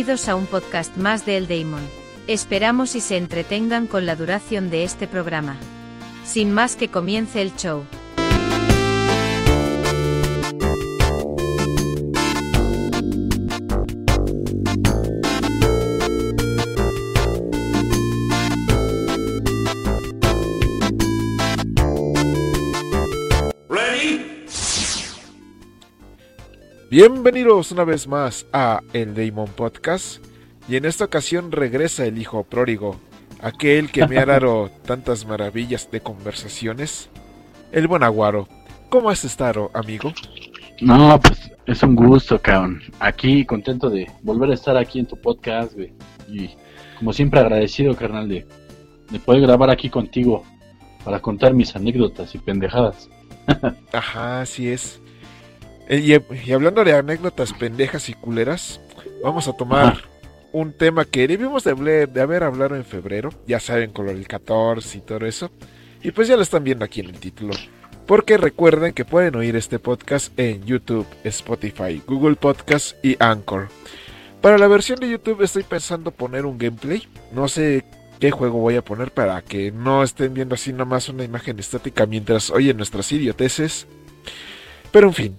Bienvenidos a un podcast más de El Daemon. Esperamos y se entretengan con la duración de este programa. Sin más que comience el show. Bienvenidos una vez más a El Daemon Podcast. Y en esta ocasión regresa el hijo pródigo, aquel que me ha dado tantas maravillas de conversaciones. El buen Aguaro. ¿Cómo has estado, amigo? No, pues es un gusto, cabrón. Aquí contento de volver a estar aquí en tu podcast, güey. Y como siempre agradecido, carnal, de, de poder grabar aquí contigo para contar mis anécdotas y pendejadas. Ajá, así es. Eh, y, hablando de anécdotas pendejas y culeras, vamos a tomar un tema que debimos de, de, haber hablado en febrero, ya saben, con el 14 y todo eso. Y pues ya lo están viendo aquí en el título. Porque recuerden que pueden oír este podcast en YouTube, Spotify, Google Podcast y Anchor. Para la versión de YouTube estoy pensando poner un gameplay. No sé qué juego voy a poner para que no estén viendo así nomás una imagen estática mientras oyen nuestras idioteces. Pero en fin,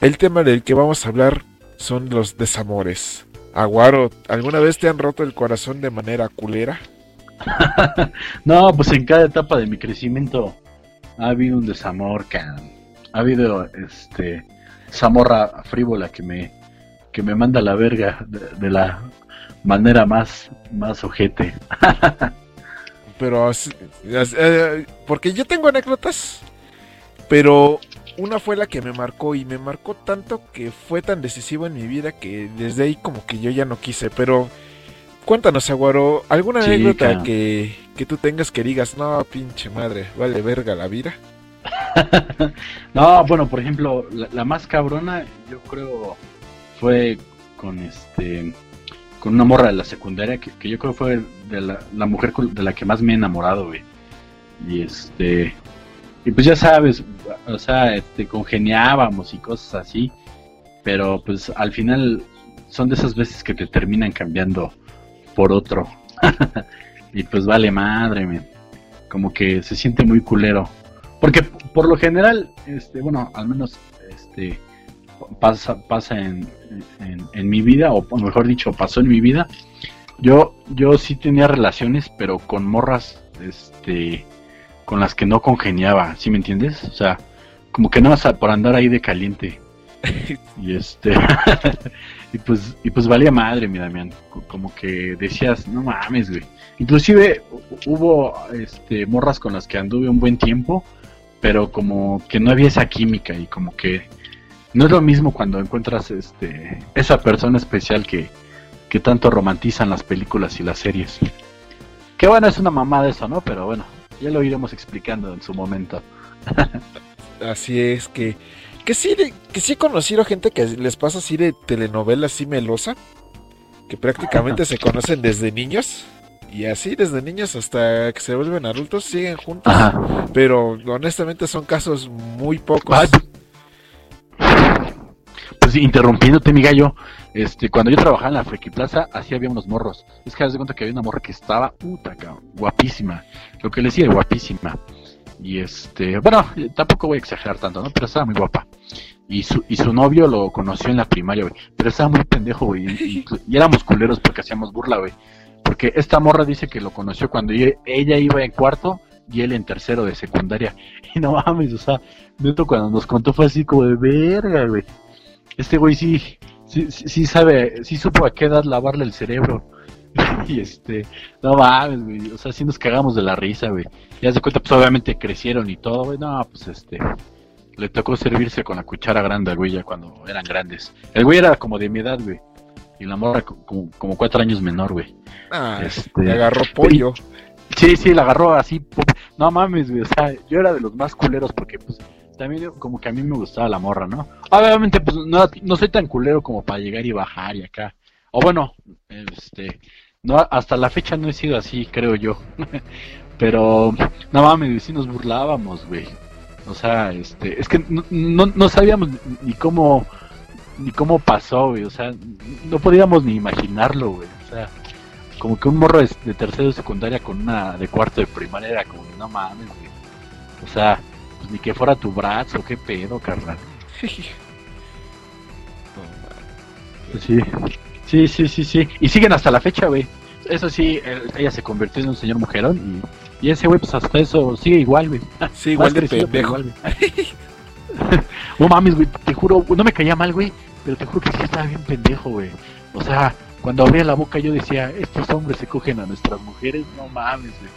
el tema del que vamos a hablar son los desamores. Aguaro, ¿alguna vez te han roto el corazón de manera culera? no, pues en cada etapa de mi crecimiento ha habido un desamor, can. Ha habido este zamorra frívola que me que me manda a la verga de, la manera más más ojete. pero eh, porque yo tengo anécdotas, pero una fue la que me marcó y me marcó tanto que fue tan decisivo en mi vida que desde ahí como que yo ya no quise, pero cuéntanos, Aguaro, ¿alguna anécdota que, que, tú tengas que digas, no, pinche madre, vale verga la vida? no, bueno, por ejemplo, la, más cabrona yo creo fue con este con una morra de la secundaria que, que yo creo fue de la, la, mujer de la que más me he enamorado, güey. Y este y pues ya sabes, o sea, este, congeniábamos y cosas así, pero pues al final son de esas veces que te terminan cambiando por otro. y pues vale madre, como que se siente muy culero. Porque por lo general, este, bueno, al menos este pasa, pasa en, en, mi vida, o mejor dicho, pasó en mi vida. Yo, yo sí tenía relaciones, pero con morras, este, con las que no congeniaba, ¿sí me entiendes? O sea, como que no vas a por andar ahí de caliente. y este y pues y pues valía madre, mi Damián, como que decías, no mames, güey. Inclusive hubo este morras con las que anduve un buen tiempo, pero como que no había esa química y como que no es lo mismo cuando encuentras este esa persona especial que, que tanto romantizan las películas y las series. Que bueno, es una mamada eso, ¿no? Pero bueno, ya lo iremos explicando en su momento. así es que que sí que sí he conocido gente que les pasa así de telenovela así melosa, que prácticamente se conocen desde niños y así desde niños hasta que se vuelven adultos siguen juntos, pero honestamente son casos muy pocos. Interrumpiéndote, mi gallo, este, cuando yo trabajaba en la Friki Plaza, así había unos morros. Es que haz de cuenta que había una morra que estaba, puta, guapísima. Lo que le decía, guapísima. Y este, bueno, tampoco voy a exagerar tanto, ¿no? Pero estaba muy guapa. Y su, y su novio lo conoció en la primaria, güey. Pero estaba muy pendejo, güey. Y, éramos culeros porque hacíamos burla, güey. Porque esta morra dice que lo conoció cuando ella iba en cuarto y él en tercero de secundaria. Y no mames, o sea, Neto cuando nos contó fue así como de verga, güey. Este güey sí, sí, sí sabe, sí supo a qué edad lavarle el cerebro. y este, no mames, güey, o sea, sí nos cagamos de la risa, güey. Ya se cuenta, pues obviamente crecieron y todo, güey, no, pues este, le tocó servirse con la cuchara grande al güey ya cuando eran grandes. El güey era como de mi edad, güey. Y la morra como, como cuatro años menor, güey. Ah, este, le agarró pollo. Sí, sí, la agarró así. No mames, güey. O sea, yo era de los más culeros porque, pues, también como que a mí me gustaba la morra, ¿no? Obviamente, pues no, no soy tan culero como para llegar y bajar y acá. O bueno, este, no, hasta la fecha no he sido así, creo yo. Pero, no mames, sí nos burlábamos, güey. O sea, este, es que no, no, sabíamos ni cómo, ni cómo pasó, güey. O sea, no podíamos ni imaginarlo, güey. O sea, como que un morro de, tercero de secundaria con una de cuarto de primaria era como no mames, güey. O sea, pues ni que fuera tu brazo, qué pedo, carnal. Pues sí. Sí, sí, sí, sí. Y siguen hasta la fecha, güey. Eso sí, él- ella se convirtió en un señor mujerón y, y ese güey, pues hasta eso sigue igual, güey. Sí, igual de pendejo. igual, güey. no mames, güey, te juro, no me caía mal, güey, pero te juro que sí estaba bien pendejo, güey. O sea, cuando abría la boca yo decía, estos hombres se cogen a nuestras mujeres, no mames, güey.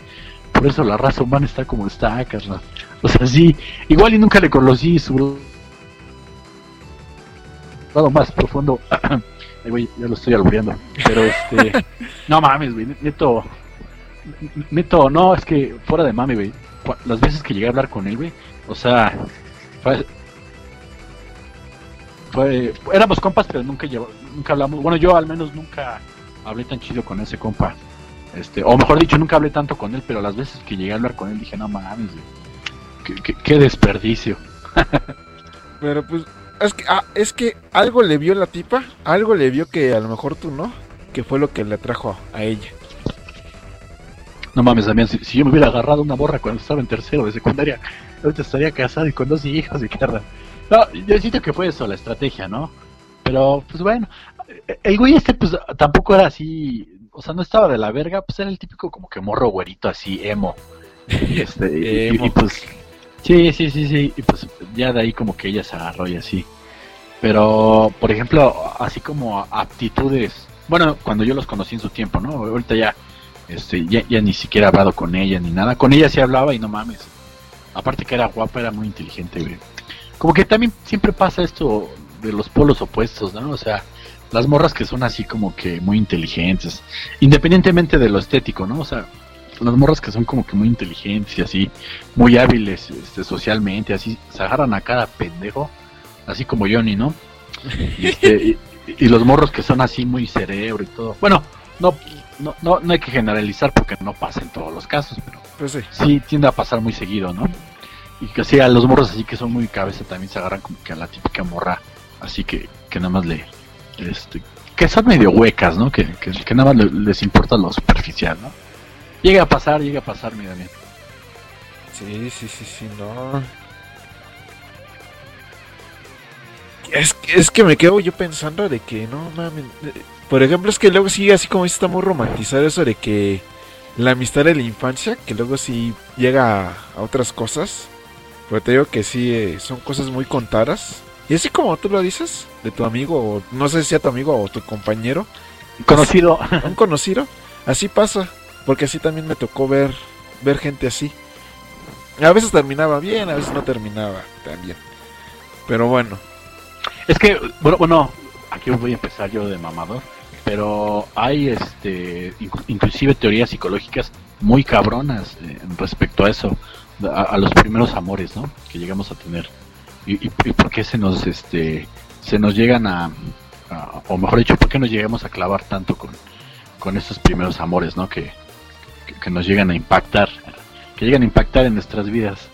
Por eso la raza humana está como está, carnal. O sea, sí, igual y nunca le conocí su lado más profundo. Ay, güey, ya lo estoy albureando. Pero este, no mames, güey, neto, neto, no, es que fuera de mame, güey. Las veces que llegué a hablar con él, güey, o sea, fue, fue- éramos compas, pero nunca lleva- nunca hablamos. Bueno, yo al menos nunca hablé tan chido con ese compa. Este, o mejor dicho, nunca hablé tanto con él, pero las veces que llegué a hablar con él dije, no mames. Qué, qué- qué desperdicio. Pero pues, es que, ah, es que algo le vio la tipa, algo le vio que a lo mejor tú no, que fue lo que le atrajo a, a ella. No mames, Damián, si, si yo me hubiera agarrado una borra cuando estaba en tercero de secundaria, ahorita estaría casado y con dos hijos y carnal. No, yo siento que fue eso, la estrategia, ¿no? Pero, pues bueno, el güey este, pues tampoco era así, o sea, no estaba de la verga, pues era el típico como que morro güerito así, emo. Y, este, y- y- Emo. y, pues, sí, sí, sí, sí, y pues ya de ahí como que ella se agarró y así. Pero, por ejemplo, así como aptitudes, bueno, cuando yo los conocí en su tiempo, ¿no? Ahorita ya este, ya, ya ni siquiera he hablado con ella ni nada. Con ella sí hablaba y no mames. Aparte que era guapa, era muy inteligente, güey. Como que también siempre pasa esto de los polos opuestos, ¿no? O sea, las morras que son así como que muy inteligentes, independientemente de lo estético, ¿no? O sea, las morras que son como que muy inteligentes y así, muy hábiles este, socialmente, así, se agarran a cada pendejo, así como Johnny, ¿no? Y, este, y- y los morros que son así muy cerebro y todo. Bueno, no, no, no, no hay que generalizar porque no pasa en todos los casos, pero Pues sí. sí tiende a pasar muy seguido, ¿no? Y que sí, a los morros así que son muy cabeza también se agarran como que a la típica morra, así que, que nada más le, este, que son medio huecas, ¿no? Que, que, nada más le- les importa lo superficial, ¿no? Llega a pasar, llega a pasar, mira bien. Sí, sí, sí, sí, no. Es, es que me quedo yo pensando de que no mames. Por ejemplo, es que luego sí, así como está muy romantizado eso de que la amistad de la infancia, que luego sí llega a, a otras cosas. Pero te digo que sí, eh, son cosas muy contadas. Y así como tú lo dices, de tu amigo, o no sé si sea tu amigo o tu compañero, Conocido, un conocido, así pasa, porque así también me tocó ver ver gente así. A veces terminaba bien, a veces no terminaba tan bien. Pero bueno, Es que, bueno, bueno, aquí voy a empezar yo de mamador, pero hay este inc- inclusive teorías psicológicas muy cabronas eh, respecto a eso, a, a los primeros amores, ¿no? Que llegamos a tener. Y, y, por qué se nos este se nos llegan a, a- o mejor dicho, por qué nos llegamos a clavar tanto con, con estos primeros amores, ¿no? Que, que, que nos llegan a impactar, que llegan a impactar en nuestras vidas.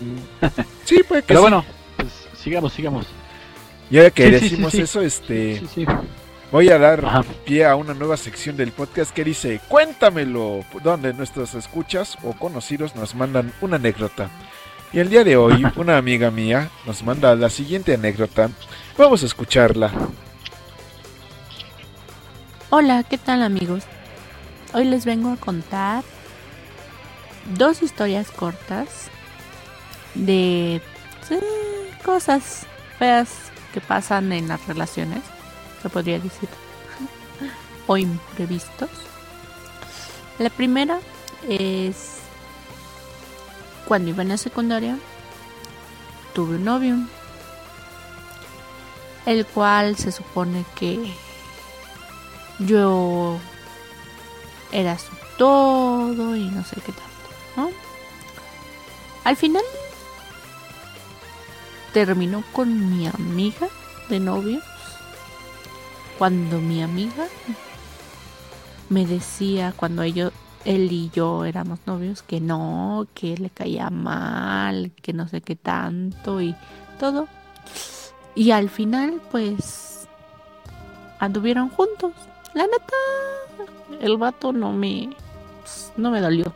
sí, puede que Pero sí. bueno, pues sigamos, sigamos. Y ahora que Sí, sí, sí, decimos sí. eso, este, Sí, sí. voy a dar Ajá. pie a una nueva sección del podcast que dice, cuéntamelo, donde nuestros escuchas o conocidos nos mandan una anécdota. Y el día de hoy, una amiga mía nos manda la siguiente anécdota. Vamos a escucharla. Hola, ¿qué tal amigos? Hoy les vengo a contar dos historias cortas de cosas feas que pasan en las relaciones, se podría decir, o imprevistos. La primera es cuando iba en la secundaria, tuve un novio, el cual se supone que yo era su todo y no sé qué tanto. Al final terminó con mi amiga de novios cuando mi amiga me decía cuando ellos él y yo éramos novios que no, que le caía mal, que no sé qué tanto y todo. Y al final, pues, anduvieron juntos. La neta, el vato no me, no me dolió.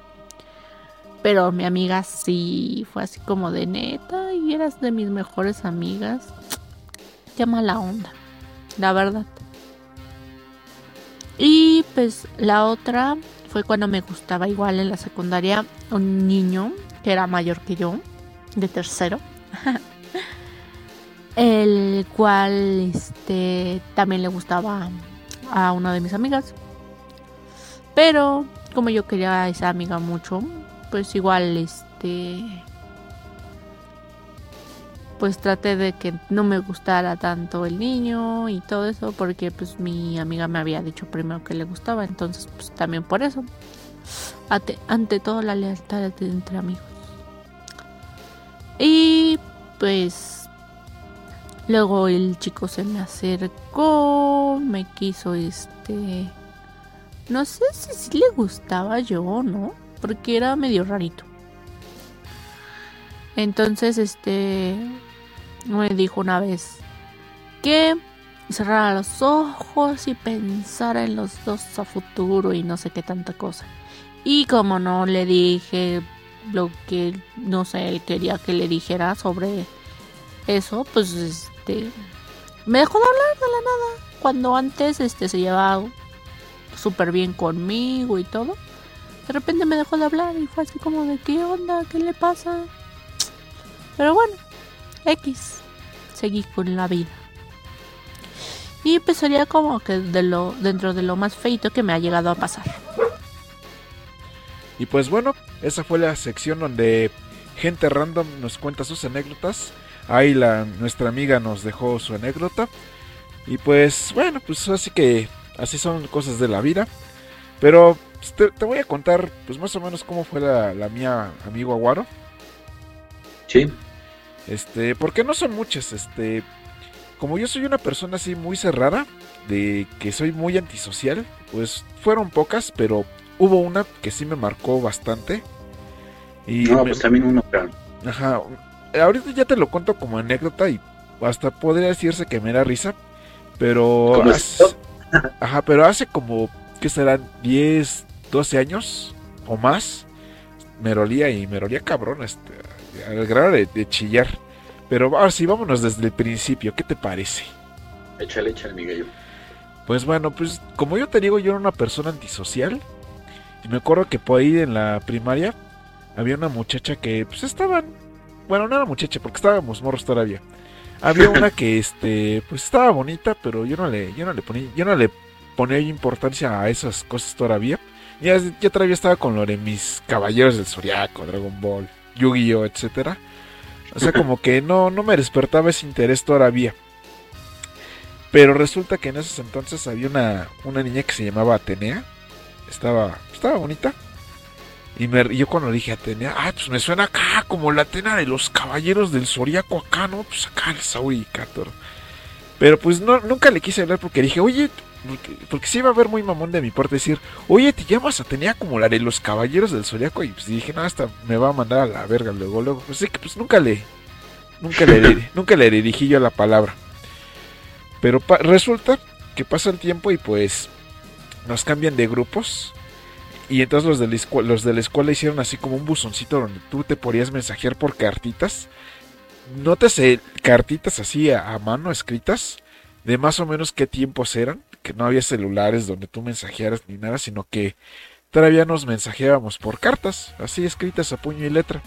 Pero mi amiga sí fue así como de neta y eras de mis mejores amigas. Qué mala onda, la verdad. Y pues la otra fue cuando me gustaba igual en la secundaria un niño que era mayor que yo, de tercero. el cual este también le gustaba a una de mis amigas. Pero como yo quería a esa amiga mucho, pues igual este pues traté de que no me gustara tanto el niño y todo eso porque pues mi amiga me había dicho primero que le gustaba, entonces pues también por eso. Ante, ante todo la lealtad entre amigos. Y pues luego el chico se me acercó, me quiso este no sé si le gustaba yo o no, porque era medio rarito. Entonces, este me dijo una vez que cerrara los ojos y pensara en los dos a futuro y no sé qué tanta cosa. Y como no le dije lo que no sé, él quería que le dijera sobre eso, pues este me dejó de hablar de la nada. Cuando antes este se llevaba súper bien conmigo y todo. De repente me dejó de hablar y fue así como de qué onda, qué le pasa. Pero bueno, X. Seguí con la vida. Y pues sería como que de lo, dentro de lo más feito que me ha llegado a pasar. Y pues bueno, esa fue la sección donde gente random nos cuenta sus anécdotas. Ahí la, nuestra amiga nos dejó su anécdota. Y pues bueno, pues así que así son cosas de la vida. Pero pues, te, voy a contar pues más o menos cómo fue la, la mía amigo Aguaro. Sí. Este, porque no son muchas, este, como yo soy una persona así muy cerrada, de que soy muy antisocial, pues fueron pocas, pero hubo una que sí me marcó bastante. Y no, pues también uno, Ajá, ahorita ya te lo cuento como anécdota y hasta podría decirse que me da risa, pero Ajá, pero hace como, que serán? 10, 12 años o más, me rolía y me rolía cabrón, este, al grado de, chillar. Pero ahora sí, vámonos desde el principio, ¿qué te parece? Échale, échale, Miguel. Pues bueno, pues como yo te digo, yo era una persona antisocial. Y me acuerdo que por ahí en la primaria había una muchacha que pues estaban... Bueno, no era muchacha porque estábamos morros todavía. Había una que este pues estaba bonita, pero yo no le yo no le ponía yo no le ponía importancia a esas cosas todavía. Ya, ya todavía estaba con lo de mis caballeros del Zodiaco, Dragon Ball, Yu-Gi-Oh, etcétera. O sea, como que no no me despertaba ese interés todavía. Pero resulta que en esos entonces había una, una niña que se llamaba Atenea. Estaba, estaba bonita. Y, yo cuando dije Atenea, ah, pues me suena acá como la Atena de los caballeros del Zoriaco acá, ¿no? Pues acá el y Cator. Pero pues no, nunca le quise hablar porque dije, oye, porque, sí iba a ver muy mamón de mi parte decir, oye, te llamas Atenea como la de los caballeros del Zoriaco. Y pues dije, no, hasta me va a mandar a la verga luego, luego. Pues sí que pues nunca le, nunca le, nunca le dirigí yo la palabra. Pero resulta que pasa el tiempo y pues nos cambian de grupos y entonces los de, la escuela, los de la escuela hicieron así como un buzoncito donde tú te podías mensajear por cartitas. Nótese cartitas así a, mano escritas de más o menos qué tiempos eran, que no había celulares donde tú mensajearas ni nada, sino que todavía nos mensajeábamos por cartas, así escritas a puño y letra.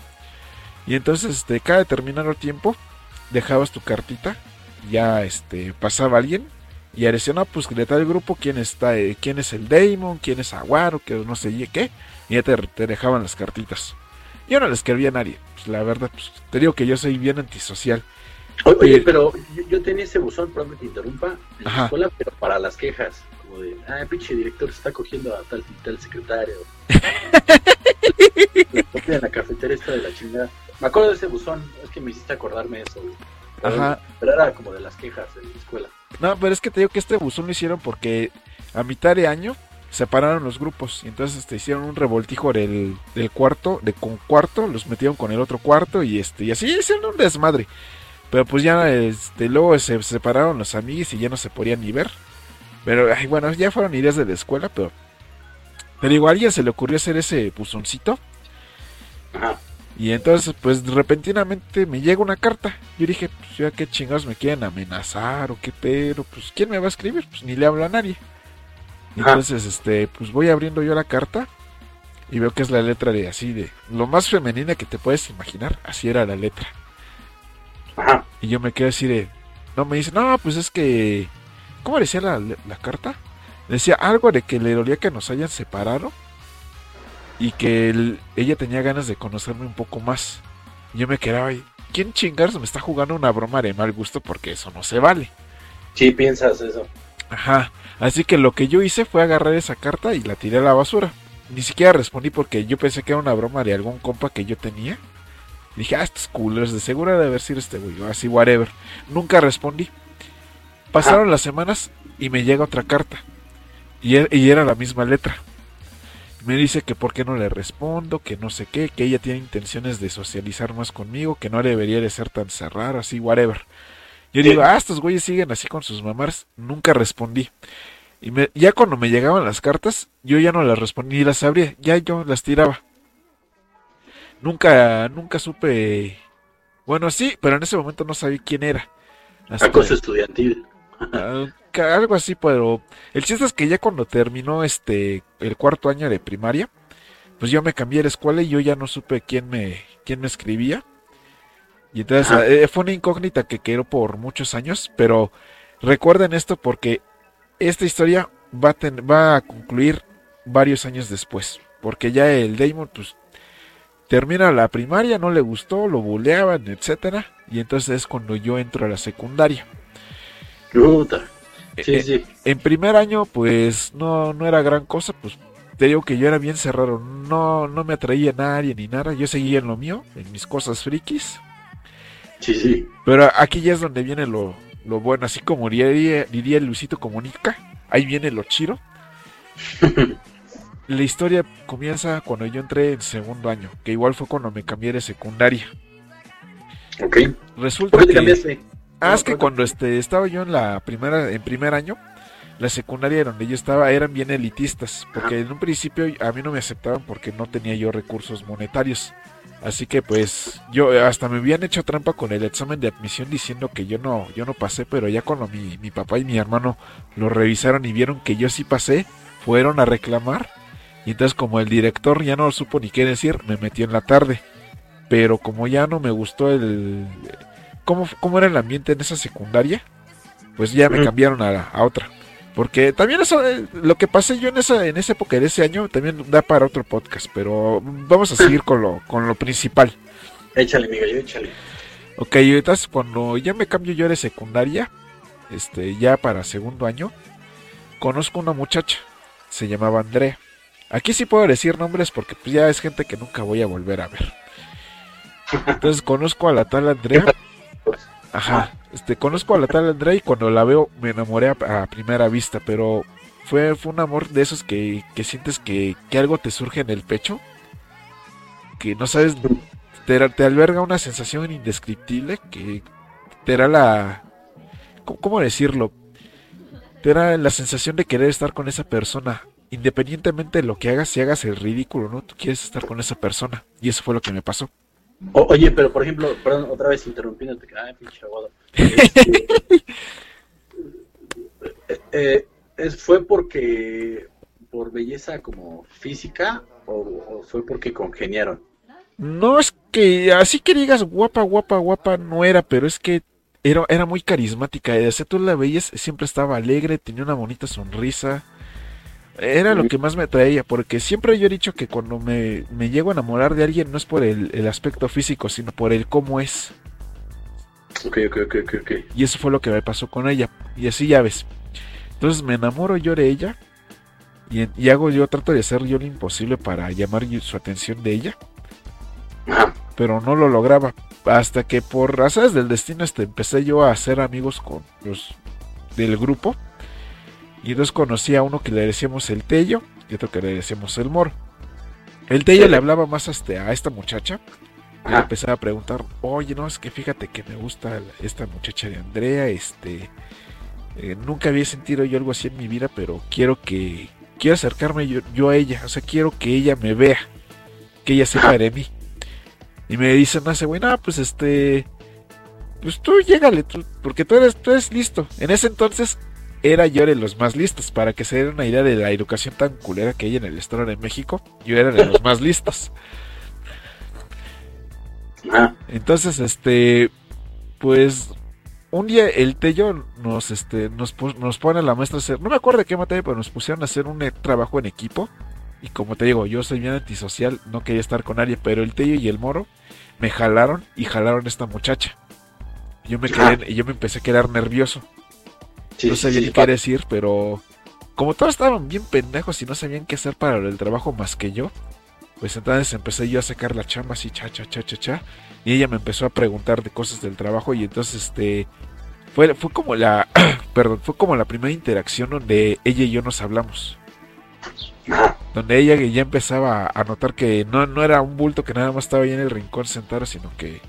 Y entonces, este, cada determinado tiempo dejabas tu cartita, ya este, pasaba alguien y decía, no, pues de tal grupo, quién está, eh, quién es el Damon, quién es Aguaro, que no sé qué. Y ya te, dejaban las cartitas. Yo no le escribía a nadie, pues la verdad, pues, te digo que yo soy bien antisocial. Oye, pero yo, tenía ese buzón, perdón que te interrumpa, en la escuela, pero para las quejas. Como de, ah, pinche director está cogiendo a tal tal secretario. en la cafetería esta de la chingada. Me acuerdo de ese buzón, es que me hiciste acordarme de eso, Ajá. Pero era como de las quejas en la escuela. No, pero es que te digo que este buzón lo hicieron porque a mitad de año separaron los grupos y entonces este, hicieron un revoltijo del, del cuarto, de con cuarto, los metieron con el otro cuarto y este y así hicieron un desmadre. Pero pues ya este, luego se separaron los amigos y ya no se podían ni ver. Pero ay, bueno, ya fueron ideas de la escuela, pero... Pero igual a alguien se le ocurrió hacer ese puzoncito. Ajá. Y entonces, pues repentinamente me llega una carta. Yo dije, pues ya qué chingados me quieren amenazar o qué pero, pues ¿quién me va a escribir? Pues ni le hablo a nadie. Ajá. Entonces, este, pues voy abriendo yo la carta y veo que es la letra de así de lo más femenina que te puedes imaginar, así era la letra. Ajá. Y yo me quedo así de, no me dice, no, pues es que, ¿cómo decía la, la carta? Decía algo de que le dolía que nos hayan separado y que él- ella tenía ganas de conocerme un poco más. Y yo me quedaba ahí, ¿quién chingados me está jugando una broma de mal gusto? Porque eso no se vale. Sí, piensas eso. Ajá, así que lo que yo hice fue agarrar esa carta y la tiré a la basura. Ni siquiera respondí porque yo pensé que era una broma de algún compa que yo tenía. Dije, ah, estos culeros, de seguro debe haber sido este güey, o así, whatever. Nunca respondí. Pasaron las semanas y me llega otra carta. Y, er- y era la misma letra. Me dice que por qué no le respondo, que no sé qué, que ella tiene intenciones de socializar más conmigo, que no debería de ser tan cerrada, así, whatever. Yo digo, ah, estos güeyes siguen así con sus mamás. Nunca respondí. Y me- ya cuando me llegaban las cartas, yo ya no las respondí ni las abría, ya yo las tiraba. Nunca, nunca supe. Bueno, sí, pero en ese momento no sabía quién era. Hasta- Acoso estudiantil. Ah, algo así, pero el chiste es que ya cuando terminó este el cuarto año de primaria, pues yo me cambié de escuela y yo ya no supe quién me quién me escribía. Y entonces eh, fue una incógnita que quedó por muchos años, pero recuerden esto porque esta historia va a, ten- va a concluir varios años después, porque ya el Damon pues termina la primaria, no le gustó, lo buleaban, etcétera, y entonces es cuando yo entro a la secundaria. Puta. Sí, Eh, sí. en primer año, pues no, no era gran cosa, pues te digo que yo era bien cerrado, no, no me atraía a nadie ni nada, yo seguía en lo mío, en mis cosas frikis, Sí, sí. pero aquí ya es donde viene lo, lo bueno, así como diría, diría Luisito Comunica, ahí viene lo chido. La historia comienza cuando yo entré en segundo año, que igual fue cuando me cambié de secundaria. Ok. Resulta ¿Por qué te que... cambiaste? Ah, es que cuando este, estaba yo en la primera, en primer año, la secundaria donde yo estaba eran bien elitistas, porque en un principio a mí no me aceptaban porque no tenía yo recursos monetarios. Así que pues yo hasta me habían hecho trampa con el examen de admisión diciendo que yo no, yo no pasé, pero ya cuando mi, mi papá y mi hermano lo revisaron y vieron que yo sí pasé, fueron a reclamar. Y entonces como el director ya no supo ni qué decir, me metió en la tarde. Pero como ya no me gustó el, cómo, cómo era el ambiente en esa secundaria, pues ya me cambiaron a, a otra. Porque también eso, eh, lo que pasé yo en esa, en esa época de ese año también da para otro podcast, pero vamos a seguir con lo, con lo principal. Échale, Miguel, échale. Ok, y entonces cuando ya me cambio yo de secundaria, este, ya para segundo año, conozco una muchacha, se llamaba Andrea. Aquí sí puedo decir nombres porque pues, ya es gente que nunca voy a volver a ver. Entonces conozco a la tal Andrea. Ajá, este, conozco a la tal Andrea y cuando la veo me enamoré a, a primera vista, pero fue, fue un amor de esos que, que sientes que, que algo te surge en el pecho, que no sabes, te, te alberga una sensación indescriptible que te da la... ¿Cómo, cómo decirlo? Te da la sensación de querer estar con esa persona, independientemente de lo que hagas, si hagas el ridículo, ¿no? Tú quieres estar con esa persona, y eso fue lo que me pasó. O- oye, pero por ejemplo, perdón, otra vez interrumpiéndote. Ay, pinche aguado. Este, eh, eh, es, ¿Fue porque por belleza como física o, o fue porque congeniaron? No es que así que digas guapa, guapa, guapa, no era, pero es que era, era muy carismática. O sea, tú la veías, siempre estaba alegre, tenía una bonita sonrisa. Era lo que más me atraía, porque siempre yo he dicho que cuando me, me llego a enamorar de alguien no es por el, el aspecto físico, sino por el cómo es. Ok, ok, ok, ok. Y eso fue lo que me pasó con ella. Y así ya ves. Entonces me enamoro yo de ella. Y, y hago yo, trato de hacer yo lo imposible para llamar su atención de ella. Ajá. pero no lo lograba. Hasta que por razones del destino este, empecé yo a hacer amigos con los del grupo. Y entonces conocí a uno que le decíamos el Tello y otro que le decíamos el Moro. El Tello Sí. le hablaba más hasta a esta muchacha. Y le empecé a preguntar, oye, no, es que fíjate que me gusta esta muchacha de Andrea, este, eh, nunca había sentido yo algo así en mi vida, pero quiero que, quiero acercarme yo, a ella, o sea, quiero que ella me vea, que ella sepa de mí. Y me dicen, sé, bueno, pues este, pues tú llégale, tú, porque tú eres, tú eres listo. En ese entonces era yo de los más listos, para que se den una idea de la educación tan culera que hay en el Estado de México, yo era de los más listos. Entonces, este, pues un día el Tello nos, este, nos, nos pone a la maestra a hacer, no me acuerdo de qué materia, pero nos pusieron a hacer un eh, trabajo en equipo. Y como te digo, yo soy bien antisocial, no quería estar con nadie, pero el Tello y el Moro me jalaron y jalaron a esta muchacha. Yo me quedé, yo me empecé a quedar nervioso. No sabía qué decir, pero como todos estaban bien pendejos y no sabían qué hacer para el trabajo más que yo, pues entonces empecé yo a sacar la chamba así, cha, cha, cha, cha, cha. Y ella me empezó a preguntar de cosas del trabajo y entonces este... Fue, fue como la... perdón, fue como la primera interacción donde ella y yo nos hablamos. Donde ella ya empezaba a notar que no, no era un bulto que nada más estaba ahí en el rincón sentado, sino que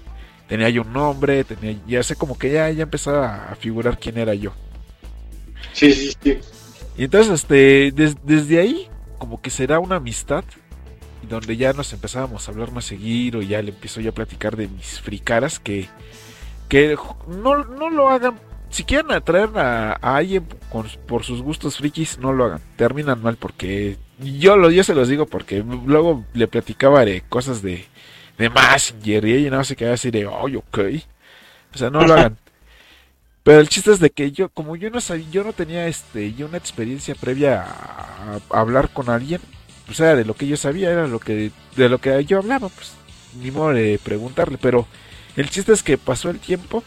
tenía yo un nombre, tenía, ya sé como que ya, ya empezaba a figurar quién era yo. Sí, sí, sí. Y entonces, este, desde ahí, como que será una amistad donde ya nos empezábamos a hablar más seguido y ya le empiezo yo a platicar de mis fricaras que, que no, no lo hagan. Si quieren atraer a, alguien por sus gustos frikis, no lo hagan. Terminan mal porque yo, lo, yo se los digo porque luego le platicaba de cosas de, de y ella no se quedaba así de, ay, ok. O sea, no lo hagan. Pero el chiste es de que yo, como yo no sabía, yo no tenía este, yo una experiencia previa a hablar con alguien, pues era de lo que yo sabía, era lo que de lo que yo hablaba, pues ni modo de preguntarle, pero el chiste es que pasó el tiempo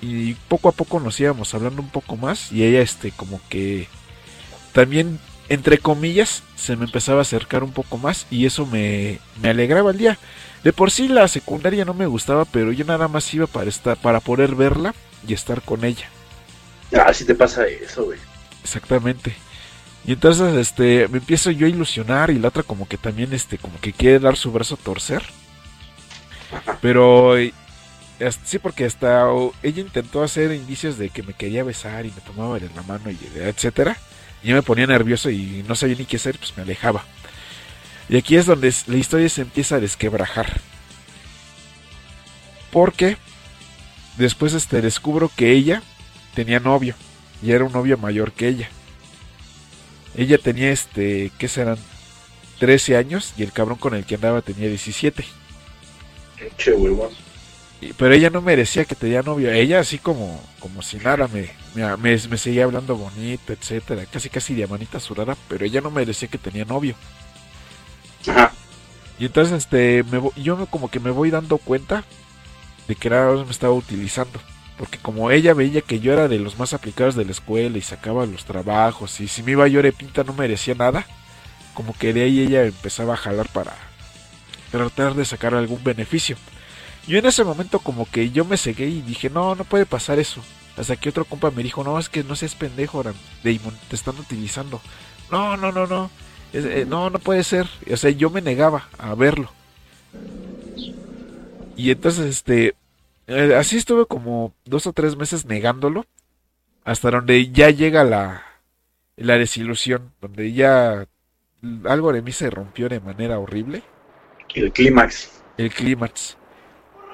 y poco a poco nos íbamos hablando un poco más y ella este como que también entre comillas se me empezaba a acercar un poco más y eso me, me alegraba el día. De por sí la secundaria no me gustaba, pero yo nada más iba para estar para poder verla y estar con ella. Ah, sí te pasa eso, güey. Exactamente. Y entonces este me empiezo yo a ilusionar y la otra como que también este como que quiere dar su brazo a torcer. Pero sí porque hasta ella intentó hacer indicios de que me quería besar y me tomaba de la mano y etcétera. Y yo me ponía nervioso y no sabía ni qué hacer, pues me alejaba. Y aquí es donde la historia se empieza a desquebrajar. Porque después este descubro que ella tenía novio y era un novio mayor que ella. Ella tenía este, ¿qué serán? 13 años y el cabrón con el que andaba tenía 17. Che huevón. Pero ella no merecía que tenía novio. Ella así como, como si nada me, me, seguía hablando bonito, etcétera. Casi casi de manita surada, pero ella no merecía que tenía novio. Ajá. Y entonces este, me, yo como que me voy dando cuenta de que nada me estaba utilizando. Porque como ella veía que yo era de los más aplicados de la escuela y sacaba los trabajos y si me iba yo de pinta no merecía nada, como que de ahí ella empezaba a jalar para tratar de sacar algún beneficio. Yo en ese momento como que yo me cegué y dije, no, no puede pasar eso. Hasta que otro compa me dijo, no, es que no seas pendejo, Damon, te están utilizando. No, no, no, no. Eh, no, no puede ser. O sea, yo me negaba a verlo. Y entonces, este, eh, así estuve como dos o tres meses negándolo, hasta donde ya llega la, la desilusión, donde ya algo de mí se rompió de manera horrible. El clímax. El clímax.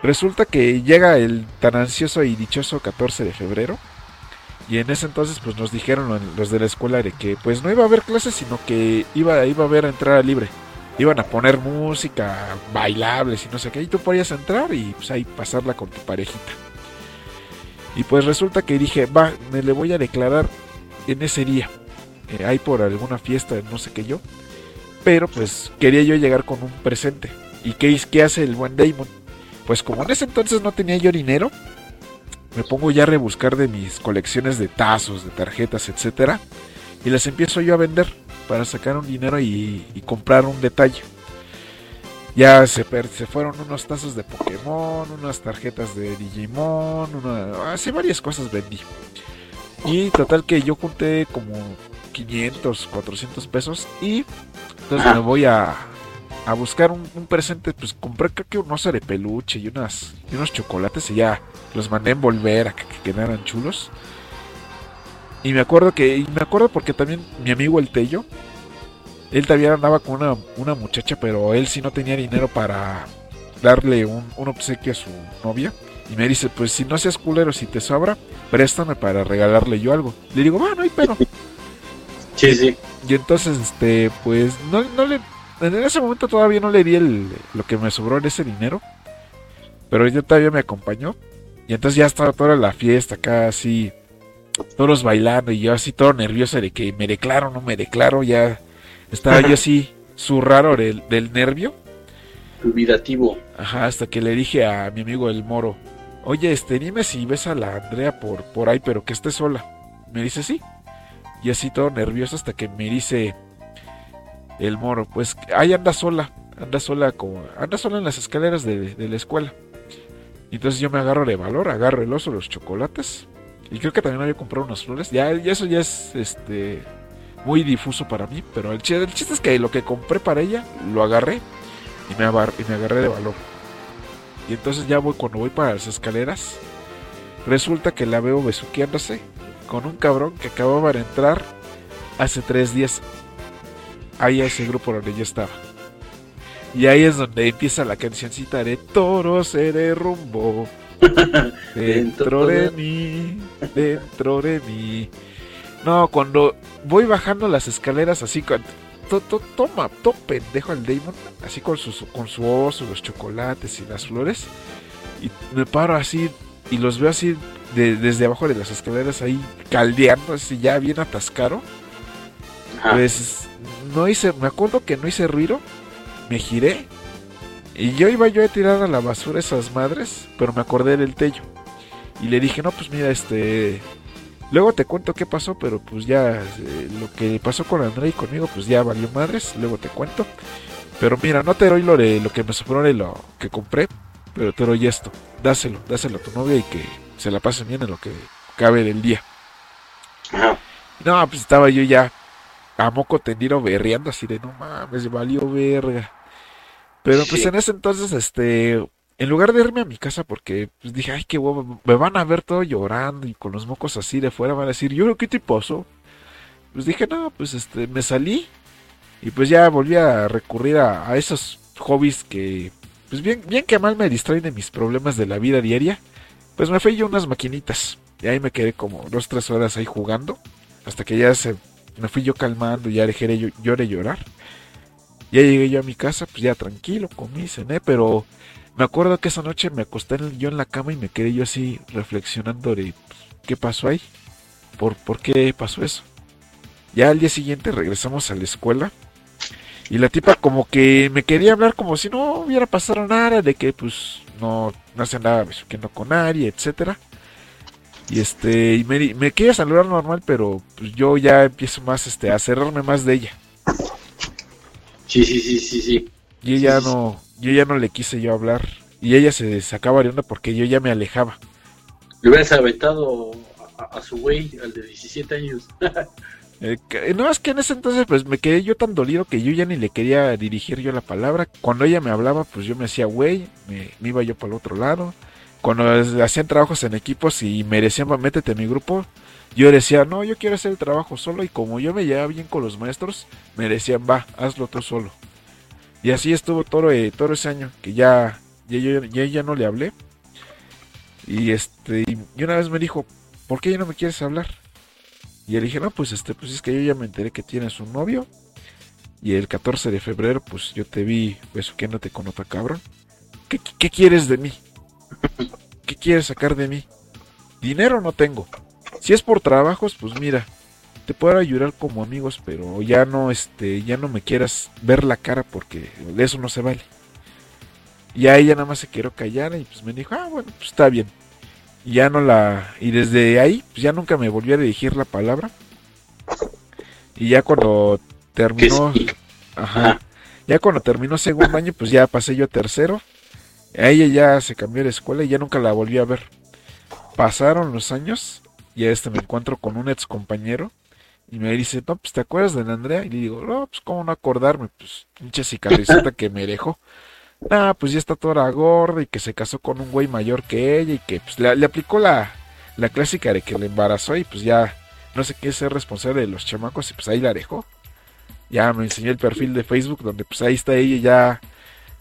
Resulta que llega el tan ansioso y dichoso 14 de febrero. Y en ese entonces pues nos dijeron los de la escuela de que pues no iba a haber clases, sino que iba, iba a haber entrada libre iban a poner música, bailables y no sé qué, y tú podías entrar y pues ahí pasarla con tu parejita. Y pues resulta que dije, va, me le voy a declarar en ese día. Eh, hay por alguna fiesta, no sé qué yo. Pero pues quería yo llegar con un presente. ¿Y qué, qué hace el buen Damon? Pues como en ese entonces no tenía yo dinero, me pongo ya a rebuscar de mis colecciones de tazos, de tarjetas, etcétera, y las empiezo yo a vender para sacar un dinero y, comprar un detalle. Ya se, se fueron unos tazos de Pokémon, unas tarjetas de Digimon, una, así varias cosas vendí. Y total que yo junté como 500, 400 pesos y entonces me voy a a buscar un, presente, pues compré creo que un oso de peluche y, unas, y unos chocolates y ya los mandé envolver a que quedaran chulos. Y me acuerdo que, y me acuerdo porque también mi amigo el Tello, él también andaba con una, una muchacha, pero él sí no tenía dinero para darle un, un obsequio a su novia. Y me dice, pues si no seas culero, si te sobra, préstame para regalarle yo algo. Le digo, bueno, hay pero. Sí, sí. Y entonces, este, pues, no, no le. En ese momento todavía no le di el, lo que me sobró en ese dinero. Pero ella todavía me acompañó. Y entonces ya estaba toda la fiesta acá así. Todos bailando. Y yo así todo nervioso de que me declaro, no me declaro. Ya estaba yo así zurraro del, del nervio. Dubitativo. Ajá, hasta que le dije a mi amigo el moro. Oye, este, dime si ves a la Andrea por, por ahí, pero que esté sola. Me dice sí. Y así todo nervioso hasta que me dice el moro, pues ahí anda sola, anda sola como, anda sola en las escaleras de, de la escuela. Entonces yo me agarro de valor, agarro el oso, los chocolates. Y creo que también había comprado unas flores. Ya, eso ya es este muy difuso para mí. Pero el, chiste, el chiste es que lo que compré para ella, lo agarré y me, agarré de valor. Y entonces ya voy, cuando voy para las escaleras, resulta que la veo besuqueándose con un cabrón que acababa de entrar hace tres días ahí a ese grupo donde yo estaba. Y ahí es donde empieza la cancioncita de Toro se derrumbó dentro de mí, dentro de mí. No, cuando voy bajando las escaleras así, to- to- toma, todo pendejo al Damon, así con, sus, con su oso, los chocolates y las flores. Y me paro así y los veo así de- desde abajo de las escaleras ahí caldeando, así ya bien atascado. Ajá. Pues no hice, me acuerdo que no hice ruido, me giré y yo iba yo a tirar a la basura esas madres, pero me acordé del tello. Y le dije, no, pues mira, este... Luego te cuento qué pasó, pero pues ya eh, lo que pasó con André y conmigo, pues ya valió madres, luego te cuento. Pero mira, no te doy lo de lo que me sobró de lo que compré, pero te doy esto. Dáselo, dáselo a tu novia y que se la pasen bien en lo que cabe del día. No, pues estaba yo ya a moco tendido berreando así de no mames, valió verga. Pero pues Sí. en ese entonces, este, en lugar de irme a mi casa porque pues dije, ay, qué huevo, me van a ver todo llorando y con los mocos así de fuera van a decir, yo, ¿qué te pasó? Pues dije, no, pues este, me salí y pues ya volví a recurrir a, a esos hobbies que, pues bien, bien que mal me distraen de mis problemas de la vida diaria. Pues me fui yo a unas maquinitas y ahí me quedé como dos, tres horas ahí jugando hasta que ya se me fui yo calmando, ya dejé de llorar. Ya llegué yo a mi casa, pues ya tranquilo, comí, cené, pero me acuerdo que esa noche me acosté yo en la cama y me quedé yo así reflexionando de pues, qué pasó ahí, por, por qué pasó eso. Ya al día siguiente regresamos a la escuela y la tipa como que me quería hablar como si no hubiera pasado nada, de que pues no, no se andaba besuqueando con nadie, etcétera. Y este, y me, me quiere saludar normal, pero pues yo ya empiezo más este, a cerrarme más de ella. Sí, sí, sí, sí, sí. Y ella sí, no, yo ya no le quise yo hablar. Y ella se sacaba de onda porque yo ya me alejaba. Le hubieras aventado a, a su güey, al de 17 años. Eh, que- no, es que en ese entonces pues me quedé yo tan dolido que yo ya ni le quería dirigir yo la palabra. Cuando ella me hablaba pues yo me hacía güey, me, me iba yo para el otro lado. Cuando hacían trabajos en equipos y me decían "Va, métete en mi grupo, yo decía no, yo quiero hacer el trabajo solo y como yo me llevaba bien con los maestros, me decían va, hazlo tú solo. Y así estuvo todo, eh, todo ese año que ya, ya, yo- ya, no le hablé. Y este, y una vez me dijo, ¿por qué ya no me quieres hablar? Y le dije, no, pues este, pues es que yo ya me enteré que tienes un novio. Y el 14 de febrero, pues yo te vi besuqueándote con otra cabrón. ¿Qué, qué quieres de mí? ¿Qué quieres sacar de mí? Dinero no tengo. Si es por trabajos, pues mira, te puedo ayudar como amigos, pero ya no, este, ya no me quieras ver la cara porque de eso no se vale. Y a ella nada más se quiero callar y pues me dijo, ah, bueno, pues está bien. Y ya no la. Y desde ahí, pues ya nunca me volvió a dirigir la palabra. Y ya cuando terminó. sí. Ajá. Ya cuando terminó segundo año, pues ya pasé yo a tercero. A ella ya se cambió de escuela y ya nunca la volví a ver. Pasaron los años y a este me encuentro con un ex compañero. Y me dice, no, pues, ¿te acuerdas de la Andrea? Y le digo, no, pues, ¿cómo no acordarme? Pues, pinche cicatrizota que me dejó. Ah, pues ya está toda gorda y que se casó con un güey mayor que ella y que, pues, le, le aplicó la, la clásica de que le embarazó y, pues, ya no sé qué ser responsable de los chamacos y, pues, ahí la dejó. Ya me enseñó el perfil de Facebook donde, pues, ahí está ella ya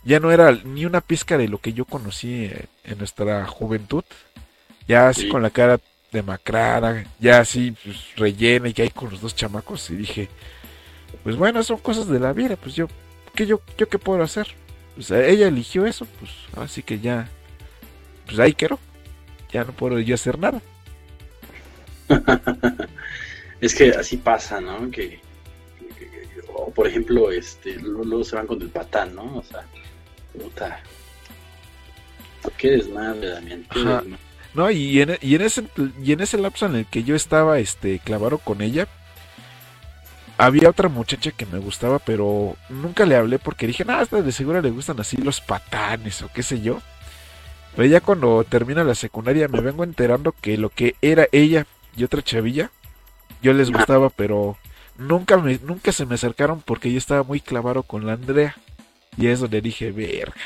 ya no era ni una pizca de lo que yo conocí en nuestra juventud. Ya así con la cara demacrada, ya así pues, rellena y que hay con los dos chamacos. Y dije, pues bueno, son cosas de la vida, pues yo, ¿qué yo, yo qué puedo hacer? Pues ella eligió eso, pues así que ya, pues ahí quiero, ya no puedo yo hacer nada. es que así pasa, ¿no? Que, o por ejemplo, este, luego se van con el patán, ¿no? O sea, puta. Qué desmadre, Damián. No, y en, y en, ese y en ese lapso en el que yo estaba este clavado con ella, había otra muchacha que me gustaba, pero nunca le hablé porque dije, nada, de seguro le gustan así los patanes o qué sé yo. Pero ya cuando termina la secundaria me vengo enterando que lo que era ella y otra chavilla, yo les gustaba, pero nunca me, nunca se me acercaron porque yo estaba muy clavado con la Andrea. Y eso le dije, verga.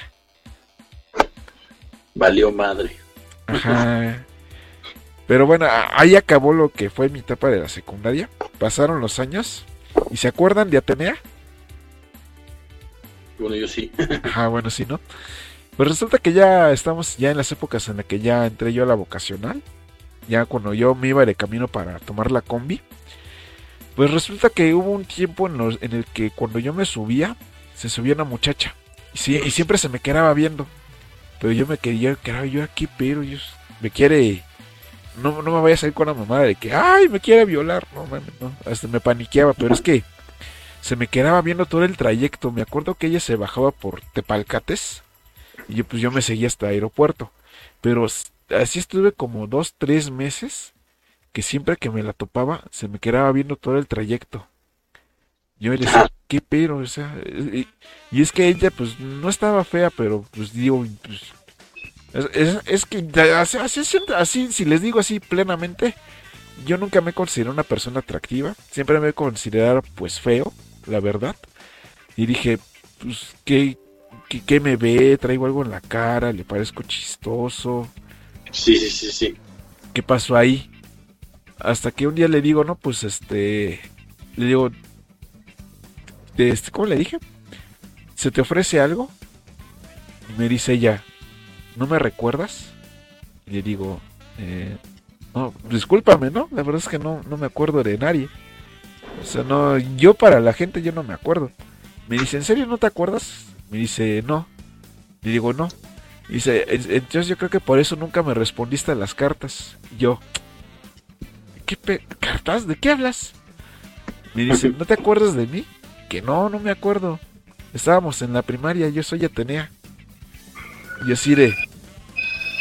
Valió madre. Ajá. Pero bueno, ahí acabó lo que fue mi etapa de la secundaria. Pasaron los años. ¿Y se acuerdan de Atenea? Bueno, yo sí. Ajá, bueno, sí, ¿no? Pues resulta que ya estamos ya en las épocas en las que ya entré yo a la vocacional. Ya cuando yo me iba de camino para tomar la combi. Pues resulta que hubo un tiempo en, en el que cuando yo me subía, se subía una muchacha. Y, y siempre se me quedaba viendo. Pero yo me quería, quedaba yo aquí, pero me quiere. No, no me vaya a salir con la mamada de que, ay, me quiere violar. No, no. Hasta me paniqueaba, pero es que se me quedaba viendo todo el trayecto. Me acuerdo que ella se bajaba por Tepalcates. Y yo, pues yo me seguía hasta el aeropuerto. Pero así estuve como dos, tres meses. Que siempre que me la topaba, se me quedaba viendo todo el trayecto. Yo me decía, qué pero, o sea, y, es que ella pues no estaba fea, pero pues digo, pues, es, que así, así, si les digo así plenamente, yo nunca me consideré una persona atractiva, siempre me he considerado pues feo, la verdad, y dije, pues, ¿qué, qué, me ve? ¿Traigo algo en la cara? ¿Le parezco chistoso? Sí, sí, sí, sí. ¿Qué pasó ahí? Hasta que un día le digo, no, pues este, le digo, este, ¿cómo le dije? ¿Se te ofrece algo? Y me dice ella, ¿no me recuerdas? Y le digo, eh, no, discúlpame, ¿no? La verdad es que no, no me acuerdo de nadie. O sea, no, yo para la gente yo no me acuerdo. Me dice, ¿en serio no te acuerdas? Me dice, no. Le digo, no. dice, entonces yo creo que por eso nunca me respondiste a las cartas. yo, ¿qué cartas? ¿De qué hablas? Me dice, ¿no te acuerdas de mí? No, no me acuerdo. Estábamos en la primaria, yo soy Atenea. Y así de.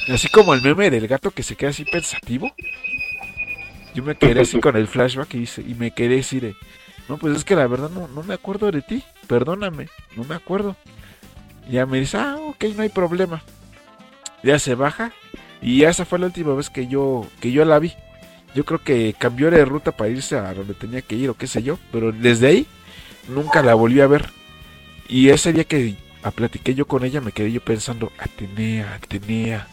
Así como el meme del gato que se queda así pensativo. Yo me quedé así con el flashback y, dice, y me quedé así. No, pues es que la verdad no, no me acuerdo de ti. Perdóname, no me acuerdo. Y ya me dice, ah, ok, no hay problema. Ya se baja. Y esa fue la última vez que yo, que yo la vi. Yo creo que cambió de ruta para irse a donde tenía que ir o qué sé yo. Pero desde ahí nunca la volví a ver. Y ese día que platiqué yo con ella, me quedé yo pensando, Atenea, Atenea,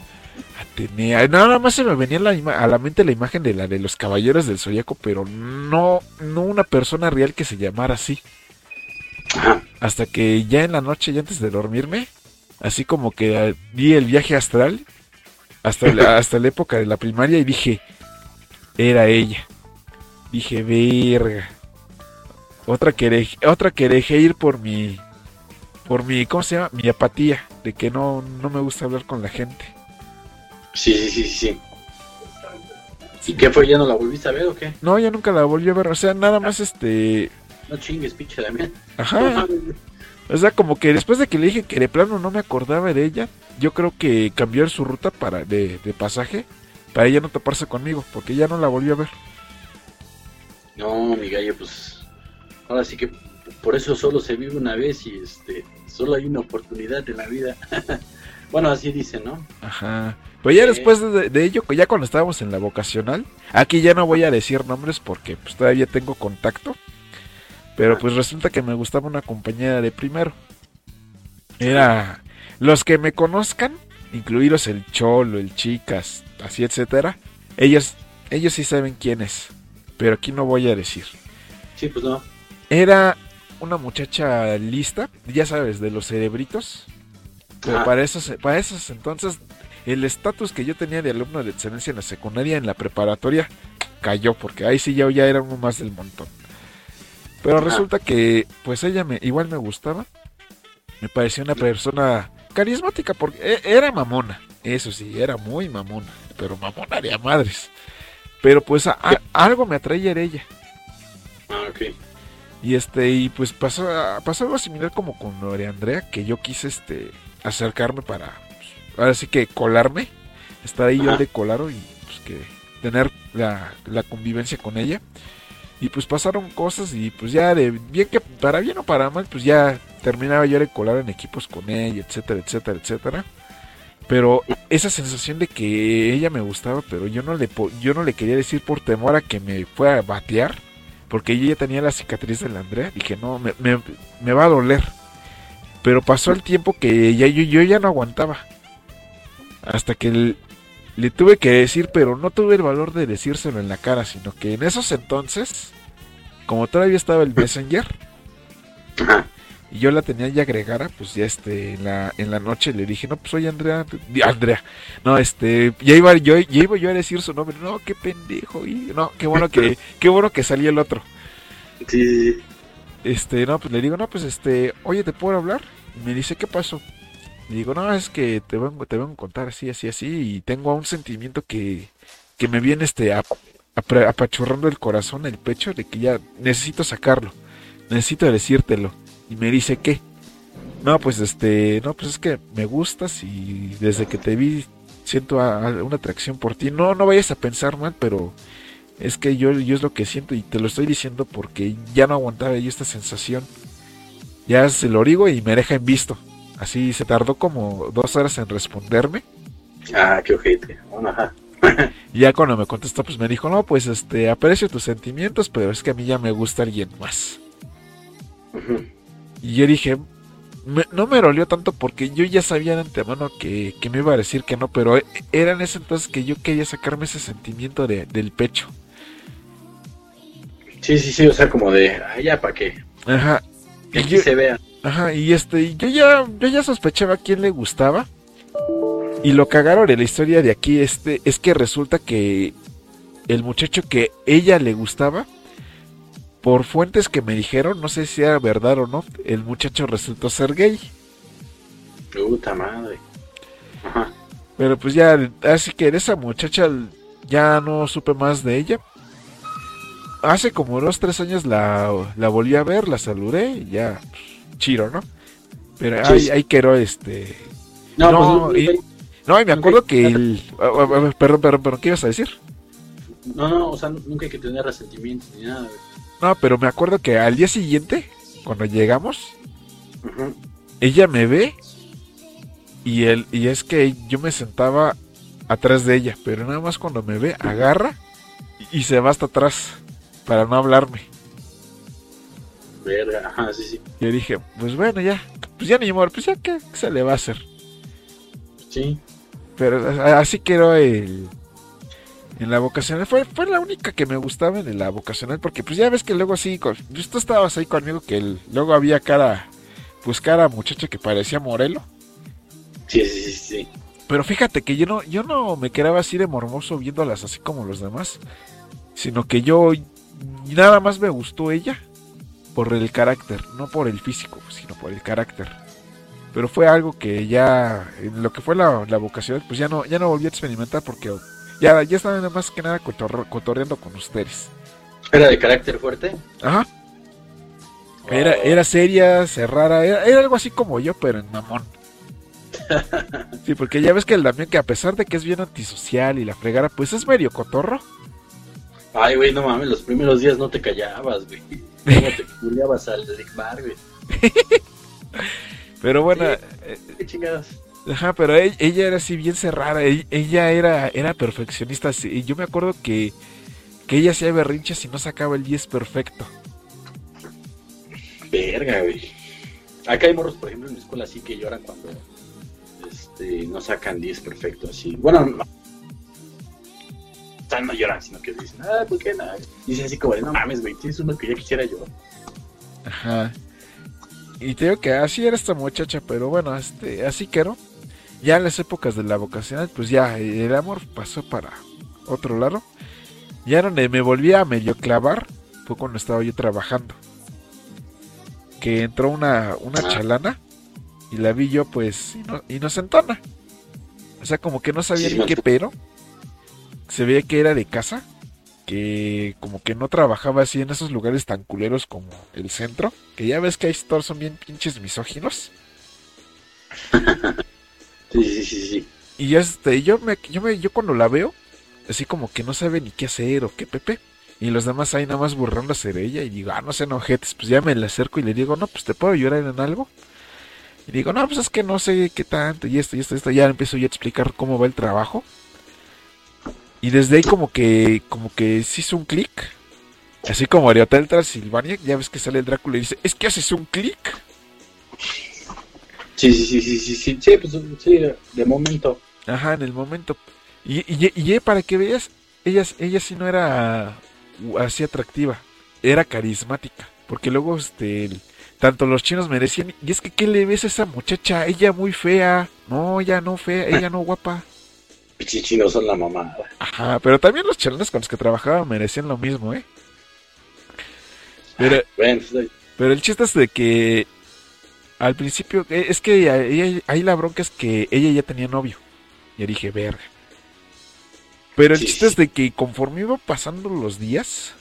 Atenea. Nada más se me venía a la mente la imagen de la de los caballeros del zodiaco, pero no, no una persona real que se llamara así. Hasta que ya en la noche, ya antes de dormirme, así como que vi el viaje astral, hasta la, hasta la época de la primaria, y dije, era ella. Dije, verga. Otra que, otra que dejé ir por mi, por mi, ¿cómo se llama? Mi apatía, de que no, no me gusta hablar con la gente. Sí, sí, sí, sí. ¿Y qué fue? ¿Ya no la volviste a ver o qué? No, ya nunca la volví a ver, o sea, nada más este... No chingues, pinche Damián. Ajá. O sea, como que después de que le dije que de plano no me acordaba de ella, yo creo que cambió su ruta para de, de pasaje para ella no toparse conmigo, porque ya no la volvió a ver. No, mi gallo, pues ahora sí que por eso solo se vive una vez y este solo hay una oportunidad en la vida. Bueno, así dice, ¿no? Ajá. Pero ya después de, de ello, ya cuando estábamos en la vocacional, aquí ya no voy a decir nombres porque pues todavía tengo contacto. Pero pues resulta que me gustaba una compañera de primero. Era los que me conozcan, incluidos el Cholo, el Chicas, así etcétera. Ellos, ellos sí saben quién es. Pero aquí no voy a decir. Sí, pues no. Era una muchacha lista, ya sabes, de los cerebritos. Pero Ajá. para esos, para esos entonces, el estatus que yo tenía de alumno de excelencia en la secundaria, en la preparatoria, cayó, porque ahí sí yo ya era uno más del montón. Pero resulta que, pues ella me, igual me gustaba. Me parecía una persona carismática, porque e- era mamona. Eso sí, era muy mamona. Pero mamona de a madres. Pero pues a- a- algo me atraía de ella. Ah, ok. Y este, y pues pasó, pasó algo similar como con lo de Andrea, que yo quise este acercarme para pues, ahora sí que colarme, estar ahí yo de colaro y pues que tener la, la convivencia con ella. Y pues pasaron cosas y pues ya de bien que para bien o para mal, pues ya terminaba yo de colar en equipos con ella, etcétera, etcétera, etcétera. Pero esa sensación de que ella me gustaba, pero yo no le yo no le quería decir por temor a que me fuera a batear, porque yo ya tenía la cicatriz de la Andrea, dije, no, me, me- me va a doler. Pero pasó el tiempo que ya, yo, yo ya no aguantaba. Hasta que el- le tuve que decir, pero no tuve el valor de decírselo en la cara, sino que en esos entonces, como todavía estaba el Messenger. Y yo la tenía ya agregada, pues ya este, en la, en la noche le dije, no, pues soy Andrea, Andrea, no, este, ya iba yo, ya iba yo a decir su nombre, no, qué pendejo, y no, qué bueno que, qué bueno que salió el otro. Sí. Este, no, pues le digo, no, pues este, oye, ¿te puedo hablar? Y me dice, ¿qué pasó? Le digo, no, es que te vengo, te vengo a contar así, así, así, y tengo un sentimiento que, que me viene este ap- apre- apachurrando el corazón, el pecho, de que ya necesito sacarlo, necesito decírtelo. Y me dice, ¿qué? No, pues este, no, pues es que me gustas y desde que te vi siento a- a- una atracción por ti. No, no vayas a pensar mal, pero es que yo, yo es lo que siento y te lo estoy diciendo porque ya no aguantaba yo esta sensación. Ya se lo digo y me deja en visto. Así se tardó como dos horas en responderme. Ah, qué ojete. Bueno, ajá. Y ya cuando me contestó, pues me dijo, no, pues este, aprecio tus sentimientos, pero es que a mí ya me gusta alguien más. Y yo dije, me- no me dolió tanto porque yo ya sabía de antemano que, que me iba a decir que no, pero e- era en ese entonces que yo quería sacarme ese sentimiento de- del pecho. Sí, sí, sí, o sea, como de, ah, ya, ¿para qué? Ajá. Que Y aquí yo- se vea. Ajá, y este, yo ya, yo ya sospechaba a quién le gustaba. Y lo cagaron de la historia de aquí este es que resulta que el muchacho que ella le gustaba, por fuentes que me dijeron, no sé si era verdad o no, el muchacho resultó ser gay. Puta madre. Ajá. Pero pues ya, así que esa muchacha ya no supe más de ella. Hace como dos, tres años la, la volví a ver, la saludé y ya, pues, chiro, ¿no? Pero ahí, ahí quedó este... No, No, pues, y- No, y me acuerdo que el... Perdón, perdón, perdón, ¿qué ibas a decir? No, no, o sea, nunca hay que tener resentimientos ni nada. güey. No, pero me acuerdo que al día siguiente, cuando llegamos, ella me ve y, el, y es que yo me sentaba atrás de ella, pero nada más cuando me ve, agarra y, y se va hasta atrás para no hablarme. Verga, ajá, sí, sí. Yo dije, pues bueno, ya, pues ya ni modo, pues ya, ¿qué, qué se le va a hacer? Sí. Pero así quedó el... En la vocacional, fue, fue la única que me gustaba en la vocacional, porque pues ya ves que luego sí, con, pues, tú estabas ahí conmigo, que el- luego había cara, pues cara muchacha que parecía Morelo. Sí, sí, sí, sí. Pero fíjate que yo no, yo no me quedaba así de mormoso viéndolas así como los demás, sino que yo nada más me gustó ella por el carácter, no por el físico, sino por el carácter. Pero fue algo que ya, en lo que fue la, la vocación, pues ya no, ya no volví a experimentar porque ya, ya estaba nada más que nada cotorre- cotorreando con ustedes. ¿Era de carácter fuerte? Ajá. Era, era seria, cerrada, era, era algo así como yo, pero en mamón. Sí, porque ya ves que el Damián, que a pesar de que es bien antisocial y la fregara, pues es medio cotorro. Ay, güey, no mames, los primeros días no te callabas, güey. ¿Cómo te culiabas al Rick Bar, güey? Pero bueno, Sí. eh, ¿Qué chingadas? Ajá, pero ella, ella era así bien cerrada. Ella, ella era, era perfeccionista. Y yo me acuerdo que, que ella hacía berrinches y no sacaba el 10 perfecto. Verga, güey. Acá hay morros, por ejemplo, en mi escuela así que lloran cuando este, no sacan 10 perfecto, así. Bueno, no. O sea, no lloran, sino que dicen, ah, ¿por qué no? Dicen así como, no mames, güey, tienes uno que ya quisiera yo. Ajá. Y te digo que así era esta muchacha, pero bueno, este, así quedó. Ya en las épocas de la vocacional, pues ya el amor pasó para otro lado. Ya donde me volví a medio clavar fue cuando estaba yo trabajando. Que entró una, una chalana y la vi yo pues ino- inocentona. O sea, como que no sabía Sí, ni qué pero. Se veía que era de casa. Que como que no trabajaba así en esos lugares tan culeros como el centro. Que ya ves que hay stores son bien pinches misóginos. Sí, sí, sí. Y este, yo me, yo me, yo cuando la veo, así como que no sabe ni qué hacer o qué pepe. Y los demás ahí nada más burlándose de ella. Y digo, ah, no se enojetes. Pues ya me le acerco y le digo, no, pues te puedo llorar en algo. Y digo, no, pues es que no sé qué tanto. Y esto, y esto, y esto. Ya empiezo yo a explicar cómo va el trabajo. Y desde ahí como que, como que se hizo un clic. Así como Ariotel Transilvania, ya ves que sale el Drácula y dice, es que haces un clic. Sí, sí, sí, sí, sí, sí, sí, pues sí, de momento. Ajá, en el momento. Y, y, y, y para que veas, ella, ella sí no era así atractiva, era carismática. Porque luego, este, tanto los chinos me decían, y es que, ¿qué le ves a esa muchacha? Ella muy fea. No, ella no fea, ella no guapa. Pichichinos son la mamada. Ajá, pero también los chalones con los que trabajaba me decían lo mismo, ¿eh? Pero, Bueno, pues, Pero el chiste es de que al principio, eh, es que ahí, ahí la bronca es que ella ya tenía novio. Y dije, verga. Pero el Sí, chiste sí. es de que conforme iba pasando los días,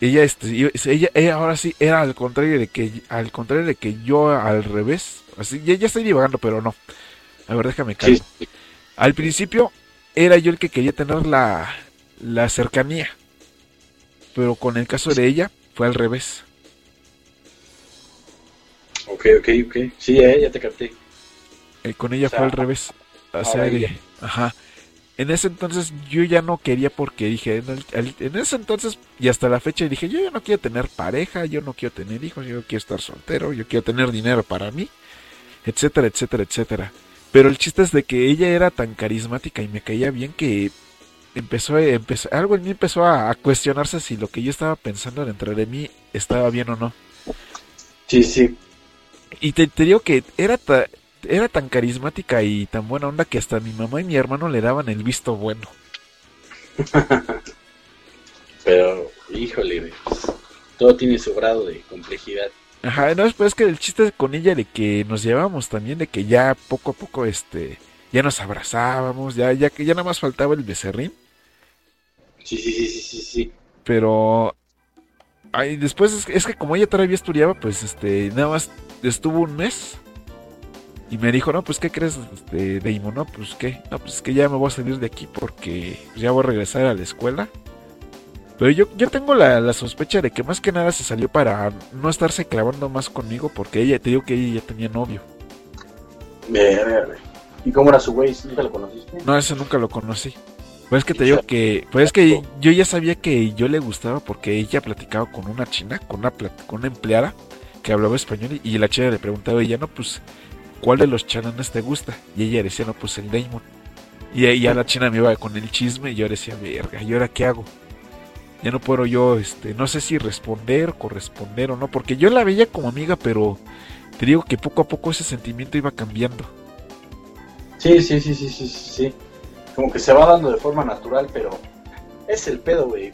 ella, este, ella, ella ahora sí era al contrario de que, al contrario de que yo al revés. Así, ya, ya estoy divagando, pero no. A ver, déjame calmo. sí, Al principio era yo el que quería tener la, la cercanía. Pero con el caso de ella fue al revés. Ok, ok, ok. Sí, eh, ya te capté. Eh, con ella O sea, fue al revés. De- ella. ajá. En ese entonces yo ya no quería porque dije, en, el- en ese entonces y hasta la fecha dije, yo ya no quiero tener pareja, yo no quiero tener hijos, yo quiero estar soltero, yo quiero tener dinero para mí, etcétera, etcétera, etcétera. Pero el chiste es de que ella era tan carismática y me caía bien que empezó, empezó algo en mí empezó a, a cuestionarse si lo que yo estaba pensando dentro de mí estaba bien o no. Sí, sí. Y te, te digo que era, ta- era tan carismática y tan buena onda que hasta mi mamá y mi hermano le daban el visto bueno. Pero, híjole, todo tiene su grado de complejidad. Ajá, no, pues es que el chiste con ella de que nos llevábamos también, de que ya poco a poco, este, ya nos abrazábamos, ya, ya que ya nada más faltaba el becerrín, sí, sí, sí, sí, sí. pero ay, después es, que- es que como ella todavía estudiaba, pues este, nada más estuvo un mes y me dijo, no, pues ¿qué crees, este, Deimo? No, pues qué, no, pues es que ya me voy a salir de aquí porque pues, ya voy a regresar a la escuela. Pero yo, yo tengo la, la sospecha de que más que nada se salió para no estarse clavando más conmigo porque ella, te digo que ella ya tenía novio. ¿Y cómo era su güey? ¿Nunca lo conociste? No, ese nunca lo conocí. Pues es que te digo que, pues es que yo ya sabía que yo le gustaba porque ella platicaba con una china, con una, con una empleada que hablaba español y, la china le preguntaba a ella, no, pues, ¿cuál de los chalanes te gusta? Y ella decía, no, pues el Damon. Y ya la china me iba con el chisme y yo decía, verga, ¿y ahora qué hago? Ya no puedo yo, este, no sé si responder, corresponder o no, porque yo la veía como amiga, pero te digo que poco a poco ese sentimiento iba cambiando. Sí, sí, sí, sí, sí, sí. Como que se va dando de forma natural, pero es el pedo, güey.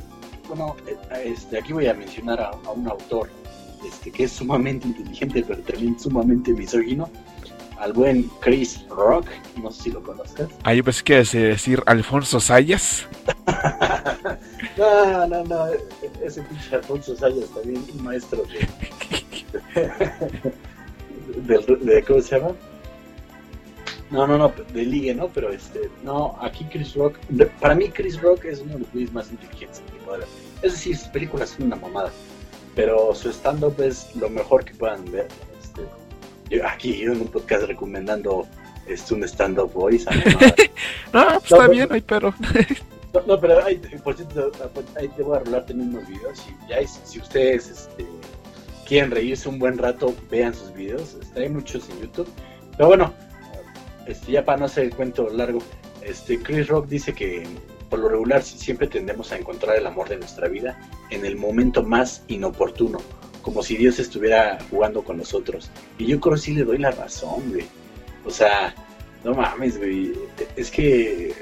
Bueno, eh, este, aquí voy a mencionar a, a un autor este, que es sumamente inteligente, pero también sumamente misógino. Al buen Chris Rock, no sé si lo conozcas. Ah, yo pensé que decir Alfonso Sayas. No, no, no, ese pinche Alfonso Sayas también, un maestro de, del- de, ¿cómo se llama? No, no, no, de ligue, ¿no? Pero este, no, aquí Chris Rock, para mí Chris Rock es uno de los güeyes más inteligentes que pueda haber. Es decir, sus películas son una mamada, pero su stand-up es lo mejor que puedan ver. Este, yo aquí yo en un podcast recomendando este, un stand-up voice. no, pues está bien, ay, pero. no, no, pero por cierto, ahí te voy a rolar también unos videos. Y ya, si ustedes este, quieren reírse un buen rato, vean sus videos. Hay muchos en YouTube. Pero bueno, este, ya para no hacer el cuento largo, este, Chris Rock dice que por lo regular siempre tendemos a encontrar el amor de nuestra vida en el momento más inoportuno, como si Dios estuviera jugando con nosotros. Y yo creo que sí le doy la razón, güey. O sea, no mames, güey. Es que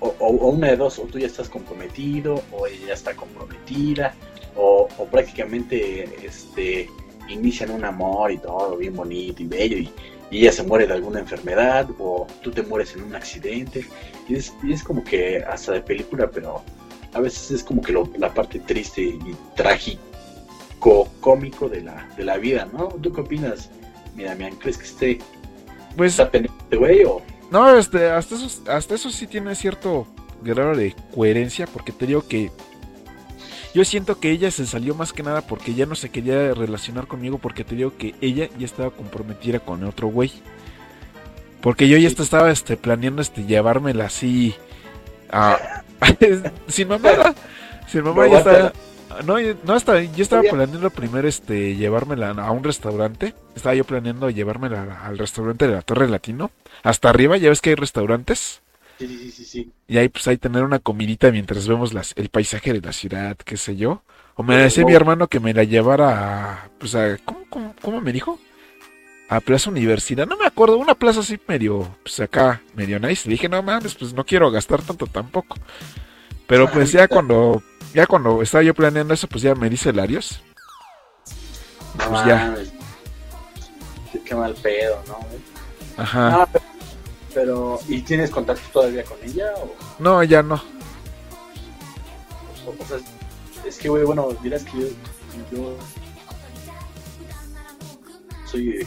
o, una de dos, o tú ya estás comprometido, o ella ya está comprometida, o, o prácticamente este inician un amor y todo bien bonito y bello y, y ella se muere de alguna enfermedad o tú te mueres en un accidente. Y es, es como que hasta de película, pero a veces es como que la parte triste y trágico, cómico de la, de la vida, ¿no? ¿Tú qué opinas? Mira, Mian, ¿crees que esté pues, está pendiente, güey? O... No, este, hasta eso, hasta eso sí tiene cierto grado de coherencia, porque te digo que yo siento que ella se salió más que nada porque ya no se quería relacionar conmigo porque te digo que ella ya estaba comprometida con otro güey. Porque yo ya estaba este, planeando este, llevármela así a... sin mamá. Sin mamá ya estaba... No, no yo estaba planeando primero este llevármela a un restaurante. Estaba yo planeando llevármela al restaurante de la Torre Latino. Hasta arriba, ya ves que hay restaurantes. Y ahí pues ahí tener una comidita mientras vemos las, el paisaje de la ciudad, qué sé yo. O me decía mi hermano que me la llevara a, pues a, ¿cómo, cómo, me dijo? A Plaza Universidad, no me acuerdo, una plaza así medio, pues acá, medio nice. Le dije, no mames, pues no quiero gastar tanto tampoco. Pero pues ya cuando, ya cuando estaba yo planeando eso, pues ya me dice Larios. Pues ya. Qué mal pedo, ¿no? Ajá. Pero, ¿y tienes contacto todavía con ella? O? No, ya no. O, sea, es que, güey, bueno, dirás que yo, yo soy,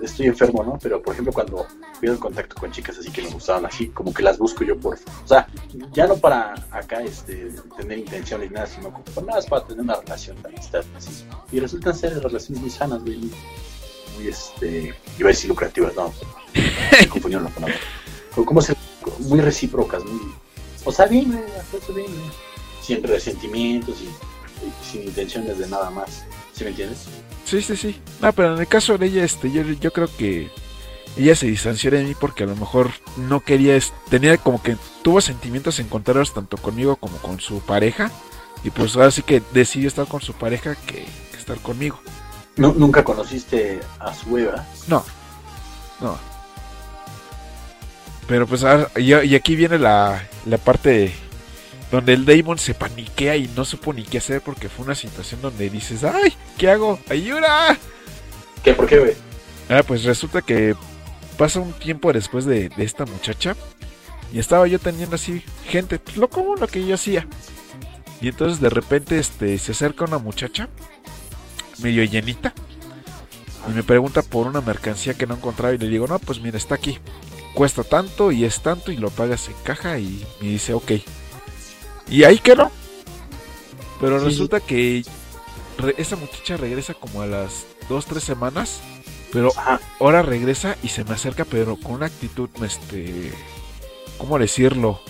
estoy enfermo, ¿no? Pero, por ejemplo, cuando pido el contacto con chicas así que me gustaban así, como que las busco yo por... O sea, ya no para acá este, tener intenciones nada, sino como nada más para tener una relación de amistad así. Y resultan ser relaciones muy sanas, güey. Muy, este, iba a decir lucrativas, no la palabra. Como se, muy recíprocas, muy, o sea, bien, bien, sin resentimientos y, sin intenciones de nada más. ¿Sí me entiendes? Sí, sí, sí. No, pero en el caso de ella, este, yo, yo creo que ella se distanció de mí porque a lo mejor no quería, tenía como que tuvo sentimientos encontrados tanto conmigo como con su pareja. Y pues ahora sí que decidió estar con su pareja que, estar conmigo. ¿Nunca conociste a su Eva? No, no. Pero pues y, aquí viene la, la parte donde el Damon se paniquea y no supo ni qué hacer porque fue una situación donde dices, ay, ¿qué hago? ¡Ayuda! ¿Qué? ¿Por qué, güey? Ah, pues resulta que pasa un tiempo después de, esta muchacha y estaba yo teniendo así gente, pues, lo como lo que yo hacía. Y entonces de repente este, se acerca una muchacha, medio llenita, y me pregunta por una mercancía que no encontraba y le digo, no, pues mira, está aquí cuesta tanto y es tanto y lo pagas en caja y me dice ok. Y ahí quedó. Pero resulta que esa muchacha regresa como a las 2, 3 semanas. Pero ahora regresa y se me acerca, pero con una actitud, este, ¿cómo decirlo?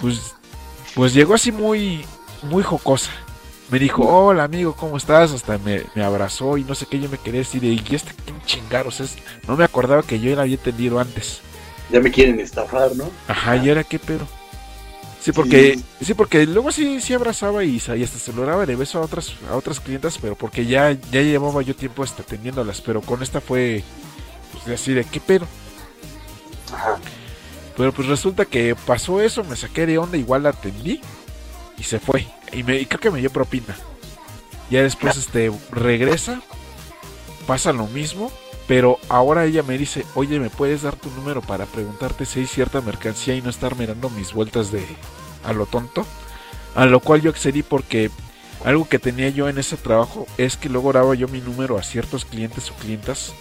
Pues, pues llegó así muy, muy jocosa. Me dijo, hola amigo, ¿cómo estás? Hasta me, abrazó y no sé qué yo me quería decir. Y este quién chingaros es. No me acordaba que yo la había entendido antes ya me quieren estafar, ¿no? Ajá, ¿y ahora qué pero? Sí, porque sí. porque luego sí sí abrazaba y, y, hasta se lo daba de beso a otras a otras clientas, pero porque ya ya llevaba yo tiempo hasta atendiéndolas, pero con esta fue pues así de qué pero. Ajá. Pero pues resulta que pasó eso, me saqué de onda, igual la atendí y se fue. Y, me, y creo que me dio propina. Ya después este regresa, pasa lo mismo pero ahora ella me dice, oye, ¿me puedes dar tu número para preguntarte si hay cierta mercancía y no estar mirando mis vueltas de a lo tonto? A lo cual yo accedí porque algo que tenía yo en ese trabajo es que luego daba yo mi número a ciertos clientes o clientas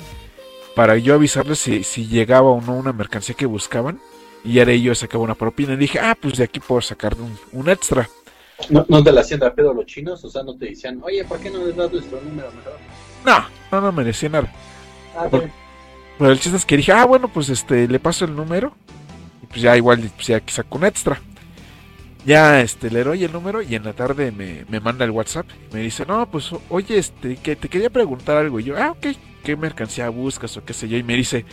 para yo avisarles si, si llegaba o no una mercancía que buscaban y ahora yo sacaba una propina y dije, ah, pues de aquí puedo sacar un, extra. ¿No, ¿No, te la hacían de pedo los chinos? O sea, no te decían, oye, ¿por qué no les das nuestro número mejor? No, no, no me decían nada. Ah, Pero el chiste es que dije, ah, bueno, pues este, le paso el número. Y pues ya igual, pues ya saco un extra. Ya este, le doy el número y en la tarde me, me manda el WhatsApp. Me dice, no, pues oye, este, que te quería preguntar algo. Y yo, ah, ok, ¿qué mercancía buscas o qué sé yo? Y me dice,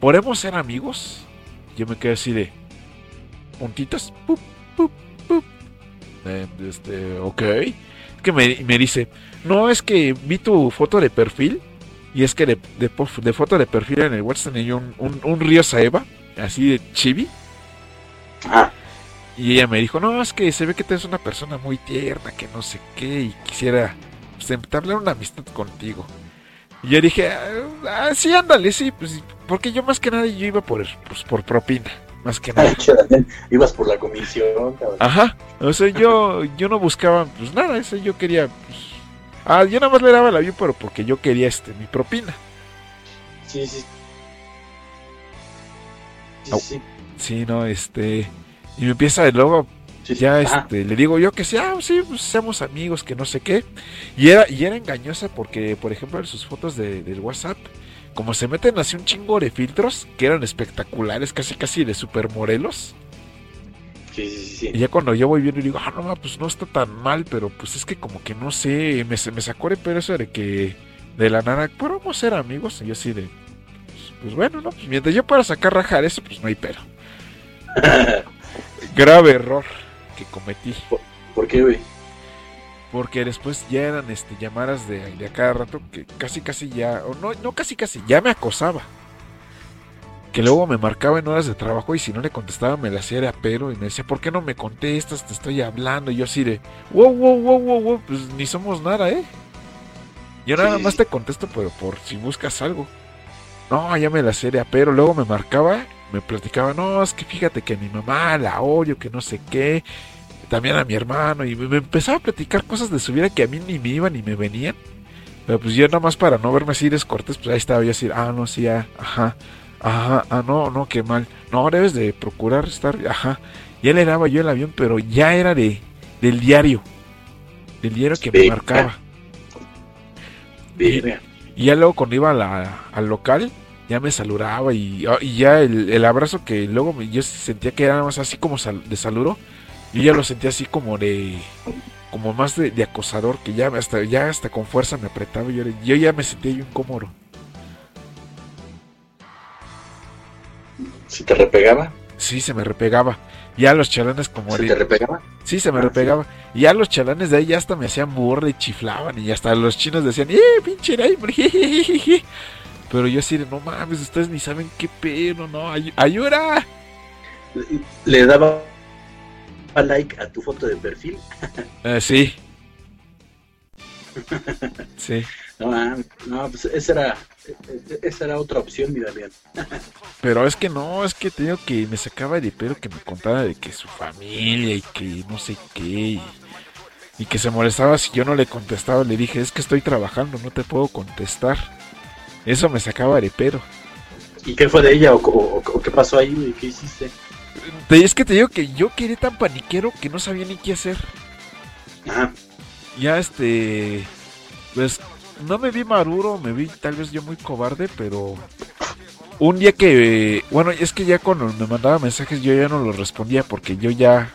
¿podemos ser amigos? Yo me quedé así de, puntitos, pup, pup, pup. Eh, este, ok. Que me, me dice, no, es que vi tu foto de perfil. Y es que de, de, de foto de perfil en el WhatsApp tenía un, un, un río Saeva, así de chibi. Ah, Y ella me dijo, no, es que se ve que tú eres una persona muy tierna, que no sé qué, y quisiera pues, entablar una amistad contigo. Y yo dije, ah, sí, ándale, sí, pues, porque yo más que nada yo iba por, pues, por propina, más que nada. ibas por la comisión, cabrón. Ajá, o sea, yo, yo no buscaba, pues nada, eso yo quería, pues, ah, yo nada más le daba el avión, pero porque yo quería, este, mi propina. Sí, sí. Sí, sí. Sí, no, este, y me empieza de luego sí, sí. ya este, le digo yo que sí, ah, sí, pues seamos amigos, que no sé qué. Y era, y era engañosa porque, por ejemplo, en sus fotos de, del WhatsApp, como se meten así un chingo de filtros que eran espectaculares, casi casi de super morelos. Sí, sí, sí. Y ya cuando yo voy viendo y digo, ah, no, pues no está tan mal, pero pues es que como que no sé, me, me sacó de pero eso de que de la nada, ¿podemos ser amigos? Y yo así de, pues, pues bueno, no, pues mientras yo pueda sacar rajar eso, pues no hay pero. Grave error que cometí. ¿Por qué, güey? Porque después ya eran este, llamadas de, de a cada rato que casi casi ya, o no, no casi casi, ya me acosaba. Que luego me marcaba en horas de trabajo y si no le contestaba me la hacía de a pero y me decía, ¿por qué no me contestas? Te estoy hablando. Y yo así de, wow, wow, wow, wow, wow, pues ni somos nada, ¿eh? Yo nada Sí. más te contesto, pero por si buscas algo. No, ya me la hacía de a pero. Luego me marcaba, me platicaba, no, es que fíjate que mi mamá la odio, que no sé qué también a mi hermano y me, empezaba a platicar cosas de su vida que a mí ni me iban ni me venían. Pero pues yo nada más para no verme así descortés, pues ahí estaba yo así, ah, no, sí, ah, ajá, ajá, ah, no, no, qué mal. No, debes de procurar estar, ajá. Ya le daba yo el avión, pero ya era de del diario. Del diario que me marcaba. Verga. Y ya luego cuando iba a la- al local, ya me saludaba y, ah, y ya el, el abrazo que luego me- yo sentía que era nada más así como sal- de saludo, yo ya lo sentía así como de como más de, de acosador, que ya hasta, ya hasta con fuerza me apretaba y yo, ya me sentía yo incómodo. ¿Si te repegaba? Sí, se me repegaba. Ya los chalanes como ¿Se de... te repegaba? Sí, se me Ah, repegaba. Y ya los chalanes de ahí ya hasta me hacían burla y chiflaban. Y hasta los chinos decían, ¡eh, pinche jejejeje". Pero yo así de, no mames, ustedes ni saben qué pedo, no, ay- ayuda. ¿Le daba like a tu foto de perfil? Eh, sí. Sí. No, mames, no pues esa era, esa era otra opción, mi Damián. Pero es que no, es que te digo que me sacaba de pedo que me contara de que su familia y que no sé qué. Y, y que se molestaba si yo no le contestaba. Le dije, es que estoy trabajando, no te puedo contestar. Eso me sacaba de pedo. ¿Y qué fue de ella o, o- o qué pasó ahí? ¿Qué hiciste? Es que te digo que yo quedé tan paniquero que no sabía ni qué hacer. Ajá. Ya este. Pues no me vi maduro, me vi tal vez yo muy cobarde, pero. Un día que. Bueno, es que ya cuando me mandaba mensajes yo ya no los respondía porque yo ya.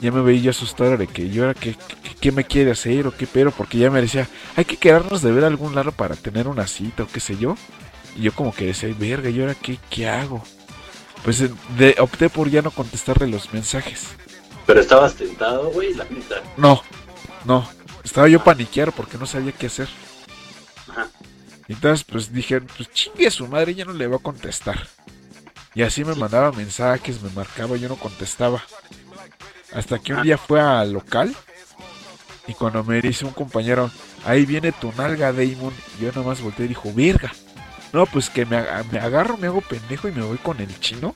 Ya me veía asustado de que yo era que, que- qué me quiere hacer o qué pero, porque ya me decía, hay que quedarnos de ver a algún lado para tener una cita o qué sé yo. Y yo como que decía, verga, ¿y ahora qué, qué hago? Pues eh, de- opté por ya no contestarle los mensajes. Pero estabas tentado, güey, la neta. No, no. Estaba yo paniqueado porque no sabía qué hacer. Ajá. Entonces, pues dije, pues chingue a su madre, ya no le va a contestar. Y así me mandaba mensajes, me marcaba, yo no contestaba. Hasta que un Ah. día fue al local y cuando me dice un compañero, ahí viene tu nalga, Damon, yo nomás volteé y dijo, verga. No, pues que me, aga- me agarro, me hago pendejo y me voy con el chino.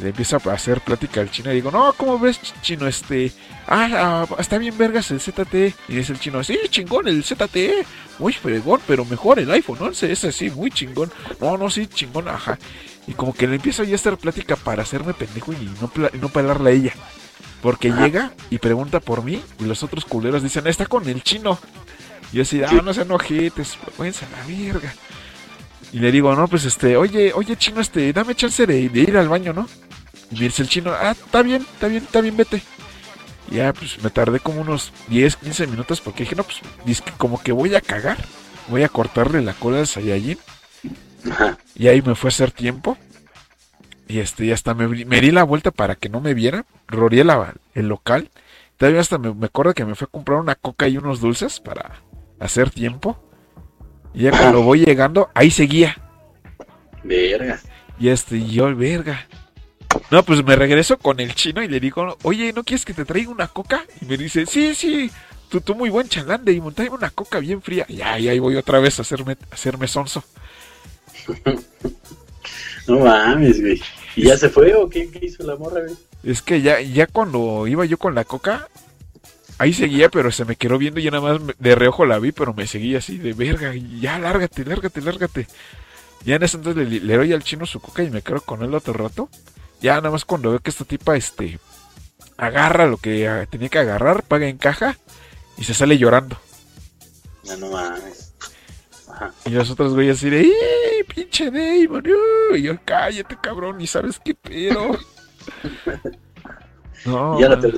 Le empieza a hacer plática al chino y digo, no, ¿cómo ves, ch- chino? Este, ah, ah, está bien vergas el ZT. Y dice el chino, sí, chingón el ZT. Muy fregón, pero mejor el iPhone 11, ese sí, muy chingón. No, no, sí, chingón, ajá. Y como que le empiezo ya a hacer plática para hacerme pendejo y no, y no pelarle a ella. Porque llega y pregunta por mí y los otros culeros dicen, está con el chino. Y yo así, ah, no sean ojetes, váyanse a la verga. Y le digo, no, pues este, oye, oye, chino, este, dame chance de, de ir al baño, ¿no? Y me dice el chino, ah, está bien, está bien, está bien, vete. Y ya, pues me tardé como unos 10, 15 minutos porque dije, no, pues, dice que como que voy a cagar. Voy a cortarle la cola al Saiyajin. Y ahí me fue a hacer tiempo. Y este, ya hasta me, me di la vuelta para que no me viera. Rodeé la- el local. Todavía hasta me, me acuerdo que me fue a comprar una coca y unos dulces para hacer tiempo. Y ya cuando voy llegando, ahí seguía. Verga. Y este, y yo, verga. No, pues me regreso con el chino y le digo, oye, ¿no quieres que te traiga una coca? Y me dice, sí, sí, tú, tú muy buen chalán de tráeme una coca bien fría. Y ahí, ahí voy otra vez a hacerme, a hacerme sonso. No mames, güey. ¿Y ya se fue o qué, qué hizo la morra, güey? Es que ya, ya cuando iba yo con la coca, ahí seguía, pero se me quedó viendo y ya nada más de reojo la vi, pero me seguía así de verga, ya lárgate, lárgate, lárgate. Ya en ese entonces le, le doy al chino su coca y me quedo con él otro rato. Ya nada más cuando veo que esta tipa, este, agarra lo que ah, tenía que agarrar, paga en caja y se sale llorando. No, no mames. Ajá. Y los otros güeyes así de, ¡eh, pinche Damon! uh", Y yo, cállate, cabrón, y sabes qué pedo. No, ¿Ya, no te,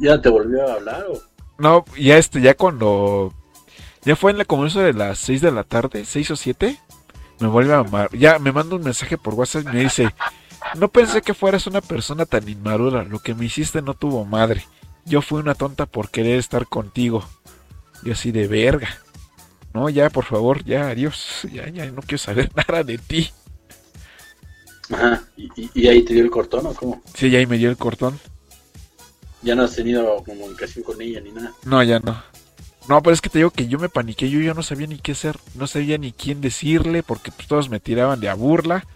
¿Ya te volvió a hablar o? No, ya este, ya cuando. Ya fue en la comienzo de las 6 de la tarde, 6 o 7. Me vuelve a amar. Ya me manda un mensaje por WhatsApp y me dice: No pensé que fueras una persona tan inmadura. Lo que me hiciste no tuvo madre. Yo fui una tonta por querer estar contigo. Yo así de verga. No, ya, por favor, ya, adiós. Ya, ya, no quiero saber nada de ti. Ajá. ¿Y, y, ahí te dio el cortón o cómo? Sí, ya ahí me dio el cortón. Ya no has tenido comunicación con ella ni nada. No, ya no. No, pero es que te digo que yo me paniqué, yo ya no sabía ni qué hacer, no sabía ni quién decirle, porque pues, todos me tiraban de a burla.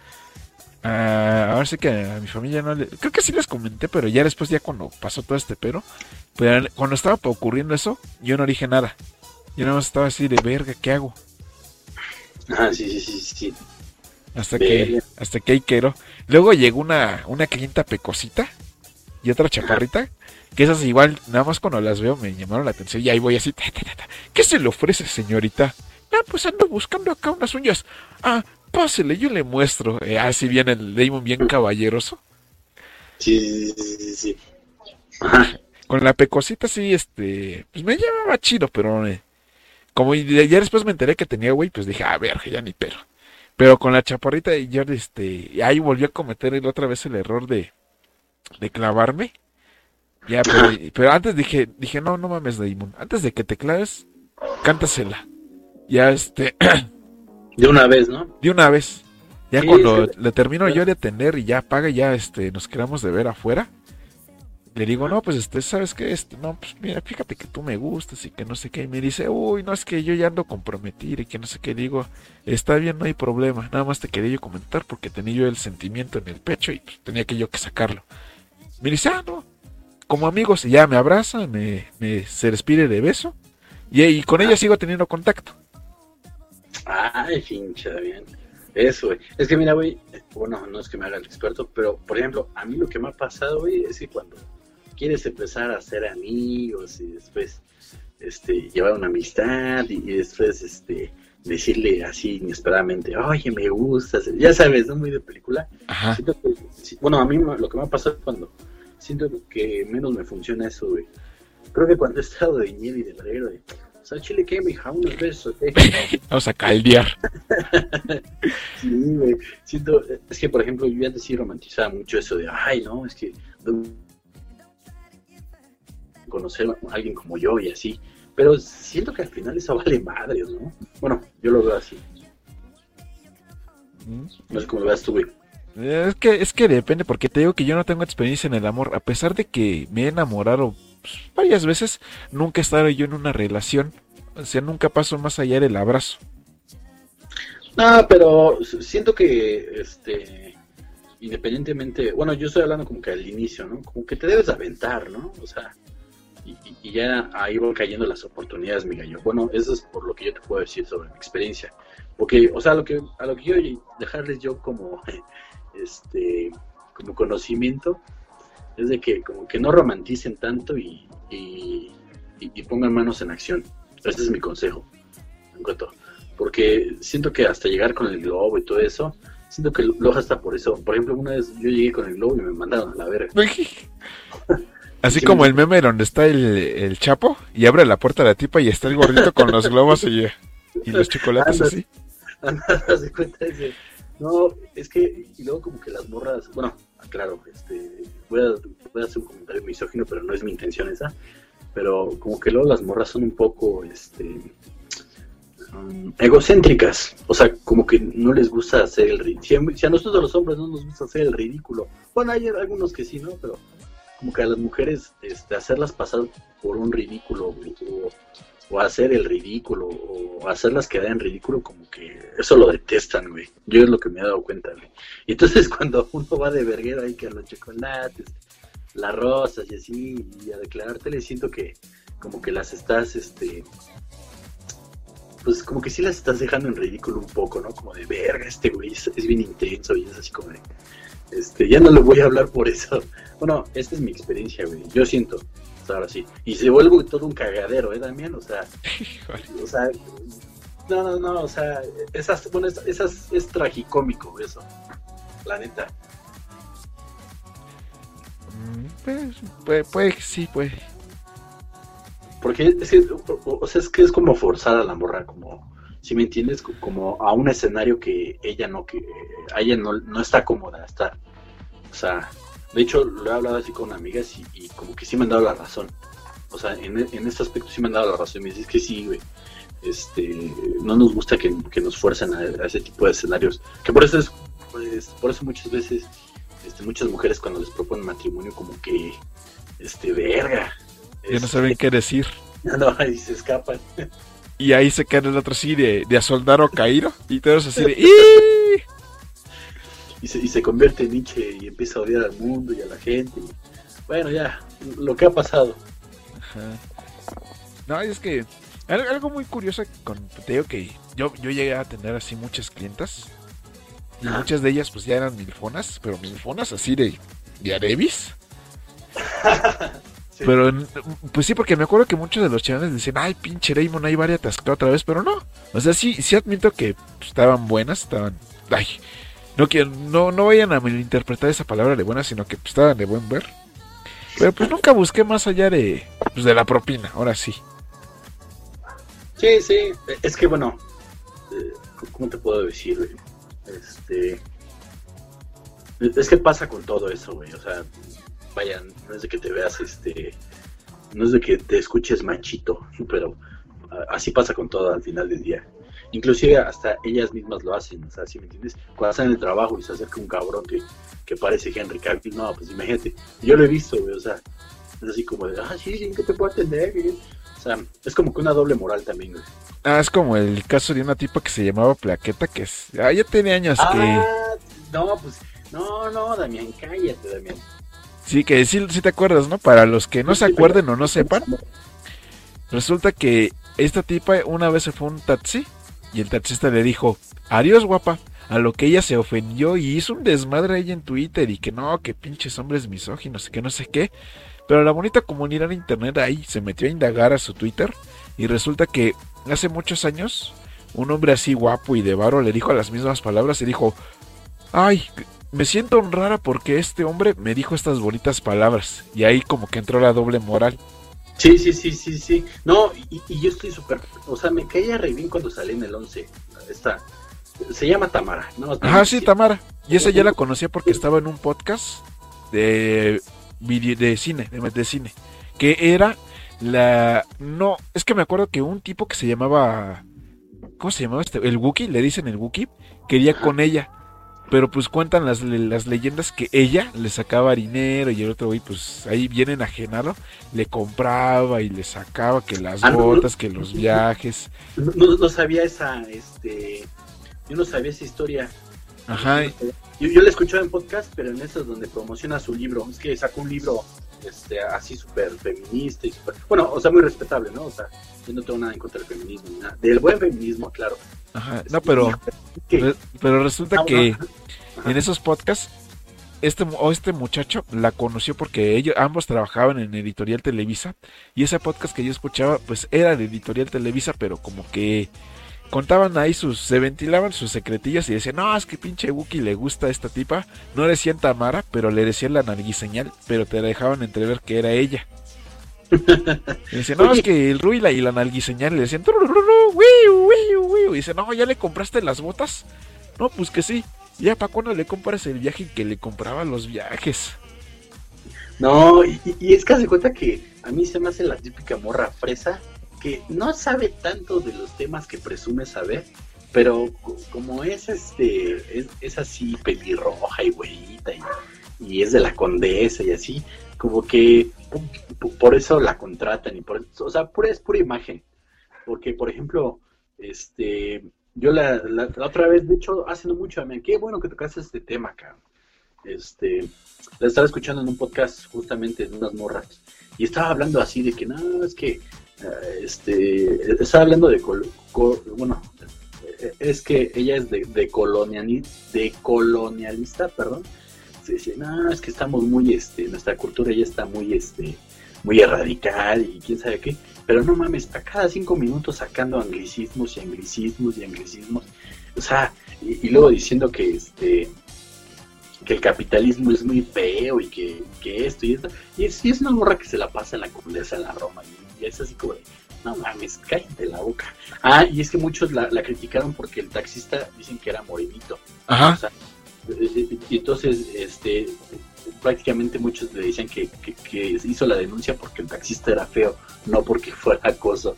Ah, ahora sí que a mi familia no le... Creo que sí les comenté, pero ya después, ya cuando pasó todo este pero, pero cuando estaba ocurriendo eso, yo no dije nada. Yo nada más estaba así de verga, ¿qué hago? Ajá, sí, sí, sí, sí. Hasta que, hasta que ahí quedó. Luego llegó una, una clienta pecosita y otra chaparrita, que esas igual, nada más cuando las veo me llamaron la atención y ahí voy así, ta, ta, ta, ta. ¿qué se le ofrece señorita? Ah, pues ando buscando acá unas uñas. Ah, pásele, yo le muestro. Eh, así viene el Damon bien caballeroso. Sí, sí, sí. Con la pecosita sí, este, pues me llevaba chido, pero eh, como ya después me enteré que tenía güey, pues dije, a ver, ya ni pero. Pero con la chaparrita y yo, este, y ahí volví a cometer el- otra vez el error de, de clavarme. Ya, pero, pero antes dije, dije, no, no mames, Damon, antes de que te claves, cántasela. Ya, este, De una vez, ¿no? de una vez. Ya Sí, cuando es que- le termino yo de atender y ya paga, ya este, nos quedamos de ver afuera. Le digo, no, pues este, ¿sabes qué? Este, no, pues mira, fíjate que tú me gustas y que no sé qué. Y me dice, uy, no, es que yo ya ando comprometido y que no sé qué. Digo, está bien, no hay problema. Nada más te quería yo comentar porque tenía yo el sentimiento en el pecho y pues, tenía que yo que sacarlo. Me dice, ah, no. Como amigos, y ya me abraza, me, me se despide de beso. Y, y con ella sigo teniendo contacto. Ay, pinche bien. Eso, güey. Es que mira, güey, bueno, no es que me haga el experto, pero por ejemplo, a mí lo que me ha pasado, güey, es que cuando quieres empezar a ser amigos y después este llevar una amistad y, y después este decirle así inesperadamente, oye, me gustas, ya sabes, ¿no? Muy de película. Ajá. Que, bueno, a mí lo que me ha pasado cuando siento que menos me funciona eso, güey. Creo que cuando he estado de nieve y de verguero, de, o sea, chile que, mija, unos besos, eh. Vamos a caldear. Sí, güey. Siento, es que por ejemplo, yo antes sí romantizaba mucho eso de, ay, no, es que no- conocer a alguien como yo y así. Pero siento que al final eso vale madres, ¿no? Bueno, yo lo veo así. No sé cómo lo veas tú, güey. Es que, es que depende, porque te digo que yo no tengo experiencia en el amor. A pesar de que me he enamorado pues, varias veces, nunca he estado yo en una relación. O sea, nunca paso más allá del abrazo. No, pero siento que, este, independientemente, bueno, yo estoy hablando como que al inicio, ¿no? Como que te debes aventar, ¿no? O sea, y, y- ya ahí van cayendo las oportunidades, mi gallo. Bueno, eso es por lo que yo te puedo decir sobre mi experiencia. Porque, o sea, lo que, a lo que quiero dejarles yo como, este, como conocimiento, es de que como que no romanticen tanto y, y, y- y pongan manos en acción. Ese es mi consejo. En cuanto, porque siento que hasta llegar con el globo y todo eso, siento que Loja está por eso. Por ejemplo, una vez yo llegué con el globo y me mandaron a la verga. Así Sí, como me- el meme donde está el, el chapo y abre la puerta de la tipa y está el gordito con los globos y, y los chocolates Anda. así. Cuenta ese. No, es que, y luego como que las morras, bueno, claro, este, voy a, hacer un comentario misógino, pero no es mi intención esa, pero como que luego las morras son un poco, este, um, egocéntricas, o sea, como que no les gusta hacer el ridículo, si, a- nosotros los hombres no nos gusta hacer el ridículo, bueno, hay algunos que sí, ¿no? Pero como que a las mujeres, este, hacerlas pasar por un ridículo, o, hacer el ridículo, o hacerlas quedar en ridículo, como que eso lo detestan, güey. Yo es lo que me he dado cuenta, güey. Y entonces cuando uno va de verguero ahí que a los chocolates, las rosas y así, y a declararte, le siento que como que las estás, este, pues como que sí las estás dejando en ridículo un poco, ¿no? Como de verga, este güey es, bien intenso y es así como de, este, ya no le voy a hablar por eso. Bueno, esta es mi experiencia, güey. Yo siento, ahora sí. Y se vuelve todo un cagadero, ¿eh, Damián? O sea, o sea, no, no, no, o sea, esas, bueno, esas, es tragicómico eso, la neta. Mm, Pues, pues, pues, sí, pues. Porque es que, o, sea, es que es como forzar a la morra, como, si me entiendes, Co- como a un escenario que ella no, que a ella no, no está cómoda estar. O sea, de hecho, lo he hablado así con amigas y, y como que sí me han dado la razón. O sea, en, en este aspecto sí me han dado la razón. Y me dicen, es que sí, güey. Este, no nos gusta que, que nos fuercen a, a ese tipo de escenarios. Que por eso es, pues, por eso muchas veces, este, muchas mujeres cuando les proponen matrimonio, como que, este, verga. Ya no este, saben qué decir. no, y se escapan. Y ahí se queda el otro así de, de a soldar o caído. Y todos así de. "Ih". Y se, y se convierte en Nietzsche y empieza a odiar al mundo y a la gente. bueno, ya, lo que ha pasado. Ajá. No, es que algo, muy curioso con te digo que yo, yo llegué a tener así muchas clientas y muchas de ellas pues ya eran milfonas, pero milfonas así de, de Arevis. Sí. Pero pues sí, porque me acuerdo que muchos de los chavales decían, ay pinche Raymond, ahí varias atascado otra vez, pero no. O sea, sí, sí admito que pues, estaban buenas, estaban... Ay, no, no, no vayan a malinterpretar esa palabra de buenas, sino que pues, estaban de buen ver. Pero pues nunca busqué más allá de, pues, de la propina, ahora sí. Sí, sí, es que bueno, eh, ¿cómo te puedo decir? güey? Este, es que pasa con todo eso, güey. O sea, vaya, no es de que te veas, este, no es de que te escuches machito, pero así pasa con todo al final del día. Inclusive hasta ellas mismas lo hacen, o sea, ¿sí me entiendes? Cuando están en el trabajo y se acerca un cabrón que, que parece Henry Cavill, no, pues imagínate, yo lo he visto, güey, o sea, es así como de, ah, sí, sí, que te puedo atender, güey?". O sea, es como que una doble moral también, güey. Ah, es como el caso de una tipa que se llamaba Plaqueta, que es... Ah, ya tiene años que... Ah, no, pues, no, no, Damián, cállate, Damián. Sí, que sí, sí te acuerdas, ¿no? Para los que no se acuerden o no sepan, resulta que esta tipa una vez se fue a un taxi y el taxista le dijo, adiós guapa, a lo que ella se ofendió y hizo un desmadre ahí en Twitter y que no, que pinches hombres misóginos, que no sé qué. Pero la bonita comunidad de internet ahí se metió a indagar a su Twitter y resulta que hace muchos años un hombre así guapo y de varo le dijo las mismas palabras y dijo, ay, me siento honrada porque este hombre me dijo estas bonitas palabras. Y ahí como que entró la doble moral. Sí, sí, sí, sí, sí. No, y, y yo estoy súper, o sea, me caía re bien cuando salí en el 11. Esta, se llama Tamara, ¿no? Ajá, sí, Tamara. Y esa ya la conocía porque estaba en un podcast de, video, de cine, de, de cine. Que era la... No, es que me acuerdo que un tipo que se llamaba... ¿Cómo se llamaba este? El Wookiee, le dicen el Wookiee, quería con ella. Pero pues cuentan las, las leyendas que ella le sacaba dinero y el otro güey pues ahí bien enajenado le compraba y le sacaba que las Ah, no. botas, que los viajes. No, sabía esa, este, yo no sabía esa historia. Ajá, Yo, yo la escuchaba en podcast, pero en esas donde promociona su libro. Es que sacó un libro este, así súper feminista y súper... Bueno, o sea, muy respetable, ¿no? O sea, yo no tengo nada en contra del feminismo, ni nada. Del buen feminismo, claro. ajá. No, pero, re- pero resulta Ah, que. En esos podcasts este, o este muchacho la conoció porque ellos ambos trabajaban en Editorial Televisa y ese podcast que yo escuchaba pues era de Editorial Televisa pero como que contaban ahí sus, se ventilaban sus secretillas y decían, no, es que pinche Wookie le gusta a esta tipa. No decían Tamara, pero le decían la señal pero te dejaban entrever que era ella. Y dice, no, es que el Rui y la nalguiseñal le decían, y dice, no, ¿ya le compraste las botas? No, pues que sí. Ya, ¿para cuándo le compras el viaje que le compraba los viajes? No, y, es que hace cuenta que a mí se me hace la típica morra fresa que no sabe tanto de los temas que presume saber, pero como es este, es, así pelirroja y güeyita y, y, es de la condesa y así, como que por eso la contratan y por o sea, pura, es pura imagen. Porque, por ejemplo, este, yo la, la, otra vez, de hecho, hace no mucho, mí, qué bueno que tocaste este tema, cabrón. Este, la estaba escuchando en un podcast justamente de unas morras y estaba hablando así de que, no, es que, eh, este, estaba hablando de, bueno, es que ella es de, de, de colonialista, perdón. Se dice, no, es que estamos muy, este, nuestra cultura ya está muy, este, muy radical y quién sabe qué. Pero no mames, a cada cinco minutos sacando anglicismos y anglicismos y anglicismos. O sea, y, luego diciendo que este que el capitalismo es muy feo y que, esto y esto. Y es, es, una morra que se la pasa en la condesa en la Roma. Y, es así como de, no mames, cállate la boca. Ah, y es que muchos la, criticaron porque el taxista dicen que era morenito. Ajá. Eh, eh, y entonces, este, prácticamente muchos le decían que, hizo la denuncia porque el taxista era feo, no porque fuera acoso.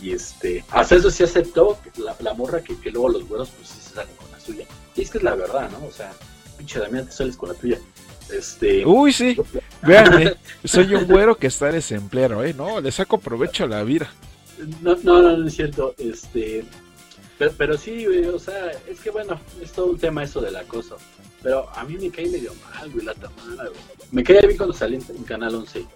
Y este, hasta eso sí aceptó la, la morra que, luego los güeros pues sí se salen con la suya. Y es que es la verdad, ¿no? O sea, pinche Damián, te sales con la tuya. Este... Uy, sí. Vean, soy un güero que está desempleado, ¿eh? No, le saco provecho a la vida. No, no, no, no es cierto. Este, pero, pero sí, o sea, es que bueno, es todo un tema eso del acoso. Pero a mí me cae medio mal, güey, la Tamara, güey. Me cae bien cuando salí en Canal 11.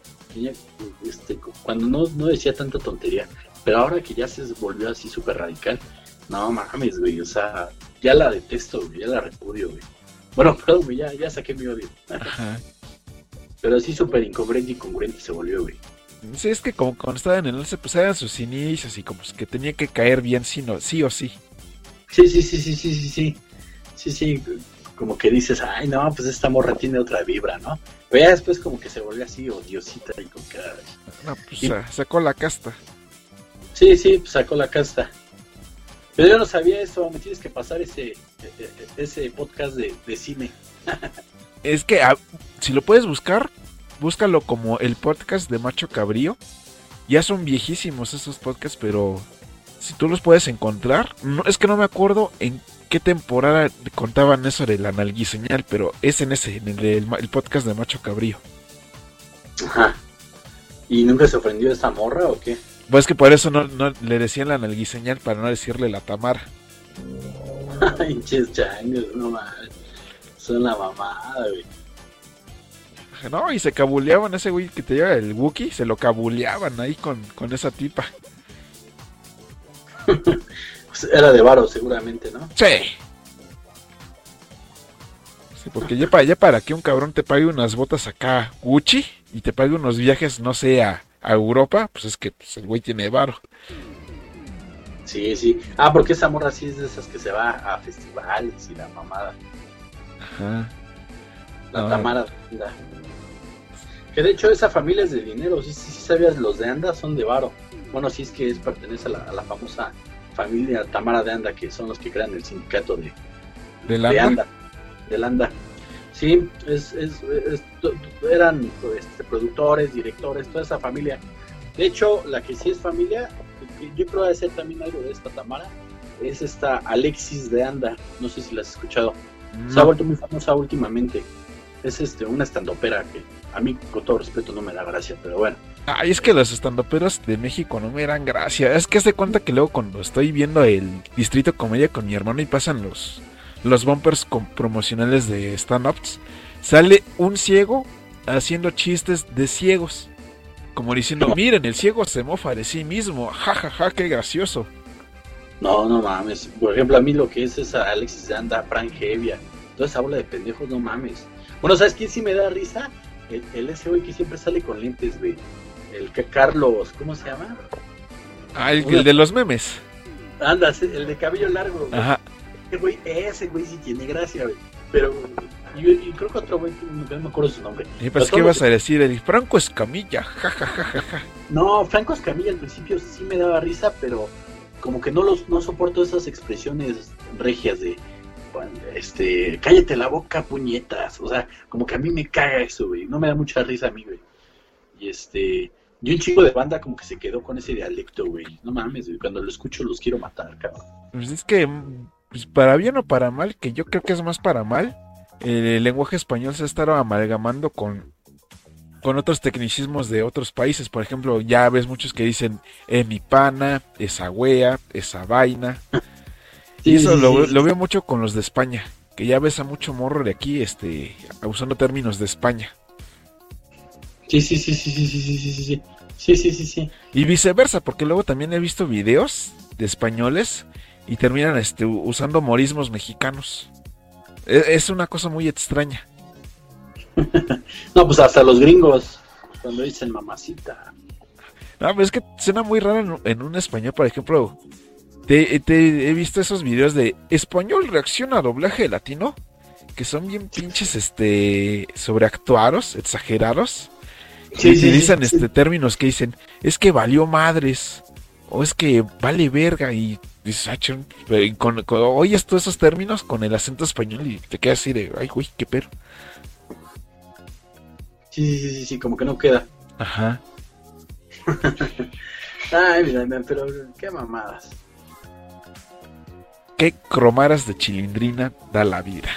este, cuando no, no decía tanta tontería. Pero ahora que ya se volvió así súper radical, no mames, güey, o sea, ya la detesto, güey, ya la repudio, güey. Bueno, perdón, güey, ya, ya saqué mi odio. Pero así súper incongruente y congruente se volvió, güey. Sí, es que como cuando estaba en el 11, pues eran sus inicios y como que tenía que caer bien sí, no, sí o sí. Sí, sí, sí, sí, sí, sí, sí. Sí, sí, como que dices, ay, no, pues esta morra tiene otra vibra, ¿no? Pero ya después como que se volvió así odiosita y con que... No, pues sacó la casta. Sí, sí, pues sacó la casta. Pero yo no sabía eso, me tienes que pasar ese, e, e, ese podcast de, cine. es que ah, si lo puedes buscar, búscalo como el podcast de Macho Cabrío. Ya son viejísimos esos podcasts, pero si tú los puedes encontrar, no, es que no me acuerdo en qué temporada contaban eso de la nalguiseñal, pero es en ese, en el, podcast de Macho Cabrío. Ajá. ¿Y nunca se ofendió esa morra o qué? Pues que por eso no, le decían la nalguiseñal para no decirle la Tamara. Ay, changos, no mames. Son la mamada, güey. No, y se cabuleaban ese güey que te lleva el Wookiee, se lo cabuleaban ahí con, con esa tipa. Pues, era de varo, seguramente, ¿no? Sí. Sí, porque ya para, ya para que un cabrón te pague unas botas acá Gucci y te pague unos viajes, no sé, a, Europa, pues es que pues, el güey tiene varo. Sí, sí. Ah, porque esa morra sí es de esas que se va a festivales y la mamada. Ajá. La Tamara. Que de hecho esa familia es de dinero, sí, sí, sí sabías, los de Anda son de varo. Bueno, sí es que es, pertenece a la famosa familia Tamara de Anda, que son los que crean el sindicato de, ¿De, Anda? De Anda. Sí, es, eran este, productores, directores, toda esa familia. De hecho, la que sí es familia, yo creo que ser también algo de esta Tamara, es esta Alexis de Anda. No sé si la has escuchado. Se ha vuelto muy famosa últimamente. Es este una estandopera que a mí, con todo respeto, no me da gracia, pero bueno. Ay, es que los estandoperos de México no me dan gracia. Es que hace cuenta que luego cuando estoy viendo el Distrito Comedia con mi hermano y pasan los, los bumpers promocionales de stand-ups, sale un ciego haciendo chistes de ciegos. Como diciendo, miren, el ciego se mofa de sí mismo. Ja, ja, ja, qué gracioso. No, no mames. Por ejemplo, a mí lo que es esa Alexis Anda, Frank Hevia, toda esa bola de pendejos, no mames. Bueno, ¿sabes quién sí me da risa? El, el ese güey que siempre sale con lentes, güey el que Carlos, ¿cómo se llama? Ah, el, de los memes. Anda, sí, el de cabello largo. güey. Ajá. Ese güey, ese güey sí tiene gracia, güey. Pero yo, yo creo que otro güey, no me acuerdo su nombre. Y pues, ¿qué vas a decir? El Franco Escamilla. Ja, ja, ja, ja, ja. No, Franco Escamilla al principio sí me daba risa, pero como que no los no soporto esas expresiones regias de este, cállate la boca, puñetas. O sea, como que a mí me caga eso, güey. No me da mucha risa a mí, güey. Y este, y un chico de banda como que se quedó con ese dialecto, güey. No mames, güey. Cuando lo escucho los quiero matar, cabrón. Pues es que, mm, pues, para bien o para mal, que yo creo que es más para mal, el lenguaje español se ha estado amalgamando con, con otros tecnicismos de otros países. Por ejemplo, ya ves muchos que dicen eh, mi pana, esa wea, esa vaina. y eso sí, lo, sí, lo veo mucho con los de España, que ya ves a mucho morro de aquí este, usando términos de España. Sí, sí, sí, sí, sí, sí, sí, sí, sí, sí. Sí, sí, sí, sí. Y viceversa, porque luego también he visto videos de españoles y terminan este, usando morismos mexicanos. E- Es una cosa muy extraña. No, pues hasta los gringos, cuando dicen mamacita. No, pero es que suena muy raro en, en un español, por ejemplo. Te, te- he visto esos videos de español reacciona a doblaje latino, que son bien pinches, este, sobreactuados, exagerados. Sí, y sí, sí, utilizan sí. este términos que dicen, es que valió madres, o es que vale verga, y dices, "Ah, chon", pero y con, con- oyes todos esos términos con el acento español y te quedas así de, ay, güey, qué perro. Sí, sí, sí, sí, como que no queda. Ajá. Ay, mira, pero qué mamadas. ¿Qué cromaras de chilindrina da la vida?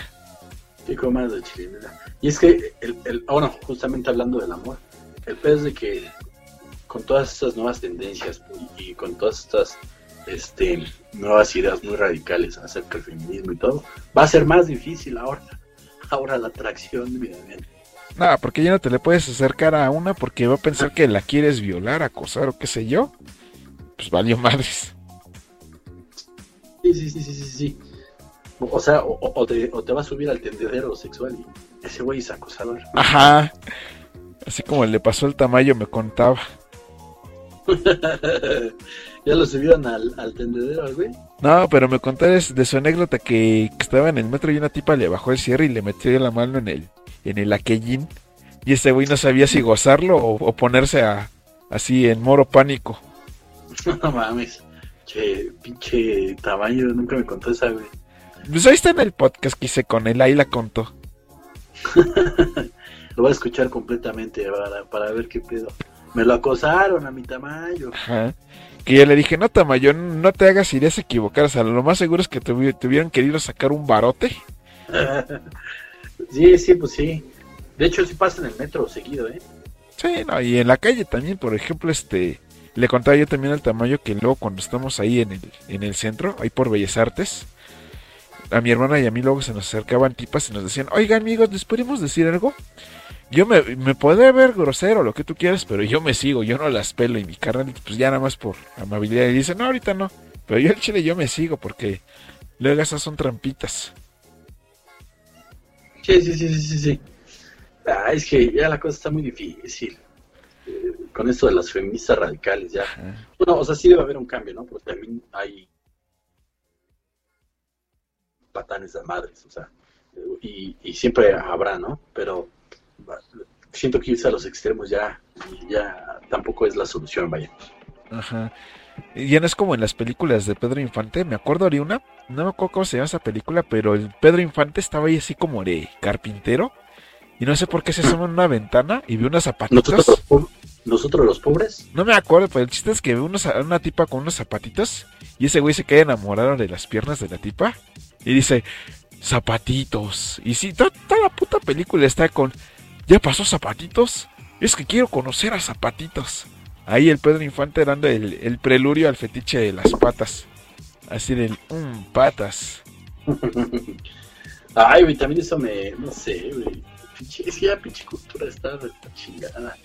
Qué comas de chile, mira. Y es que, el, el, ah, bueno, justamente hablando del amor, el peor es de que con todas estas nuevas tendencias y, y con todas estas este, nuevas ideas muy radicales acerca del feminismo y todo, va a ser más difícil ahora. Ahora la atracción, mira. Nada, porque ya no te le puedes acercar a una porque va a pensar que la quieres violar, acosar o qué sé yo. Pues valió madres. Sí, sí, sí, sí, sí. O o sea, o, o te, o te va a subir al tendedero sexual y ese güey es acosador. Ajá. Así como le pasó el tamaño, me contaba. ya lo subieron al, al tendedero, güey. No, pero me contaba de, de su anécdota que, que estaba en el metro y una tipa le bajó el cierre y le metió la mano en el, en el aquellín. Y ese güey no sabía si gozarlo o, o ponerse a, así en moro pánico. No mames. Che, pinche tamaño, nunca me contó esa, güey. Pues ahí está en el podcast que hice con él, ahí la contó. Lo voy a escuchar completamente para, para ver qué pedo. Me lo acosaron a mi tamaño. Ajá. Que yo le dije, no, Tamayo, no te hagas ideas equivocadas. O sea, lo más seguro es que tuvi- tuvieron querido sacar un barote. sí, sí, pues sí. De hecho, sí pasa en el metro seguido, ¿eh? Sí, no, y en la calle también, por ejemplo, este, le contaba yo también al Tamayo que luego cuando estamos ahí en el, en el centro, ahí por Bellas Artes, a mi hermana y a mí luego se nos acercaban tipas y nos decían, oigan amigos, ¿les podemos decir algo? Yo me, me podré ver grosero, lo que tú quieras, pero yo me sigo, yo no las pelo y mi carnal, pues ya nada más por amabilidad, y dice, no, ahorita no, pero yo al chile yo me sigo porque luego esas son trampitas. Sí, sí, sí, sí, sí. Ah, es que ya la cosa está muy difícil. Eh, con esto de las feministas radicales, ya. Ajá. Bueno, o sea, sí debe haber un cambio, ¿no? Porque también hay patanes de madres, o sea, y, y siempre habrá, ¿no? Pero siento que irse a los extremos ya, ya tampoco es la solución, vaya. Ajá. Y ya no es como en las películas de Pedro Infante. Me acuerdo de una, no me acuerdo cómo se llama esa película, pero el Pedro Infante estaba ahí así como de carpintero. Y no sé por qué se asoma en una ventana y Nosotros los, zapatitos. nosotros los pobres, No me acuerdo, pero el chiste es que ve una tipa con unos zapatitos. Y ese güey se queda enamorado de las piernas de la tipa. Y dice, zapatitos. Y sí, to- toda la puta película está con, ¿ya pasó zapatitos? Es que quiero conocer a zapatitos. Ahí el Pedro Infante dando el, el preludio al fetiche de las patas. Así del, mmm, patas. Ay, güey, también eso me, no sé, güey. Es que ya pinche cultura está, está chingada.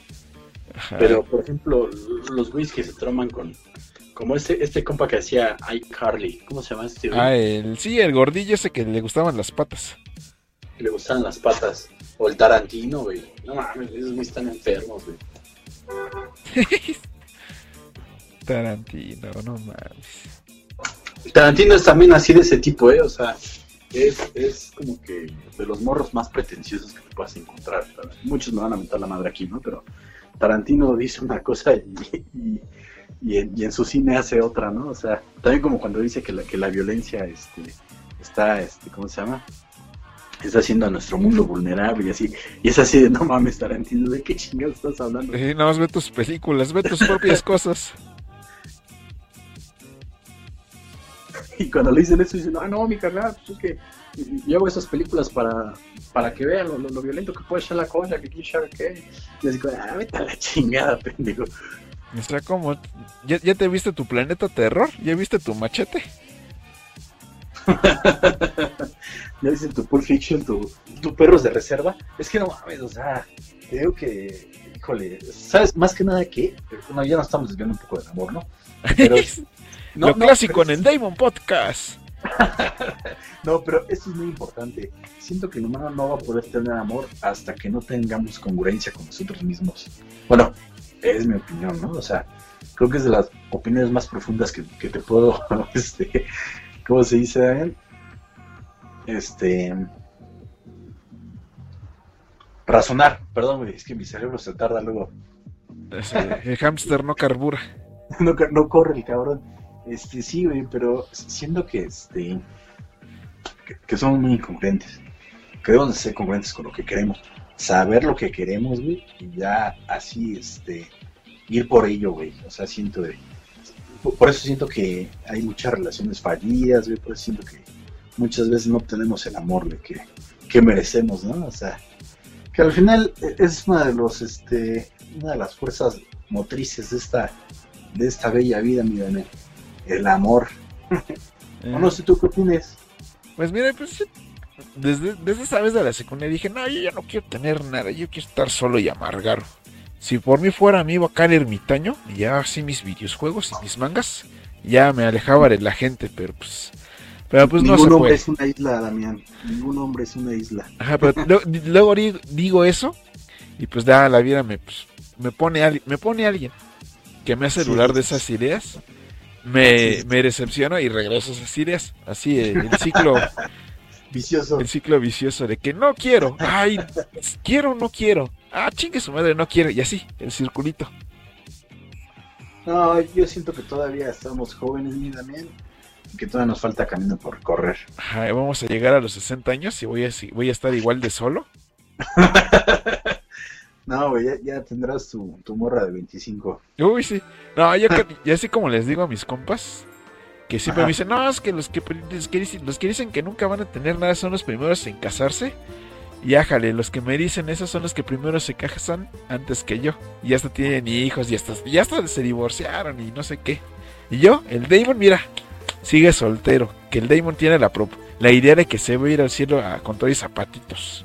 Ajá. Pero, por ejemplo, los güeyes que se troman con, como este, este compa que hacía iCarly, ¿cómo se llama este güey? Ah, el, sí, el gordillo ese que le gustaban las patas. Que le gustaban las patas. O el Tarantino, güey. No mames, esos güeyes están enfermos, güey. Tarantino, no mames. Tarantino es también así de ese tipo, ¿eh? O sea, es, es como que de los morros más pretenciosos que te puedas encontrar. Muchos me van a meter la madre aquí, ¿no? Pero Tarantino dice una cosa y, y, y, en, y en su cine hace otra, ¿no? O sea, también como cuando dice que la, que la violencia este, está, este, ¿cómo se llama? Está haciendo a nuestro mundo vulnerable y así. Y es así de, no mames, Tarantino, ¿de qué chingados estás hablando? Eh, nada más ve tus películas, ve tus propias cosas. Y cuando le dicen eso, dicen, ah, no, mi carnal, pues es que yo hago esas películas para, para que vean lo, lo, lo violento que puede ser la cosa, que quién sabe qué. Y les digo, ah, vete a la chingada, pendejo. O sea, como, ¿Ya, ¿ya te viste tu planeta terror? ¿Ya viste tu machete? ya dicen tu Pulp Fiction, tu, tu perros de reserva. Es que no mames, o sea, te digo que, híjole, ¿sabes? Más que nada que, bueno, ya nos estamos desviando un poco del amor, ¿no? Pero, no, Lo clásico pero... en el Damon Podcast. no, pero esto es muy importante. Siento que el humano no va a poder tener amor hasta que no tengamos congruencia con nosotros mismos. Bueno, es mi opinión, ¿no? O sea, creo que es de las opiniones más profundas que, que te puedo, este, ¿cómo se dice? Este, razonar, perdón, es que mi cerebro se tarda luego. El hámster no carbura. no, no corre el cabrón. Este, sí, güey, pero siendo que, este, que, que somos muy incongruentes. Que debemos ser congruentes con lo que queremos. Saber lo que queremos, güey, y ya así, este, ir por ello, güey. O sea, siento de... Por eso siento que hay muchas relaciones fallidas, güey, por eso siento que muchas veces no obtenemos el amor de que, que merecemos, ¿no? O sea, que al final es una de los, este, una de las fuerzas motrices de esta, de esta bella vida, mi Daniel el amor. Eh. no sé tú qué opinas. Pues mira, pues desde, desde esa vez de la secundaria dije, no, yo ya no quiero tener nada, yo quiero estar solo y amargar. Si por mí fuera mi acá el ermitaño, y ya así mis videojuegos y mis mangas, ya me alejaba de la gente, pero pues... Pero pues Ningún no se hombre puede. es una isla, Damián. Ningún hombre es una isla. Ajá, pero luego, digo eso, y pues da la vida me, pues, me, pone, me pone alguien que me hace dudar sí, de esas ideas me, me decepciono y regreso a esas ideas. Así, el, el ciclo vicioso. El ciclo vicioso de que no quiero, ay, quiero, no quiero, ah, chingue su madre, no quiero, y así, el circulito. No, yo siento que todavía estamos jóvenes, mi Damián, que todavía nos falta camino por correr. Ay, vamos a llegar a los 60 años y voy a, voy a estar igual de solo. No, güey, ya, ya, tendrás tu, tu, morra de 25. Uy, sí. No, yo ya así como les digo a mis compas, que siempre Ajá. me dicen, no, es que los que, los que, dicen, los que dicen que nunca van a tener nada son los primeros en casarse. Y ájale, los que me dicen eso son los que primero se casan antes que yo. Y hasta tienen hijos y hasta, y hasta se divorciaron y no sé qué. Y yo, el Damon, mira, sigue soltero. Que el Damon tiene la, la idea de que se va a ir al cielo a, con todos y zapatitos.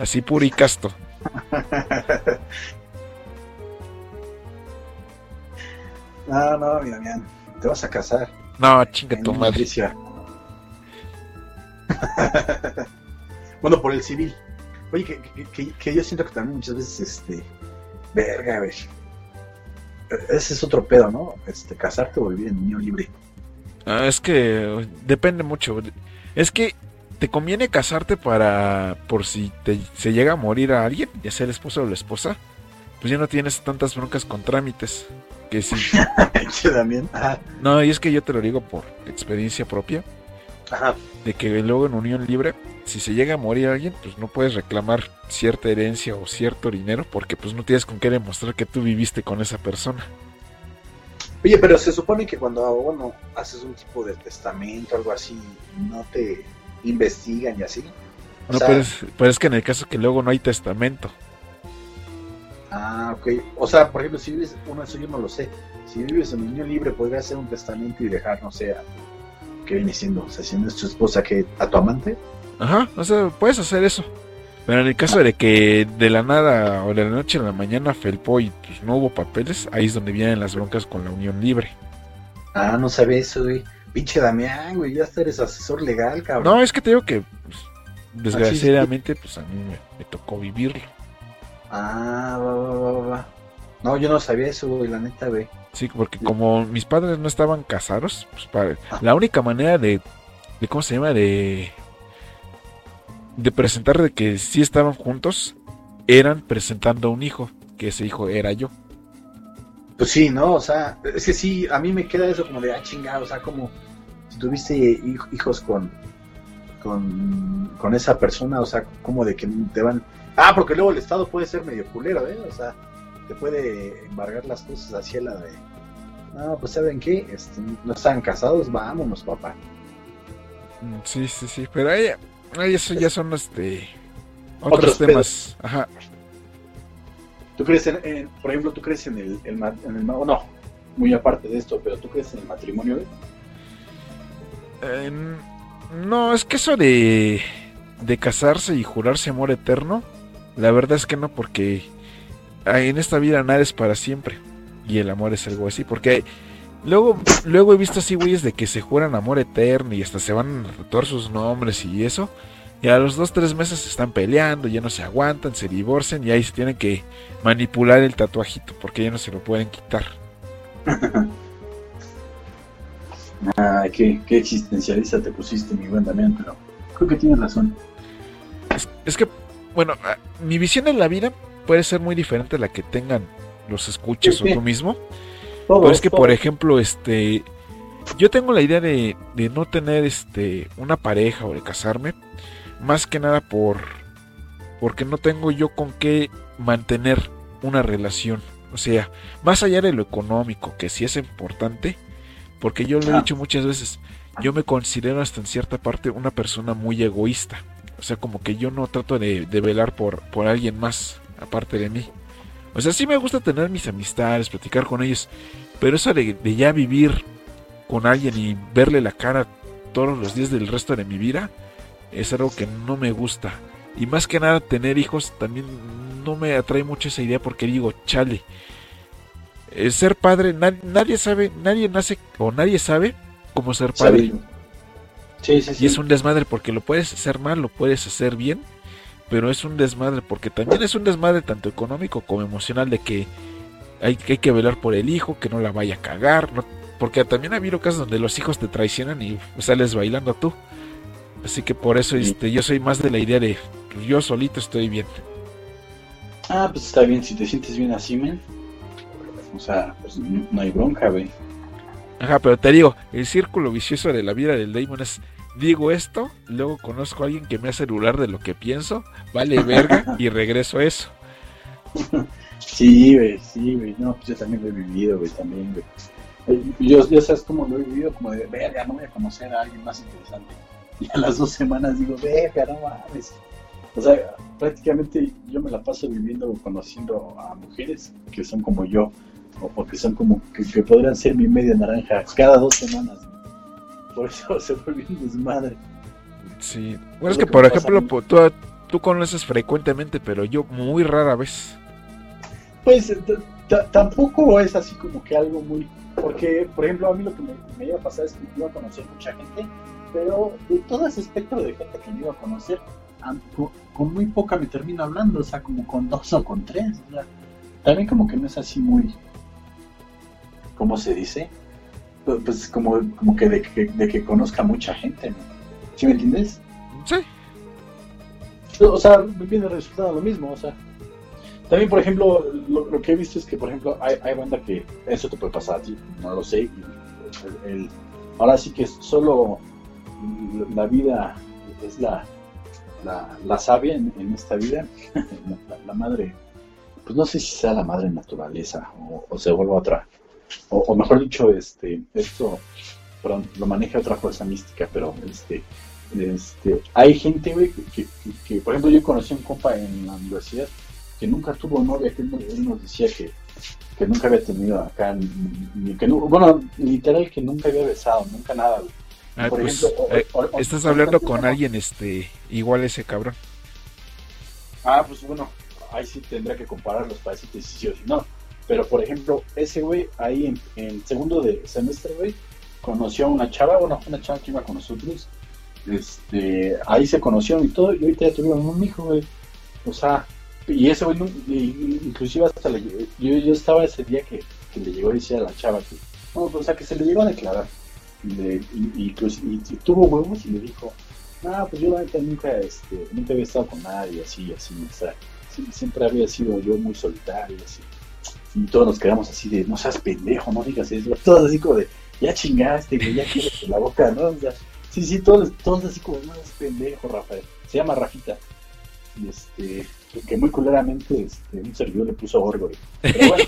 Así puro y casto. no, no, mi Damián, te vas a casar. No, chinga tu madre. bueno, por el civil. Oye, que, que, que, yo siento que también muchas veces, este, verga, a ver. Ese es otro pedo, ¿no? Este, casarte o vivir en unión libre. Ah, es que depende mucho. Es que te conviene casarte para por si te, se llega a morir a alguien, ya sea el esposo o la esposa, pues ya no tienes tantas broncas con trámites. Que sí. también. Ajá. No, y es que yo te lo digo por experiencia propia. Ajá. De que luego en unión libre, si se llega a morir alguien, pues no puedes reclamar cierta herencia o cierto dinero porque pues no tienes con qué demostrar que tú viviste con esa persona. Oye, pero se supone que cuando, bueno, haces un tipo de testamento algo así, no te investigan y así. O no, sea... pero, es, pero es que en el caso que luego no hay testamento. Ah, ok. O sea, por ejemplo, si vives, uno eso yo no lo sé. Si vives en unión libre, podrías hacer un testamento y dejar, no sé, a, ¿qué viene siendo? O sea, si no es tu esposa, que ¿A tu amante? Ajá, o sea, puedes hacer eso. Pero en el caso de que de la nada o de la noche a la mañana felpó y pues no hubo papeles, ahí es donde vienen las broncas con la unión libre. Ah, no sabía eso, güey. Pinche Damián, güey, ya eres asesor legal, cabrón. No, es que te digo que, pues, desgraciadamente, pues a mí me, me, tocó vivirlo. Ah, va, va, va, va. No, yo no sabía eso, güey, la neta, güey. Sí, porque como mis padres no estaban casados, pues para, la única manera de, de, ¿cómo se llama? De, de presentar de que sí estaban juntos, eran presentando un hijo, que ese hijo era yo. Pues sí, ¿no? O sea, es que sí, a mí me queda eso como de, ah, chingado, o sea, como si tuviste hij- hijos con, con, con esa persona, o sea, como de que te van... Ah, porque luego el Estado puede ser medio culero, ¿eh? O sea, te puede embargar las cosas hacia la de... No, pues ¿saben qué? Este, no están casados, vámonos, papá. Mm, Sí, sí, sí, pero ahí eso ya son este otros, Otros temas. Ajá. ¿Tú crees en, en- por ejemplo, tú crees en el, el en no, muy aparte de esto, pero tú crees en el matrimonio? Eh, no, es que eso de, de casarse y jurarse amor eterno, la verdad es que no, porque ah, en esta vida nada es para siempre. Y el amor es algo así, porque luego, luego he visto así güeyes de que se juran amor eterno y hasta se van a tatuar sus nombres y eso. Y a los dos, tres meses se están peleando, ya no se aguantan, se divorcian y ahí se tienen que manipular el tatuajito porque ya no se lo pueden quitar. Ah, qué, qué existencialista te pusiste, mi buen Damián, pero creo que tienes razón. Es, es que, bueno, ah, mi visión de la vida puede ser muy diferente a la que tengan los escuchas Sí, o tú mismo. Todo, Pero es que, todo. por ejemplo, este, yo tengo la idea de, de no tener este una pareja o de casarme, más que nada por porque no tengo yo con qué mantener una relación. O sea, más allá de lo económico, que sí es importante, porque yo lo he Ah. dicho muchas veces, yo me considero hasta en cierta parte una persona muy egoísta. O sea, como que yo no trato de, de velar por, por alguien más aparte de mí. O sea, sí me gusta tener mis amistades, platicar con ellos, pero eso de, de ya vivir con alguien y verle la cara todos los días del resto de mi vida es algo que no me gusta. Y más que nada tener hijos también no me atrae mucho esa idea porque digo, chale, eh, ser padre, na- nadie sabe, nadie nace o nadie sabe cómo ser padre. Sí, sí, sí. Y es un desmadre porque lo puedes hacer mal, lo puedes hacer bien, pero es un desmadre porque también es un desmadre tanto económico como emocional de que hay, que hay que velar por el hijo, que no la vaya a cagar, no- porque también ha habido casos donde los hijos te traicionan y sales bailando tú. Así que por eso este, yo soy más de la idea de yo solito estoy bien. Ah, pues está bien, si te sientes bien así, men. O sea, pues no, no hay bronca, güey. Ajá, pero te digo, el círculo vicioso de la vida del Damon es digo esto, luego conozco a alguien que me hace dudar de lo que pienso, vale verga y regreso a eso. Sí, güey, sí, güey. No, pues yo también lo he vivido, güey, también, güey. Eh, Yo, yo sabes cómo lo he vivido, como de, verga, no voy a conocer a alguien más interesante. Y a las dos semanas digo, verga, no mames. O sea, prácticamente yo me la paso viviendo, conociendo a mujeres que son como yo, o, o que son como, que, que podrían ser mi media naranja cada dos semanas. Por eso se vuelve un desmadre. Sí. Bueno, es Es que por ejemplo, mí. po- tú, tú conoces frecuentemente, pero yo muy rara vez. Pues t- tampoco es así como que algo muy... Porque, por ejemplo, a mí lo que me, me iba a pasar es que iba a conocer mucha gente, pero de todo ese espectro de gente que me iba a conocer, con, muy poca me termino hablando, o sea, como con dos o con tres. o sea, también como que no es así muy... ¿Cómo se dice? Pu- Pues como, como que de, que de que conozca mucha gente, ¿no? ¿Sí me entiendes? Sí. O sea, viene resultado lo mismo, o sea. También, por ejemplo, lo, lo que he visto es que, por ejemplo, hay, hay banda que eso te puede pasar a ti, no lo sé. y el- el- ahora sí que es solo la vida es la, la, la sabia en, en esta vida, la, la madre, pues no sé si sea la madre naturaleza o, o se vuelva otra, o, o mejor dicho, este, esto, perdón, lo maneja otra fuerza mística, pero este, este, hay gente, güey, que, que- por ejemplo, yo conocí a un compa en la universidad que nunca tuvo novia, que él, nos- decía que, que nunca había tenido acá, ni, que bueno, literal que nunca había besado, nunca nada, güey. Ah, Por pues, ejemplo, o- eh, o- o- estás hablando con alguien este igual ese cabrón. Ah, pues bueno, ahí sí tendría que compararlos para decirte si sí o si no. Pero por ejemplo, ese güey ahí en, en segundo de semestre, güey, conoció a una chava, bueno, una chava que iba con nosotros. Este, ahí se conocieron y todo, y ahorita ya tuvieron un hijo, güey. O sea, Y ese güey, inclusive hasta le, yo, yo estaba ese día que, que le llegó a decir a la chava que, no, o sea, que se le llegó a declarar. Y, le, y, tuvo huevos y le dijo, no, pues yo la neta nunca, este, nunca había estado con nadie así, así, o sea, siempre había sido yo muy solitario, así. Y todos nos quedamos así de, no seas pendejo, no digas eso. Todos así como de, ya chingaste, ya quieres la boca, ¿no? O sea, sí, sí, todos, todos así como, no seas pendejo, Rafael. Se llama Rafita. Y este, que muy culeramente este, un servidor le puso Gorgory. Pero bueno,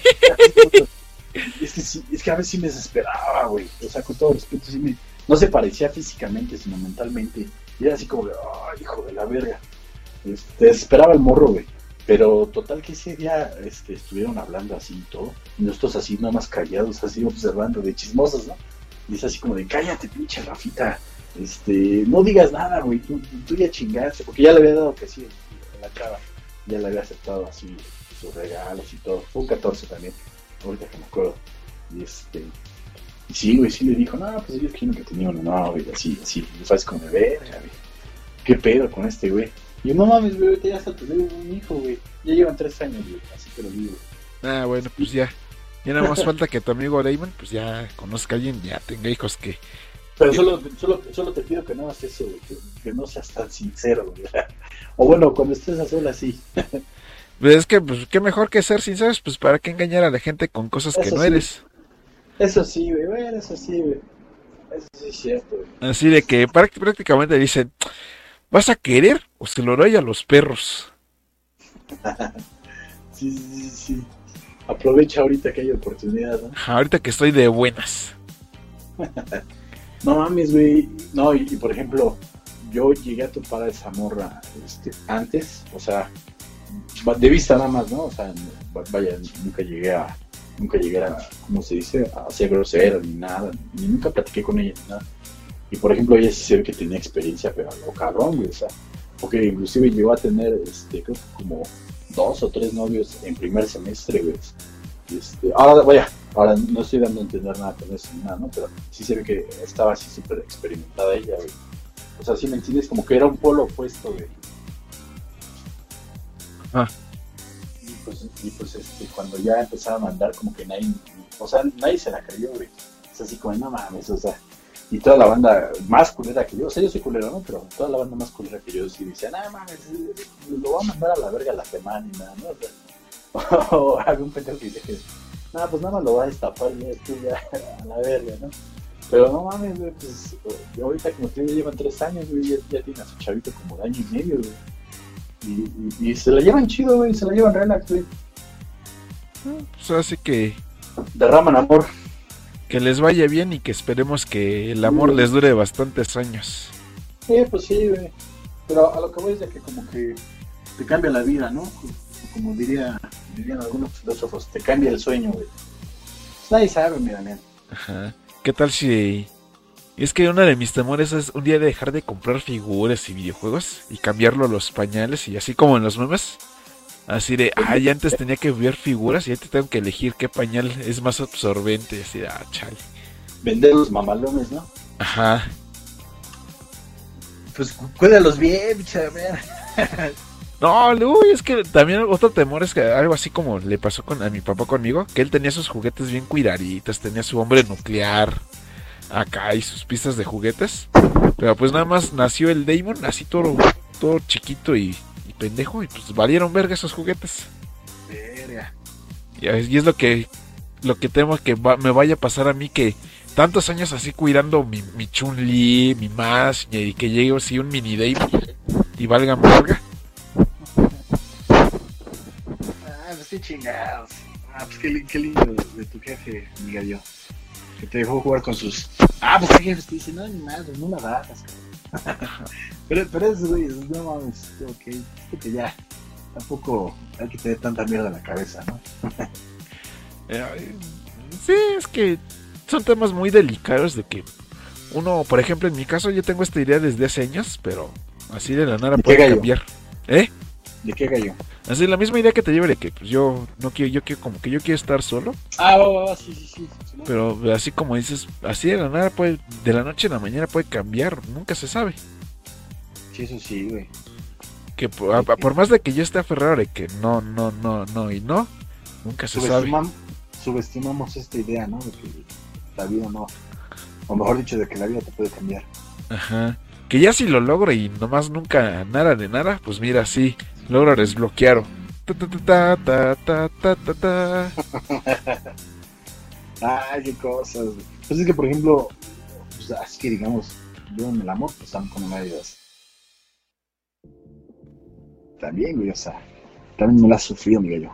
es que, sí, es que a veces sí me desesperaba, güey. O sea, con todo respeto, sí me, no se parecía físicamente, sino mentalmente. Y era así como de, ay, hijo de la verga. Este, desesperaba el morro, güey. Pero total que ese día este, estuvieron hablando así y todo. Y nosotros así, nada más callados, así observando de chismosos, ¿no? Y es así como de, cállate, pinche Rafita. Este, no digas nada, güey. Tú, tú ya chingaste. Porque ya le había dado que sí en la cara. Ya le había aceptado así sus regalos y todo. Fue un 14 también. Ahorita que me acuerdo. Y este. Y sí, güey, sí le dijo, no, pues yo quiero que tenía una novia, y así, así. Y sabes como de ver, ¿Qué pedo con este güey? Y no mames, güey, ya hasta tuve un hijo, güey. Ya llevan tres años, güey, así te lo digo. Ah, bueno, pues ya. Ya nada más falta que tu amigo Raymond, pues ya conozca a alguien, ya tenga hijos que. Pero solo, solo, solo te pido que no hagas eso, güey, que, no seas tan sincero, güey. O bueno, cuando estés a sola, sí. Pues es que, pues, qué mejor que ser sinceros, pues, ¿para qué engañar a la gente con cosas que no eres? Eso sí, güey, bueno, eso sí, güey. Eso sí es cierto, güey. Así de que prácticamente dicen, ¿Vas a querer o se lo doy a los perros? sí, sí, sí. Aprovecha ahorita que hay oportunidad, ¿no? Ahorita que estoy de buenas. no mames, güey. No, y, por ejemplo, yo llegué a topar a esa morra este, antes, o sea, de vista nada más, ¿no? O sea, vaya, nunca llegué a, nunca llegué a, ¿cómo se dice? A ser grosera ni nada, ni nunca platiqué con ella ni nada. Y por ejemplo, ella sí se ve que tenía experiencia, pero lo cabrón, güey, o sea, porque inclusive llegó a tener, este, creo que como dos o tres novios en primer semestre, güey. Este, ahora, vaya, ahora no estoy dando a entender nada con eso ni nada, ¿no? Pero sí se ve que estaba así súper experimentada ella, güey. O sea, si me entiendes, como que era un polo opuesto, güey. Ah. Y pues, y pues este, cuando ya empezaron a andar, como que nadie, o sea, nadie se la creyó, güey. Es así como, no mames, o sea, y toda la banda más culera que yo, o sea, yo soy culero, ¿no? Pero toda la banda más culera que yo sí decía, nada mames, lo va a mandar a la verga la semana y nada, ¿no? O, un pendejo que dice que, nada, pues nada más lo va a destapar y esto ya a la verga, ¿no? Pero no mames, güey, pues ahorita como ustedes llevan tres años, güey, ya, tiene a su chavito como de año y medio, güey. Y, y, se la llevan chido, güey, se la llevan relax, güey. Pues así que... Derraman amor que les vaya bien y que esperemos que el amor les dure bastantes años. Sí, pues sí, güey. Pero a lo que voy es de que como que te cambia la vida, ¿no? Como diría, dirían algunos filósofos, te cambia el sueño, güey. Pues nadie sabe, mira, bien. Ajá. ¿Qué tal si... Es que uno de mis temores es un día dejar de comprar figuras y videojuegos y cambiarlo a los pañales y así como en los memes Así de, ay, antes tenía que ver figuras y ahorita tengo que elegir qué pañal es más absorbente. Así de, ah, chale. Vender los mamalones, ¿no? Ajá. Pues cuídalos bien, No, uy, es que también otro temor es que algo así como le pasó con, a mi papá conmigo, que él tenía sus juguetes bien cuidaditos, tenía su hombre nuclear acá y sus pistas de juguetes. Pero pues nada más nació el Damon así todo, todo chiquito y pendejo y pues valieron verga esos juguetes. Verga. Y es, lo que lo que temo que me vaya a pasar a mí que tantos años así cuidando mi, mi Chun-Li, mi Mash y que llegue así un mini Dave y valgan verga. Ah, pues qué chingados. Ah, pues qué, qué lindo de, tu jefe, amiga yo. Que te dejó jugar con sus. Ah, pues qué jefe te dice, no, ni madre, no la bajas, pero, pero es, güey, no mames, ok, es que ya, tampoco hay que tener tanta mierda en la cabeza, ¿no? Eh, sí, es que son temas muy delicados de que uno, por ejemplo, en mi caso yo tengo esta idea desde hace años, pero así de la nada puede cambiar. ¿Eh? ¿De qué gallo? Así la misma idea que te lleve de que pues, yo no quiero, yo quiero como que yo quiero estar solo. Ah, va, va, sí, sí, sí. Pero así como dices, así de la nada puede, de la noche a la mañana puede cambiar, nunca se sabe. Sí, eso sí, güey. Que por, a- por más de que yo esté aferrado de que no, no, no, no y no, nunca se sabe. Subestimam- subestimamos esta idea, ¿no? De que la vida no. O mejor dicho, de que la vida te puede cambiar. Ajá. Que ya si lo logro y nomás nunca nada de nada, pues mira, sí, logro desbloquear. Ta, ta, ta, ta, ta, ta, ta, ta. Ay, qué cosas. Pues es que, por ejemplo, pues, es que digamos, yo en el amor, pues están con una de También, güey, o sea, también me la has sufrido, mi gallo.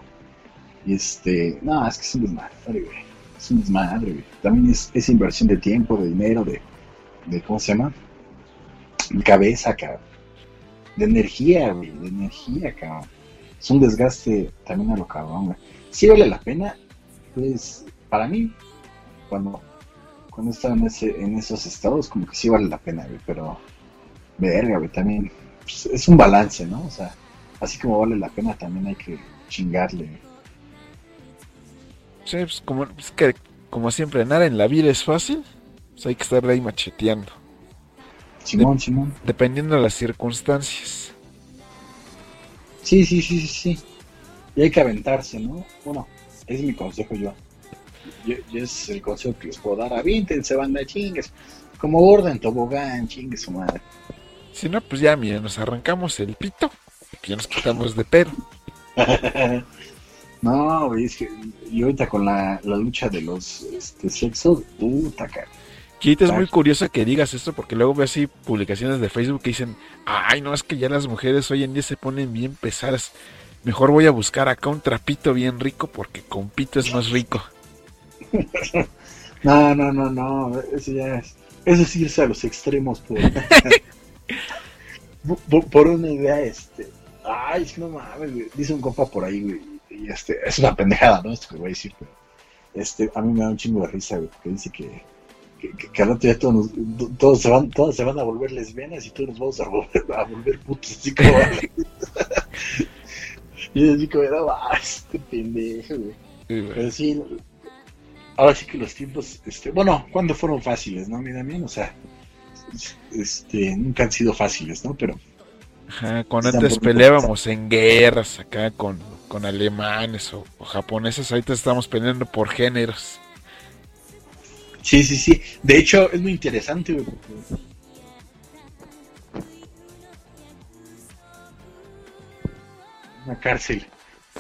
Y este, no, es que es un desmadre, güey. Es un desmadre, güey. También es, es inversión de tiempo, de dinero, de, de ¿cómo se llama? De cabeza, cabrón. De energía, de energía, cabrón. Es un desgaste también a lo cabrón. Sí vale la pena, pues, para mí, cuando, cuando estaba en, ese, en esos estados, como que sí vale la pena, pero, verga, güey, también, pues, es un balance, ¿no? O sea, así como vale la pena, también hay que chingarle. Sí, pues como, es que, como siempre, nada en la vida es fácil, pues hay que estar ahí macheteando, Simón, Simón. dependiendo de las circunstancias. Sí, sí, sí, sí, sí. Y hay que aventarse, ¿no? Bueno, es mi consejo yo. Yo, yo es el consejo que les puedo dar. Avíntense, banda, chingues. Como gorda en tobogán, chingue su madre. Si no, pues ya, mira, nos arrancamos el pito, que ya nos quitamos de pedo. no, es que y ahorita con la, la lucha de los este, sexos, puta, cara. Que ahorita es muy curioso que digas esto porque luego veo así publicaciones de Facebook que dicen, ay, no, es que ya las mujeres hoy en día se ponen bien pesadas. Mejor voy a buscar acá un trapito bien rico porque con pito es más rico. No, no, no, no, eso ya es, eso es irse a los extremos por, por, por una idea, este, ay, es que no mames, güey, dice un compa por ahí, güey, y este, es una pendejada, ¿no? Esto que voy a decir, pero, este, a mí me da un chingo de risa, güey, porque dice que, que, que, que al otro día todos, nos- todos se van, todas se van a volver lesbianas y todos nos vamos a volver, a volver putos, así como, y así como, no, ah, este pendejo, güey. Sí, güey. Pero sí, ahora sí que los tiempos, este, bueno, cuando fueron fáciles, ¿no, mi Damián? O sea, este, nunca han sido fáciles, ¿no? Pero Ajá, cuando antes peleábamos en guerras acá con, con alemanes o, o japoneses, ahorita estamos peleando por géneros. Sí, sí, sí. De hecho, es muy interesante, güey, porque una cárcel.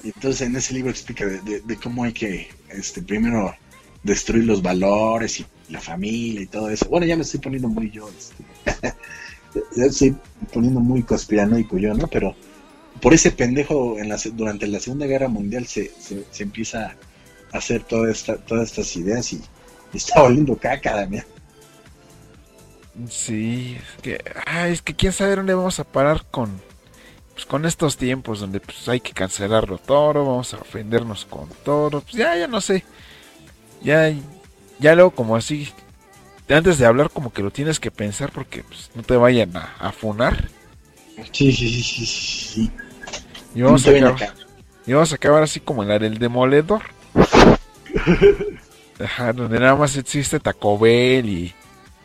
Y entonces en ese libro explica de, cómo hay que, este, primero destruir los valores y la familia y todo eso. Bueno, ya me estoy poniendo muy yo, este, ya estoy poniendo muy conspiranoico yo, ¿no? Pero por ese pendejo en la, durante la Segunda Guerra Mundial se, se, se empieza a hacer toda esta, todas estas ideas y está oliendo caca, Damián. Sí, es que, ah, es que quién sabe dónde vamos a parar con, pues, con estos tiempos donde pues, hay que cancelarlo todo, vamos a ofendernos con todo, pues ya, ya no sé. Ya, ya luego como así, antes de hablar como que lo tienes que pensar porque pues, no te vayan a, a funar. Sí, sí, sí, sí. Y vamos, a acabar, y vamos a acabar así como en la del demoledor. Ajá, donde nada más existe Taco Bell y,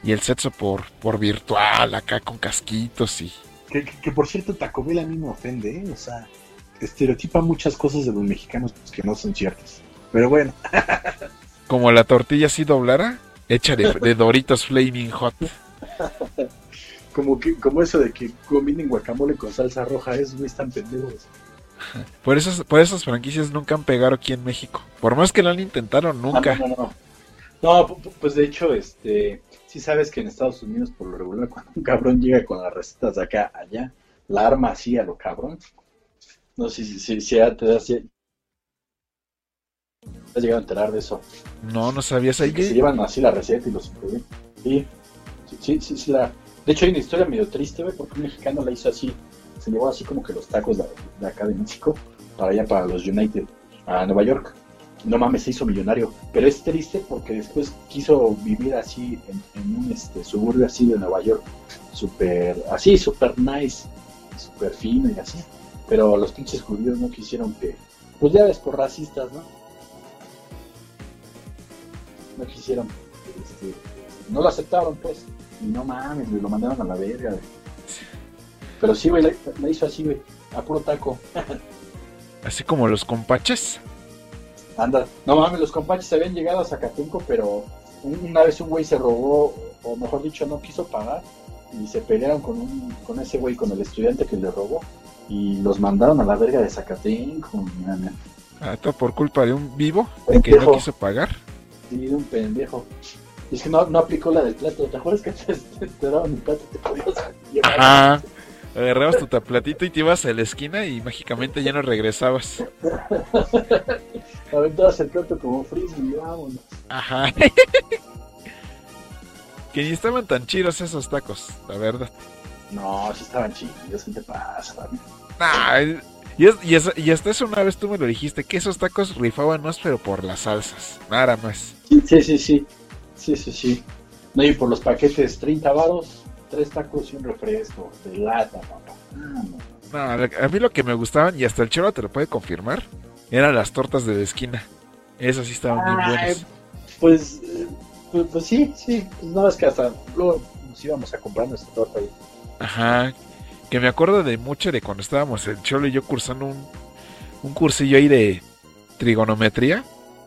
y el sexo por, por virtual, acá con casquitos y... Que, que- que, por cierto, Taco Bell a mí me ofende, ¿eh? O sea, estereotipa muchas cosas de los mexicanos que no son ciertas. Pero bueno, Como la tortilla así doblara, hecha de, de Doritos Flaming Hot. como que como eso de que combinen guacamole con salsa roja, esos güey están pendejos. Por esas, por esas franquicias nunca han pegado aquí en México. Por más que lo han intentado, nunca. No, no, no. No, pu- pu- pues de hecho, este, sí sabes que en Estados Unidos, por lo regular, cuando un cabrón llega con las recetas de acá allá, la arma así a lo cabrón. No sé si, si, si ya te das, si has llegado a enterar de eso. No, no sabías ahí. Que se llevan así la receta y los escriben. Sí, sí, sí, sí, sí, la... De hecho, hay una historia medio triste, güey, porque un mexicano la hizo así. Se llevó así como que los tacos de, acá de México para allá, para los United, a Nueva York. No mames, se hizo millonario. Pero es triste porque después quiso vivir así en, un este, suburbio así de Nueva York. Súper, así, súper nice, súper fino y así. Pero los pinches judíos no quisieron que, pues ya ves, por racistas, ¿no? No quisieron, este, no lo aceptaron, pues. Y no mames, lo mandaron a la verga. Pero sí, güey, la, la hizo así, güey, a puro taco. Así como los compaches. Anda, no mames, los compaches habían llegado a Zacatenco, pero un- una vez un güey se robó, o mejor dicho, no quiso pagar, y se pelearon con, un, con ese güey, con el estudiante que le robó, y los mandaron a la verga de Zacatenco. Ah, todo por culpa de un vivo de que no quiso pagar. Sí, de un pendejo. Y es que no, no aplicó la del plato, ¿te acuerdas que te, te, te daban el plato y te podías llevar? Ajá. Agarrabas tu taplatito y te ibas a la esquina y mágicamente ya no regresabas. Aventabas el plato como frisbee, vámonos. Ajá. que ni estaban tan chidos esos tacos, la verdad. No, sí estaban chidos, ¿qué te pasa? Nah, y, es- y es- y hasta eso una vez tú me lo dijiste, que esos tacos rifaban más pero por las salsas, nada más. Sí, sí, sí, sí, sí, sí, sí. No, y por los paquetes, 30 varos, tres tacos y un refresco, de lata, papá. Ah, no. A mí lo que me gustaban, y hasta el choro te lo puede confirmar, eran las tortas de la esquina. Esas sí estaban bien Ay, buenas. Pues, pues, pues sí, sí, pues no es que hasta luego nos íbamos a comprar nuestra torta ahí. Ajá. Que me acuerdo de mucho de cuando estábamos el cholo y yo cursando un, un cursillo ahí de trigonometría.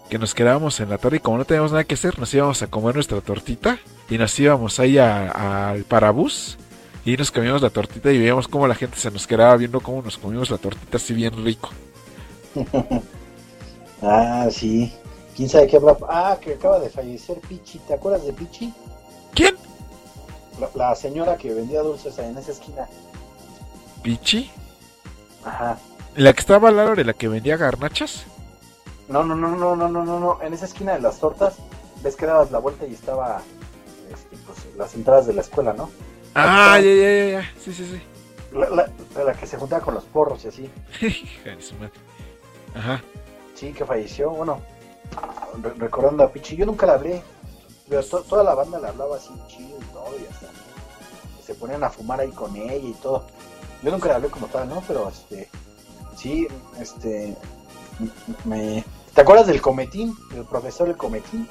Que nos quedábamos en la tarde y como no teníamos nada que hacer, nos íbamos a comer nuestra tortita. Y nos íbamos ahí al parabús. Y nos comíamos la tortita y veíamos cómo la gente se nos quedaba viendo cómo nos comimos la tortita así bien rico. Ah, sí. ¿Quién sabe qué habrá? Ah, que acaba de fallecer Pichi. ¿Te acuerdas de Pichi? ¿Quién? La, la señora que vendía dulces ahí en esa esquina. ¿Pichi? Ajá. ¿La que estaba al lado de la que vendía garnachas? No, no, no, no, no, no, no, no. En esa esquina de las tortas, ves que dabas la vuelta y estaba pues, las entradas de la escuela, ¿no? Ah, ya, ya, ya, ya. Sí, sí, sí. La, la- la que se juntaba con los porros y así. Ajá. Sí, que falleció. Bueno, re- recordando a Pichi, yo nunca la hablé. Pero to- toda la banda le hablaba así chido y todo, y hasta se ponían a fumar ahí con ella y todo. Yo nunca la hablé como tal, ¿no? Pero este, sí, este, me. ¿Te acuerdas del cometín? Del profesor el cometín?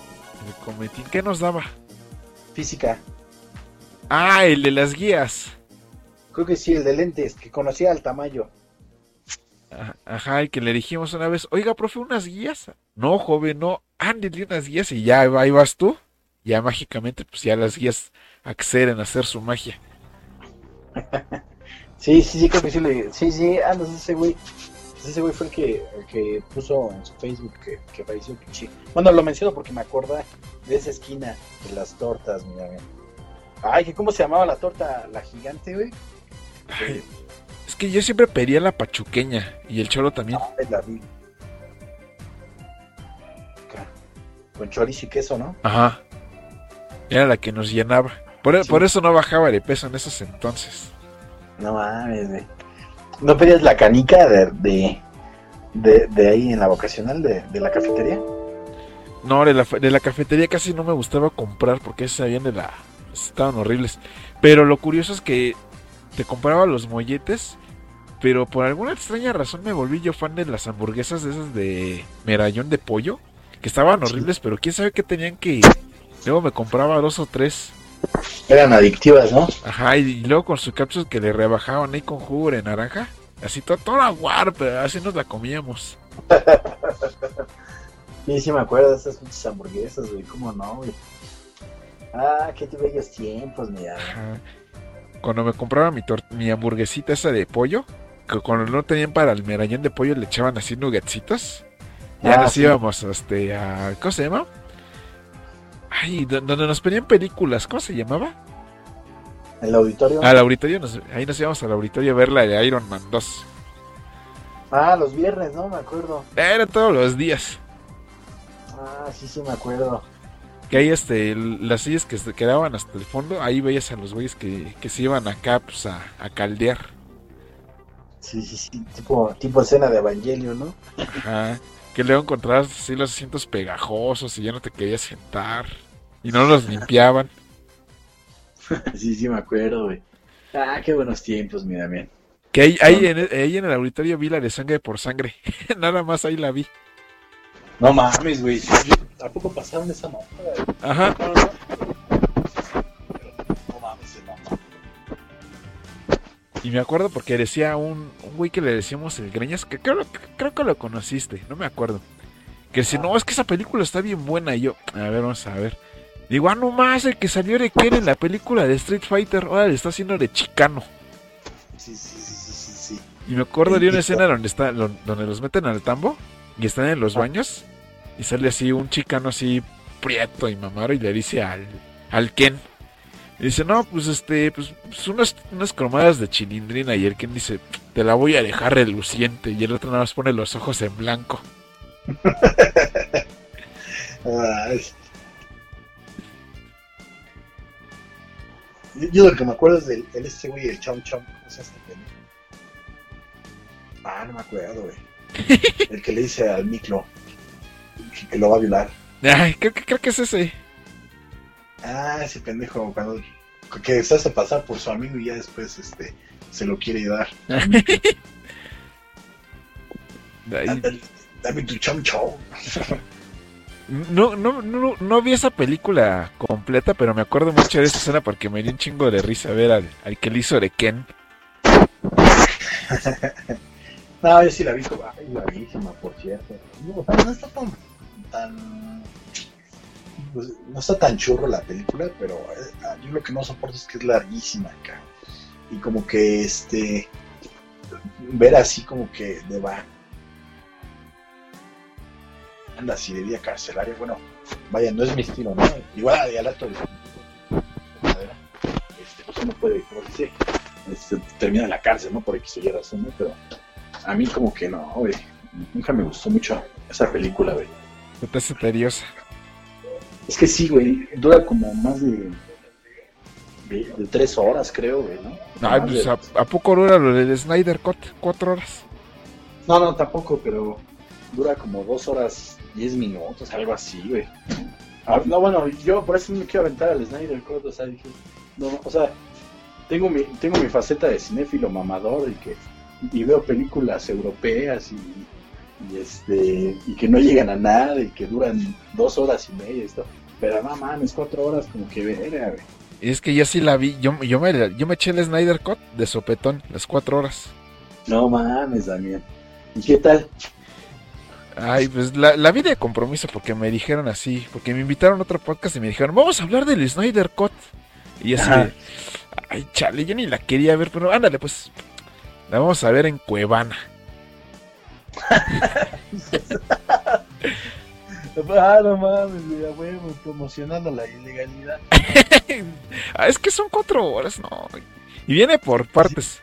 El cometín. ¿Qué nos daba? Física. Ah, el de las guías. Creo que sí, el de lentes, que conocía al Tamayo. Ajá, Ajá, y que le dijimos una vez, oiga, profe, unas guías. No, joven, no, ándele unas guías y ya ahí vas tú. Ya mágicamente, pues ya las guías acceden a hacer su magia. Sí, sí, sí, creo que sí le. Sí, sí, ah, sé, ese güey. Ese güey fue el que, el que puso en su Facebook que, que falleció Pichi. Bueno, lo menciono porque me acuerda de esa esquina de las tortas, mira, mira. Ay, que cómo se llamaba la torta, la gigante, güey. Ay, es que yo siempre pedía la pachuqueña y el cholo también. Ay, la vi. Con chorizo y queso, ¿no? Ajá. Era la que nos llenaba. Por, Sí. por eso no bajaba de peso en esos entonces. No mames, güey. ¿No pedías la canica de, de, de, de ahí en la vocacional de, de la cafetería? No, de la, de la cafetería casi no me gustaba comprar porque sabían de la... Estaban horribles. Pero lo curioso es que te compraba los molletes, pero por alguna extraña razón me volví yo fan de las hamburguesas de esas de medallón de pollo, que estaban horribles, pero quién sabe qué tenían que... Luego me compraba dos o tres. Eran adictivas, ¿no? Ajá, y, luego con su cápsula que le rebajaban ahí con jugo de naranja. Así to- toda guar, pero así nos la comíamos. Sí, sí me acuerdo de esas pinches hamburguesas, güey, cómo no, güey. Ah, qué bellos tiempos, mira. Ajá. Cuando me compraba mi, tor- mi hamburguesita esa de pollo, que cuando no tenían para el medallón de pollo le echaban así nuggetsitos. Ya Ah, nos sí. íbamos este, a... ¿Cómo se llama? Ay, do- donde nos pedían películas, ¿cómo se llamaba? El auditorio. Al auditorio, nos- ahí nos íbamos al auditorio a ver la de Iron Man 2. Ah, los viernes, ¿no? Me acuerdo. Era todos los días. Ah, sí, sí, me acuerdo. Que ahí este, las sillas que se quedaban hasta el fondo, ahí veías a los güeyes que, que se iban acá pues, a, a caldear. Sí, sí, sí, tipo, tipo escena de Evangelio, ¿no? Ajá. Que luego encontrabas así los asientos pegajosos y ya no te querías sentar. Y no los limpiaban. sí, sí, me acuerdo, güey. Ah, qué buenos tiempos, mira, bien. Que ahí, ahí, en, el- ahí en el auditorio vi la de sangre por sangre. Nada más ahí la vi. No mames, güey. ¿A poco pasaron esa mamada? Ajá. No, no, no. Y me acuerdo porque decía un, un güey que le decíamos el Greñas, que creo, creo que lo conociste, no me acuerdo. Que decía, no, es que esa película está bien buena. Y yo, a ver, vamos a ver. Digo, ah, no más, el que salió de Ken en la película de Street Fighter, ahora le está haciendo de chicano. Sí, sí, sí, sí, sí. Y me acuerdo de una escena donde está, donde los meten al tambo y están en los baños y sale así un chicano así prieto y mamaro y le dice al, al Ken. Y dice, no, pues este, pues, pues unas, unas cromadas de chilindrina y el Ken dice, te la voy a dejar reluciente y el otro nada más pone los ojos en blanco. Ay. Yo, lo que me acuerdo es del el este güey, el Chom Chom. ¿Cómo se este? Ah, no me acuerdo, güey. El que le dice al Miklo que, que lo va a violar. Ay, creo que, creo que es ese. Ah, ese pendejo cuando que se hace pasar por su amigo y ya después este se lo quiere dar. Dame, dame tu Chom Chom. No, no, no, no vi esa película completa, pero me acuerdo mucho de esa escena porque me dio un chingo de risa ver al, al que le hizo de Ken. No, yo sí la vi como, ay, bravísima, por cierto. No, no está tan, tan pues, no está tan churro la película, pero eh, yo lo que no soporto es que es larguísima acá. Y como que este ver así como que de va anda así de vida carcelaria, bueno, vaya, no es mi estilo, ¿no? Igual al acto de este, pues uno puede, como dice, este, termina en la cárcel, ¿no? Por X o Y razón, ¿no? Pero a mí como que no, güey. Nunca me gustó mucho esa película, güey. Te hace tediosa. Es que sí, güey. Dura como más de, de, de tres horas, creo, güey, ¿no? Ay, pues de- ¿a, a poco dura lo del Snyder Cut? Cuatro horas. No, no, tampoco, pero dura como dos horas, diez minutos, algo así, güey. Ah, no, bueno, yo por eso no me quiero aventar al Snyder Cut, o sea, dije, no, o sea, tengo mi, tengo mi faceta de cinéfilo mamador y que y veo películas europeas y, y este y que no llegan a nada y que duran dos horas y media y esto. Pero no mames, cuatro horas como que verga, güey. Es que yo sí la vi. Yo, yo, me, yo me eché el Snyder Cut de sopetón, las cuatro horas. No mames, Damián. ¿Y qué tal? Ay, pues la, la vi de compromiso porque me dijeron así. Porque me invitaron a otro podcast y me dijeron, vamos a hablar del Snyder Cut. Y así de, ay, chale, yo ni la quería ver, pero ándale, pues. La vamos a ver en Cuevana. Ah, no mames, güey, huevo, promocionando la ilegalidad. Ah, es que son cuatro horas, no. Y viene por partes.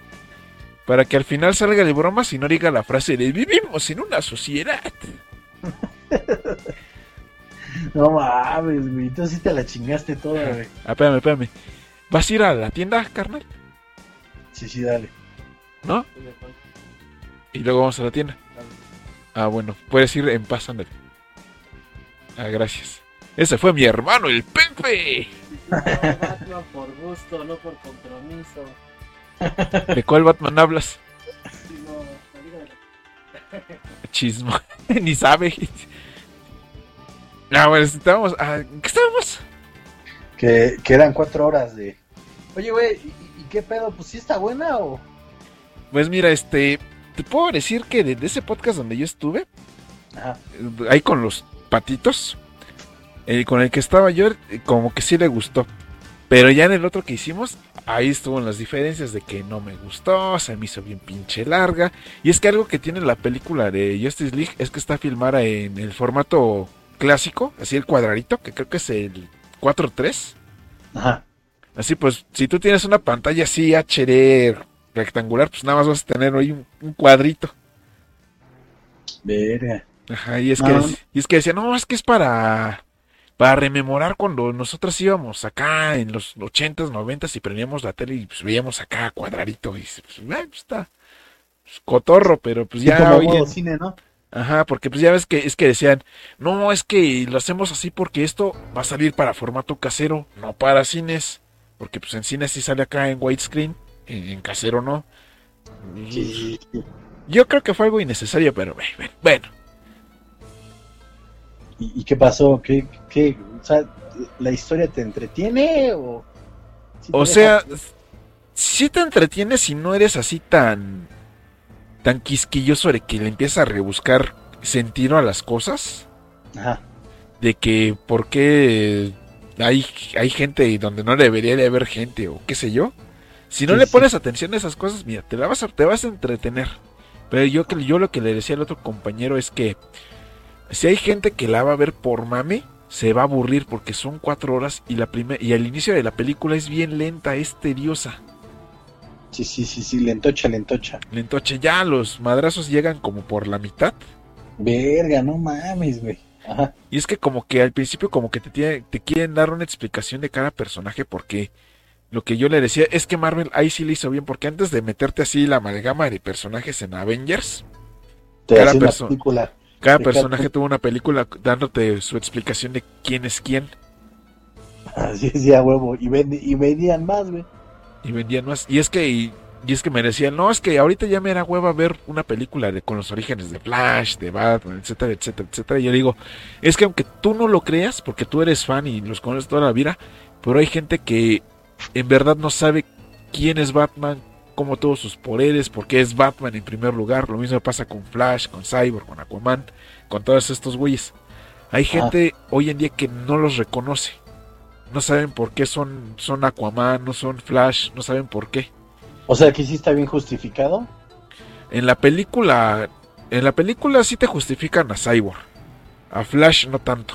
Para que al final salga de bromas y no diga la frase de vivimos en una sociedad. No mames, güey, entonces sí te la chingaste toda, güey. Ah, espérame, espérame. ¿Vas a ir a la tienda, carnal? Sí, sí, dale. ¿No? Y luego vamos a la tienda. Ah, bueno, puedes ir en paz, ándale. Ah, gracias. Ese fue mi hermano, el Pepe. Batman por gusto, no por compromiso. ¿De cuál Batman hablas? No. Chismo. Ni sabe. No, bueno, estábamos. ah, ¿en ¿Qué estábamos? Que, que eran cuatro horas de. Oye, güey, ¿y, y qué pedo? ¿Pues sí está buena o.? Pues mira, este. Te puedo decir que de, de ese podcast donde yo estuve, Ajá. eh, ahí con los patitos, el con el que estaba yo, eh, como que sí le gustó. Pero ya en el otro que hicimos, ahí estuvo las diferencias de que no me gustó, se me hizo bien pinche larga. Y es que algo que tiene la película de Justice League es que está filmada en el formato clásico, así el cuadradito, que creo que es el 4.3. Ajá. Así pues, si tú tienes una pantalla así HD rectangular, pues nada más vas a tener ahí un, un cuadrito. Verga. Ajá, y es, que, y es que decía, no, es que es para, para rememorar cuando nosotros íbamos acá en los 80s, 90s y prendíamos la tele y pues veíamos acá cuadradito y pues, pues, está pues, cotorro, pero pues Sí, ya como en- cine, ¿no? Ajá, porque pues ya ves que es que decían, no, es que lo hacemos así porque esto va a salir para formato casero, no para cines, porque pues en cines sí sale acá en widescreen, en, en casero no. Sí, sí. Yo creo que fue algo innecesario, pero bueno. ¿Y, y qué pasó? ¿Qué, qué, o sea, ¿la historia te entretiene o...? te O sea, sí te entretienes si no eres así tan tan quisquilloso de que le empiezas a rebuscar sentido a las cosas, Ajá. de que por qué hay, hay gente donde no debería de haber gente o qué sé yo. Si no Sí, le sí. pones atención a esas cosas, mira, te, la vas a, te vas a entretener. Pero yo, que- yo lo que le decía al otro compañero es que si hay gente que la va a ver por mame, se va a aburrir porque son cuatro horas y, la primer, y al inicio de la película es bien lenta, es tediosa. Sí, sí, sí, sí, lentocha, lentocha. Entonces ya los madrazos llegan como por la mitad. Verga, no mames, güey. Ajá. Y es que como que al principio como que te, tiene- te quieren dar una explicación de cada personaje porque lo que yo le decía es que Marvel ahí sí le hizo bien porque antes de meterte así la amalgama de personajes en Avengers, Te Cada hace una persona. película. Cada personaje tuvo una película dándote su explicación de quién es quién Así es, ya huevo. Y, vendi- y vendían más, güey. y vendían más. Y es que y, y es que me decían, no, es que ahorita ya me era hueva ver una película de, con los orígenes de Flash, de Batman, etcétera, etcétera, etcétera. Y yo digo, es que aunque tú no lo creas, porque tú eres fan y los conoces toda la vida, pero hay gente que en verdad no sabe quién es Batman, cómo todos sus poderes, por qué es Batman en primer lugar. Lo mismo pasa con Flash, con Cyborg, con Aquaman, con todos estos güeyes. Hay gente hoy en día que no los reconoce. No saben por qué son, son Aquaman, no son Flash, no saben por qué. O sea, que sí está bien justificado. En la película, en la película sí te justifican a Cyborg. A Flash no tanto.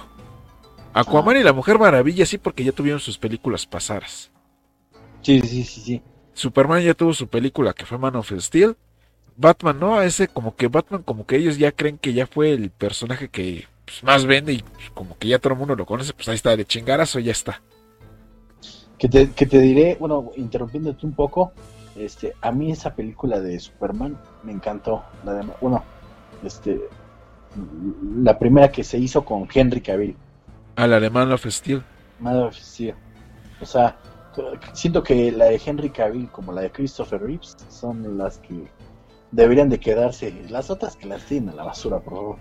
Aquaman Ah. y la Mujer Maravilla sí porque ya tuvieron sus películas pasadas. Sí, sí, sí, sí. Superman ya tuvo su película que fue Man of Steel. Batman no, ese como que Batman como que ellos ya creen que ya fue el personaje que pues, más vende y pues, como que ya todo el mundo lo conoce, pues ahí está, de chingarazo ya está. Que te, que te diré, bueno, interrumpiéndote un poco, este, a mí esa película de Superman me encantó. La de, bueno, este, la primera que se hizo con Henry Cavill. A la de Man of Steel. Madre sí. O sea, siento que la de Henry Cavill como la de Christopher Reeves son las que deberían de quedarse. Las otras que las tienen a la basura, por favor.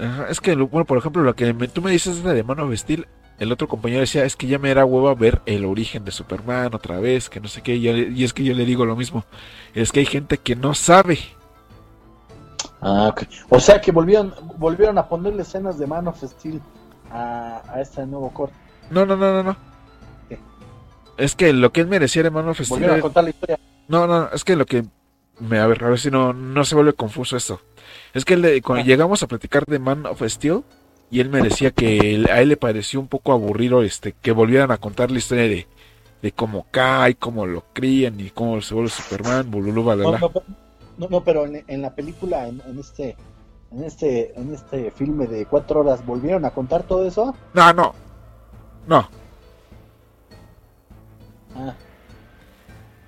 Ajá, es que, bueno, por ejemplo, lo que me- tú me dices de Man of Steel, el otro compañero decía, es que ya me era hueva ver el origen de Superman otra vez, que no sé qué, y, yo le- y es que yo le digo lo mismo, es que hay gente que no sabe. Ah, ok. O sea que volvieron, volvieron a ponerle escenas de Man of Steel a, a este nuevo corte. No, no, no, no, no. Es que lo que él merecía de Man of Steel... Volvieron a contar la historia. No, no, es que lo que... Me, a ver, a ver si no, no se vuelve confuso esto. Es que le- cuando Ah. llegamos a platicar de Man of Steel, y él me decía que a él le pareció un poco aburrido este que volvieran a contar la historia de, de cómo cae, cómo lo crían y cómo se vuelve Superman, bululú, No, no, no, no, pero en, en la película, en, en este, en este, en este filme de cuatro horas, volvieron a contar todo eso. No, no. No, Ah.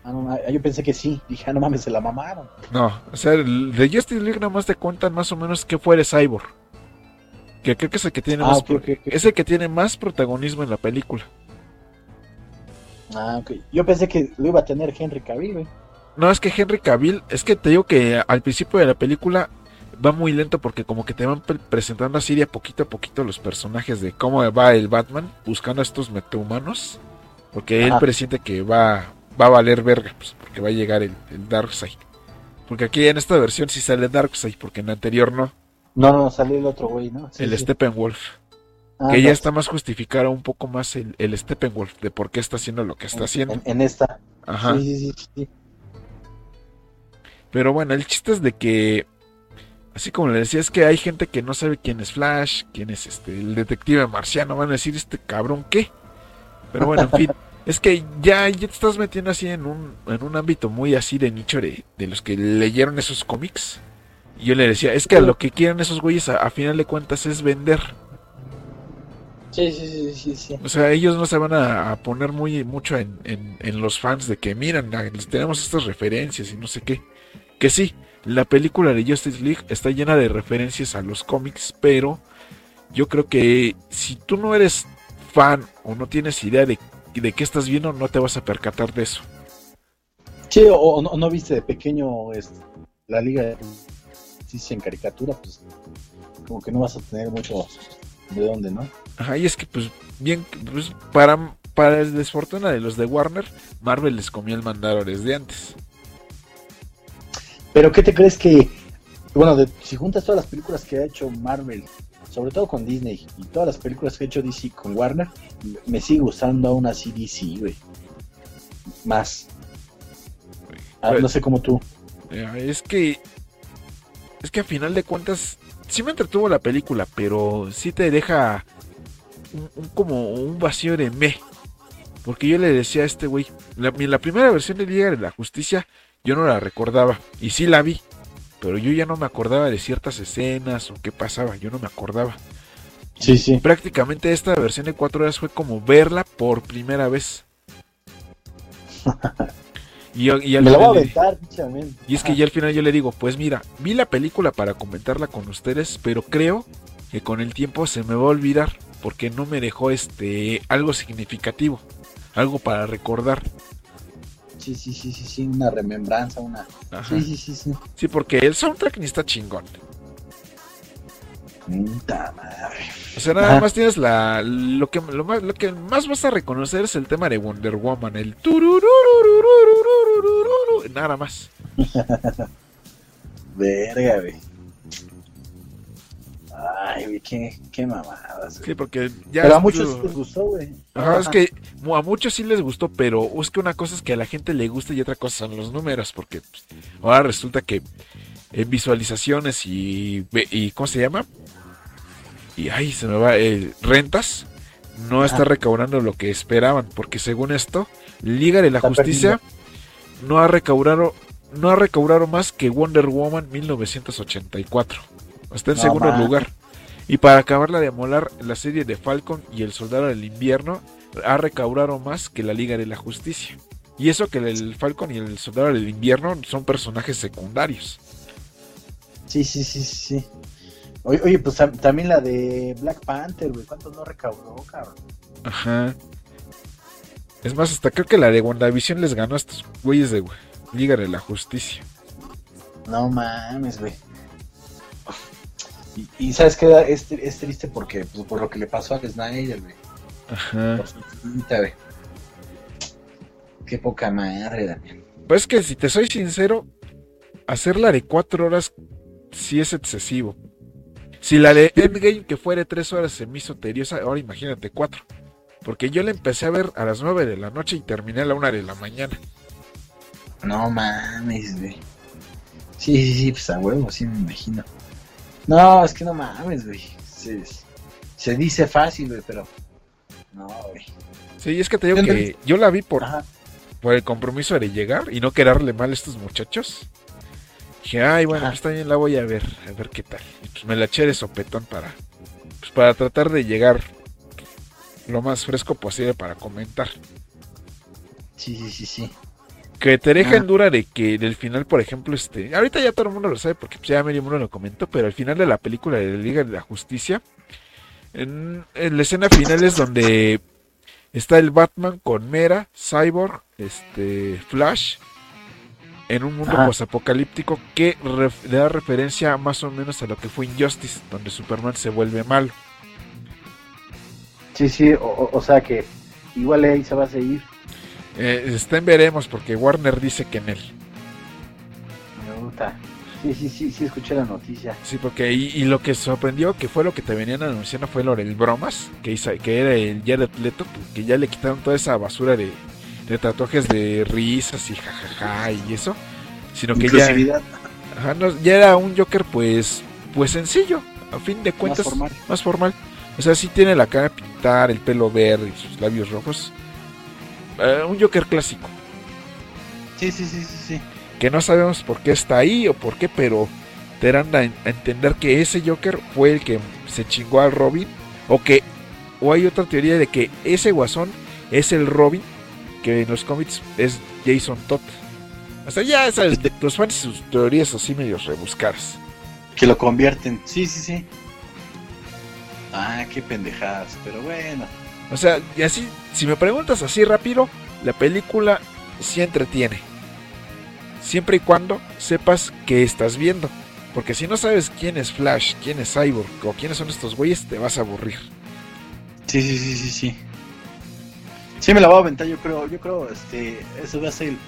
Ah, no, ah, yo pensé que sí. Dije, ah, no mames, se la mamaron. no. O sea, de Justice League nada más te cuentan más o menos qué fue de Cyborg. Que creo que es el que tiene Ah, más ok, pro- ok, ok. es el que tiene más protagonismo en la película. Ah, ok. Yo pensé que lo iba a tener Henry Cavill, güey. No, es que Henry Cavill, es que te digo que al principio de la película va muy lento porque como que te van pre- presentando así de a poquito a poquito los personajes de cómo va el Batman buscando a estos metahumanos. Porque él presiente que va, va a valer verga, pues porque va a llegar el, el Darkseid. Porque aquí en esta versión sí sale Darkseid, porque en la anterior no, No, no, salió el otro güey, ¿no? Sí, el sí. Steppenwolf. Ah, que ya está más justificado un poco más el, el Steppenwolf de por qué está haciendo lo que está en, haciendo. en- en esta. Ajá. Sí, sí, sí, sí. Pero bueno, el chiste es de que, así como le decía, es que hay gente que no sabe quién es Flash, quién es este, el detective marciano, van a decir este cabrón qué. Pero bueno, en fin, es que ya, ya te estás metiendo así en un, en un ámbito muy así de nicho de, de los que leyeron esos cómics. Y yo le decía, es que a lo que quieren esos güeyes a, a final de cuentas es vender. Sí, sí, sí, sí, sí. O sea, ellos no se van a, a poner muy mucho en, en- en los fans de que miran, les tenemos estas referencias y no sé qué. Que sí, la película de Justice League está llena de referencias a los cómics, pero yo creo que si tú no eres fan o no tienes idea de, de qué estás viendo, no te vas a percatar de eso. Sí, o, o no, no viste de pequeño este, la Liga de Justicia en caricatura, pues como que no vas a tener mucho de dónde, ¿no? Ajá, y es que pues bien, pues para, para el desfortuna de los de Warner, Marvel les comió el mandado desde antes. Pero ¿qué te crees que, bueno, de- si juntas todas las películas que ha hecho Marvel, sobre todo con Disney, y todas las películas que ha hecho DC con Warner, me sigue gustando aún así DC, güey. Más. Ah, Pues- no sé cómo tú. Eh, Es que. Es que a final de cuentas. Sí me entretuvo la película, pero sí te deja. Un, un- como un vacío de me. Porque yo le decía a este güey. La, la primera versión de Liga de la Justicia. Yo no la recordaba. Y sí la vi. Pero yo ya no me acordaba de ciertas escenas o qué pasaba. Yo no me acordaba. Sí, sí. Prácticamente esta versión de cuatro horas fue como verla por primera vez. Y, yo- y al Me voy a aventar, y es que ya al final yo le digo, pues mira, vi la película para comentarla con ustedes, pero creo que con el tiempo se me va a olvidar porque no me dejó este algo significativo, algo para recordar sí, sí, sí, sí, sí, una remembranza, una... Sí, sí, sí, sí. Sí, porque el soundtrack ni está chingón. Puta madre. O sea, nada más tienes la... Lo que, lo, más, lo que más vas a reconocer es el tema de Wonder Woman, el... Nada más. Verga, güey. Ay, qué, qué mamadas, güey. Sí, porque ya Pero a muchos les gustó, güey. Ajá, es que a muchos sí les gustó, pero es que una cosa es que a la gente le gusta y otra cosa son los números, porque pues, ahora resulta que en visualizaciones y, y ¿cómo se llama? Y ay, se me va, eh, rentas, no está recaudando lo que esperaban, porque según esto, Liga de la Está Justicia no ha recaudado no ha recaudado más que Wonder Woman 1984. Está en No segundo lugar. Y para acabarla de amolar, la serie de Falcon y El Soldado del Invierno ha recaudado más que la Liga de la Justicia. Y eso que el Falcon y el Soldado del Invierno son personajes secundarios. Sí, sí, sí, sí. Oye, oye, pues tam- también la de Black Panther, güey. ¿Cuánto no recaudó, cabrón? Ajá. Es más, hasta creo que la de WandaVision les ganó a estos güeyes de Liga de la Justicia. No mames, güey. Y, y ¿sabes qué? Es, tri- es triste porque, pues, por lo que le pasó a Snyder, güey. Ajá. Güey. Qué poca madre, Damián. Pues que si te soy sincero, hacerla de cuatro horas sí es excesivo. Si la de Endgame que fue de tres horas se me hizo tediosa, ahora imagínate cuatro. Porque yo la empecé a ver a las nueve de la noche y terminé a la una de la mañana. No mames, güey. Sí, sí, sí, pues a huevo, sí me imagino. No, es que no mames, güey. Se, se dice fácil, güey, pero. No, güey. Sí, es que te digo que yo la vi por, Ajá. por el compromiso de llegar y no quedarle mal a estos muchachos. Dije, ay, bueno, Ajá. pues también la voy a ver, a ver qué tal. Y pues me la eché de sopetón para, pues para tratar de llegar lo más fresco posible para comentar. Sí, sí, sí, sí. Que te deja Ah. en dura de que del final, por ejemplo, este. Ahorita ya todo el mundo lo sabe porque pues, ya medio mundo lo comentó, pero al final de la película de la Liga de la Justicia, en, en la escena final es donde está el Batman con Mera, Cyborg, este, Flash, en un mundo posapocalíptico que ref- le da referencia más o menos a lo que fue Injustice, donde Superman se vuelve malo. Sí, sí, o sea que igual ahí se va a seguir. Eh, está en veremos porque Warner dice que en él. Me gusta. Sí, sí, sí, sí, escuché la noticia. Sí, porque y, y lo que sorprendió, que fue lo que te venían anunciando, fue lo del bromas, que, hizo, que era el Jared Leto, que ya le quitaron toda esa basura de, de tatuajes de risas y jajaja y eso, sino que ya, Inclusividad ajá, no, ya era un Joker pues, pues sencillo, a fin de cuentas, más formal. más formal. O sea, sí tiene la cara pintada, el pelo verde y sus labios rojos. Eh, un Joker clásico, Sí, sí, sí, sí, sí. que no sabemos por qué está ahí o por qué, pero te dan a, entender que ese Joker fue el que se chingó al Robin, o que, o hay otra teoría de que ese guasón es el Robin, que en los cómics es Jason Todd. O sea, ya sabes, los fans sus teorías así medio rebuscadas. Que lo convierten. Sí, sí, sí. Ah, qué pendejadas. Pero bueno. O sea, y así, si me preguntas así rápido, la película sí entretiene. Siempre y cuando sepas qué estás viendo. Porque si no sabes quién es Flash, quién es Cyborg o quiénes son estos güeyes, te vas a aburrir. Sí, sí, sí, sí, sí. Sí, me la voy a aventar, yo creo, yo creo, este, eso va a ser el,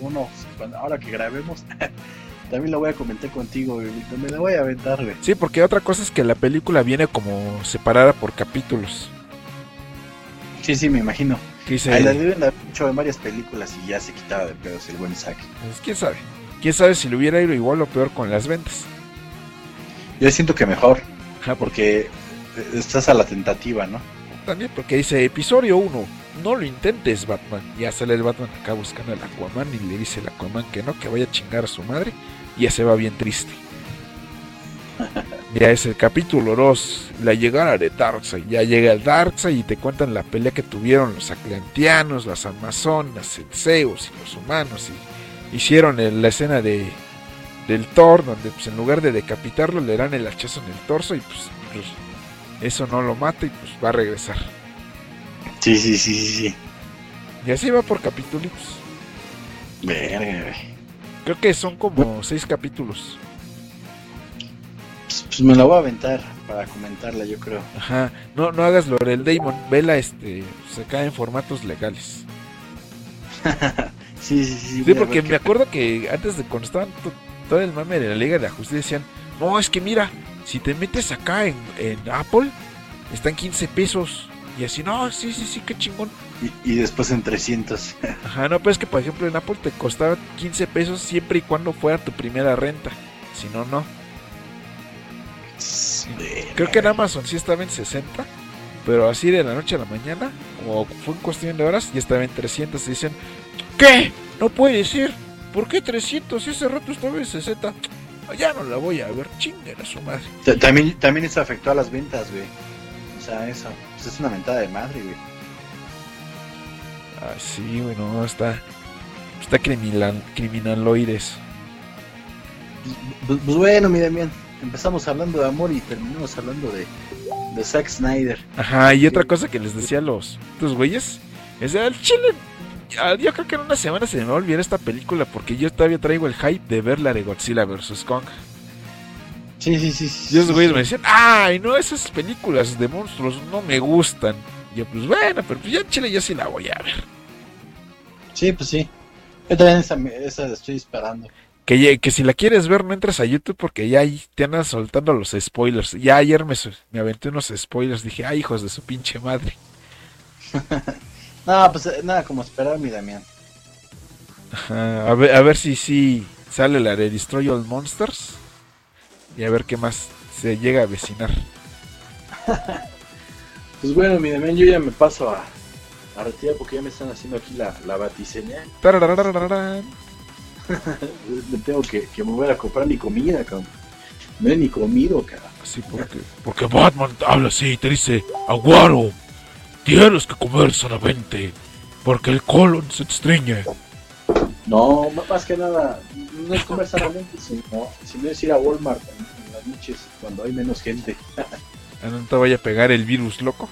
uno, ahora que grabemos, también la voy a comentar contigo, me la voy a aventar, güey. Sí, porque otra cosa es que la película viene como separada por capítulos. Sí, sí, me imagino. Ahí la deben haber hecho en varias películas y ya se quitaba de pedos el buen Zack. pues, quién sabe. Quién sabe si le hubiera ido igual o peor con las ventas. Yo siento que mejor, Ajá, porque porque estás a la tentativa, ¿no? también porque dice episodio 1, no lo intentes Batman. Ya sale el Batman acá buscando al Aquaman y le dice el Aquaman que no, que vaya a chingar a su madre. Y ya se va bien triste. Ya es el capítulo 2, la llegada de Darkseid. Ya llega el Darkseid y te cuentan la pelea que tuvieron los Atlanteanos, las Amazonas, el Zeus y los humanos. Y hicieron el- la escena de del Thor, donde pues, en lugar de decapitarlo le dan el hachazo en el torso y pues, pues, eso no lo mata y pues va a regresar. Sí, sí, sí, sí, sí. Y así va por capítulos. Verga. Creo que son como seis capítulos. Pues, pues me la voy a aventar para comentarla, yo creo. Ajá. No, no hagas lo del Damon. Vela este. Se cae en formatos legales. Sí, sí, sí. Sí, porque me acuerdo que antes de cuando estaban to- todo el mame de la Liga de la Justicia decían, no, es que mira, si te metes acá en, en Apple, están 15 pesos. Y así, no, sí, sí, sí, qué chingón. Y, y después en 300. Ajá, no, pero es que por ejemplo en Apple te costaba 15 pesos siempre y cuando fuera tu primera renta. Si no, no. Creo que en Amazon sí estaba en 60, pero así de la noche a la mañana, o fue en cuestión de horas, ya estaba en 300. Y dicen, ¿qué? No puede ser. ¿Por qué 300? Si ese rato estaba en 60. Ya no la voy a ver, chinguen a su madre. Ta- También, también eso afectó a las ventas, güey. O sea, eso. Pues es una mentada de madre, güey. Ah, sí, güey, no, está. Está criminal, criminaloides. Pues, pues bueno, mi Damián. Empezamos hablando de amor y terminamos hablando de, de Zack Snyder. Ajá, y otra cosa que les decía a los estos güeyes es de, al chile. Yo creo que en una semana se me va a olvidar esta película porque yo todavía traigo el hype de ver la de Godzilla vs. Kong. Sí, sí, sí. sí Y esos sí, güeyes sí. me decían, ay, no, esas películas de monstruos no me gustan. Y yo, pues bueno, pero pues ya en Chile yo sí la voy a ver. Sí, pues sí. Yo también esa, esa la estoy esperando. Que, que si la quieres ver, no entres a YouTube porque ya ahí te andan soltando los spoilers. Ya ayer me, me aventé unos spoilers, dije, ay, hijos de su pinche madre. No, pues eh, nada, como esperar, mi Damián. Ajá, a, ver, a ver si sí sale la de Destroy All Monsters. Y a ver qué más se llega a vecinar. Pues bueno, mi Damián, yo ya me paso a, a retirar porque ya me están haciendo aquí la, la batiseñal. Me tengo que, que mover a comprar mi comida, cabrón. No he ni comido, cabrón. Sí, porque, porque Batman habla así y te dice, Aguaro, tienes que comer sanamente, porque el colon se estreñe. No, más que nada, no es comer sanamente, sino, sino es ir a Walmart en, en las noches cuando hay menos gente. No te vaya a pegar el virus, loco.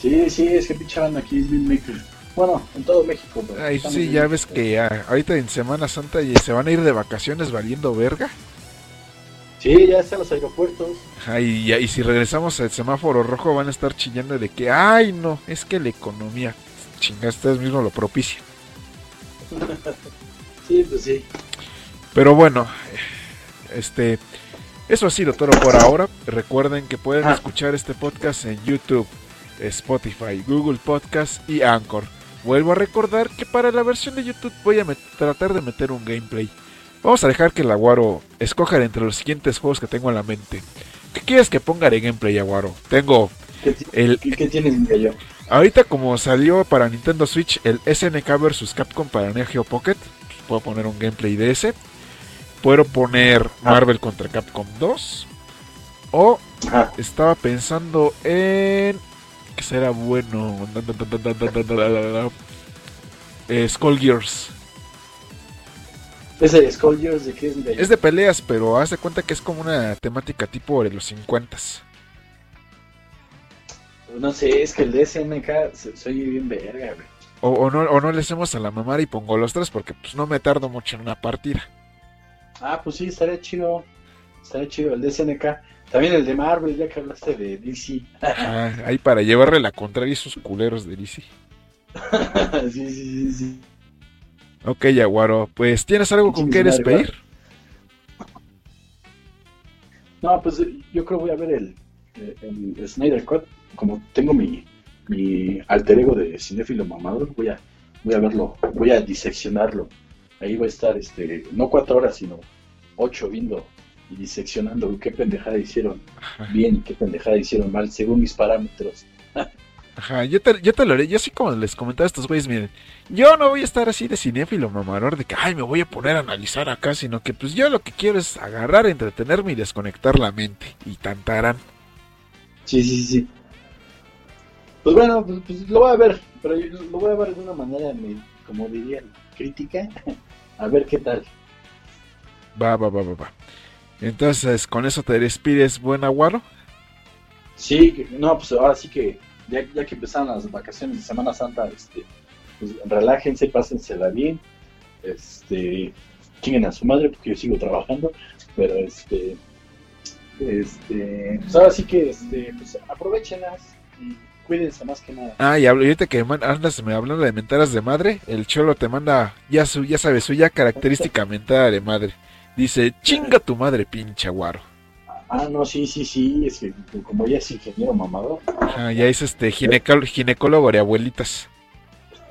Sí, sí, es que pinche aquí es bien Maker. Bueno, en todo México. pero Ay, estamos sí, ya ves que ah, ahorita en Semana Santa y se van a ir de vacaciones valiendo verga. Sí, ya están los aeropuertos. Ajá, y, si regresamos al semáforo rojo van a estar chillando de que, ay, no, es que la economía, chinga, ustedes mismos lo propician. Sí, pues sí. Pero bueno, este, eso ha sido todo por ahora. Recuerden que pueden Ah. escuchar este podcast en YouTube, Spotify, Google Podcast y Anchor. Vuelvo a recordar que para la versión de YouTube voy a tratar de meter un gameplay. Vamos a dejar que el Aguaro escoja entre los siguientes juegos que tengo en la mente. ¿Qué quieres que ponga de gameplay, Aguaro? Tengo ¿Qué, ti- el, qué- tienes? Ahorita como salió para Nintendo Switch el SNK vs Capcom para Neo Geo Pocket, pues, puedo poner un gameplay de ese. Puedo poner Marvel contra Capcom 2. O Ajá. estaba pensando en... que será bueno? Eh, Skullgears. Ese Skullgirls de qué es? Es de peleas, pero haz de cuenta que es como una temática tipo de los 50 No sé, es que el de SNK oye bien verga, güey. o, o no, o no le hacemos a la mamar y pongo los tres porque pues no me tardo mucho en una partida. Ah, pues sí, estaría chido. Estaría chido el de SNK. También el de Marvel, ya que hablaste de DC. Ah, ahí para llevarle la contraria a esos culeros de DC. sí, sí, sí, sí. Ok, Yaguaro, pues ¿tienes algo con qué su madre, despedir? No, pues yo creo voy a ver el, el, el Snyder Cut. Como tengo mi, mi alter ego de cinéfilo mamador, voy a, voy a verlo, voy a diseccionarlo. Ahí voy a estar, este, no cuatro horas, sino ocho viendo y diseccionando qué pendejada hicieron bien y qué pendejada hicieron mal, según mis parámetros. Ajá, yo te, yo te lo haré. Yo así como les comentaba a estos güeyes, miren, yo no voy a estar así de cinéfilo mamador de que, ay, me voy a poner a analizar acá, sino que pues yo lo que quiero es agarrar, entretenerme y desconectar la mente. Y tantarán. Sí, sí, sí. Pues bueno, pues, pues lo voy a ver, pero yo lo voy a ver de una manera, como dirían, crítica. A ver qué tal. Va, va, va, va, va. Entonces, con eso te despides, buen aguaro. Sí, no, pues ahora sí que ya, ya que empezaron las vacaciones de Semana Santa, este, pues relájense, pásensela bien, este, chinguen a su madre porque yo sigo trabajando, pero este, este, pues ahora sí que, este, pues aprovechenlas y cuídense más que nada. Ah, y hablo- ahorita que man- andas me hablando de mentaras de madre, el cholo te manda ya su, ya sabes, su ya característica mentada de madre. Dice, chinga tu madre, pinche aguaro. Ah, no, sí, sí, sí, es que como ya es ingeniero mamador, Ah, ya es este ginecólogo, ginecólogo de abuelitas.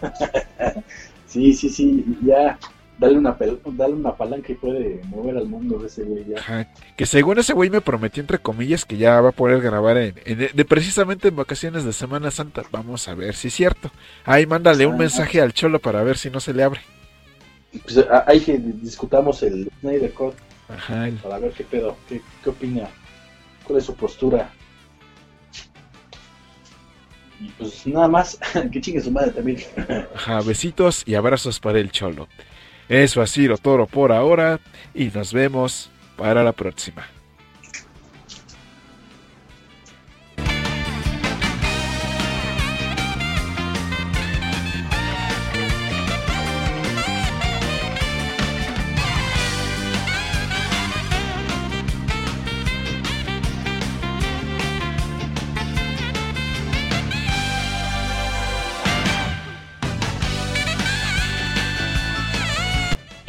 sí, sí, sí, ya, dale una, dale una palanca y puede mover al mundo de ese güey ya. Ajá, que según ese güey me prometió entre comillas que ya va a poder grabar en, en- de precisamente en vacaciones de Semana Santa. Vamos a ver si es cierto. Ahí mándale un mensaje al cholo para ver si no se le abre. Pues hay que discutamos el Snyder Cut Ajá, para ver qué pedo, qué, qué opina, cuál es su postura. Y pues nada más, que chingue su madre también. ajá, besitos y abrazos para el cholo. Eso ha sido todo por ahora y nos vemos para la próxima.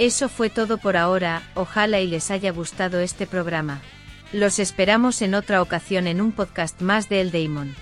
Eso fue todo por ahora, ojalá y les haya gustado este programa. Los esperamos en otra ocasión en un podcast más de El Daemon.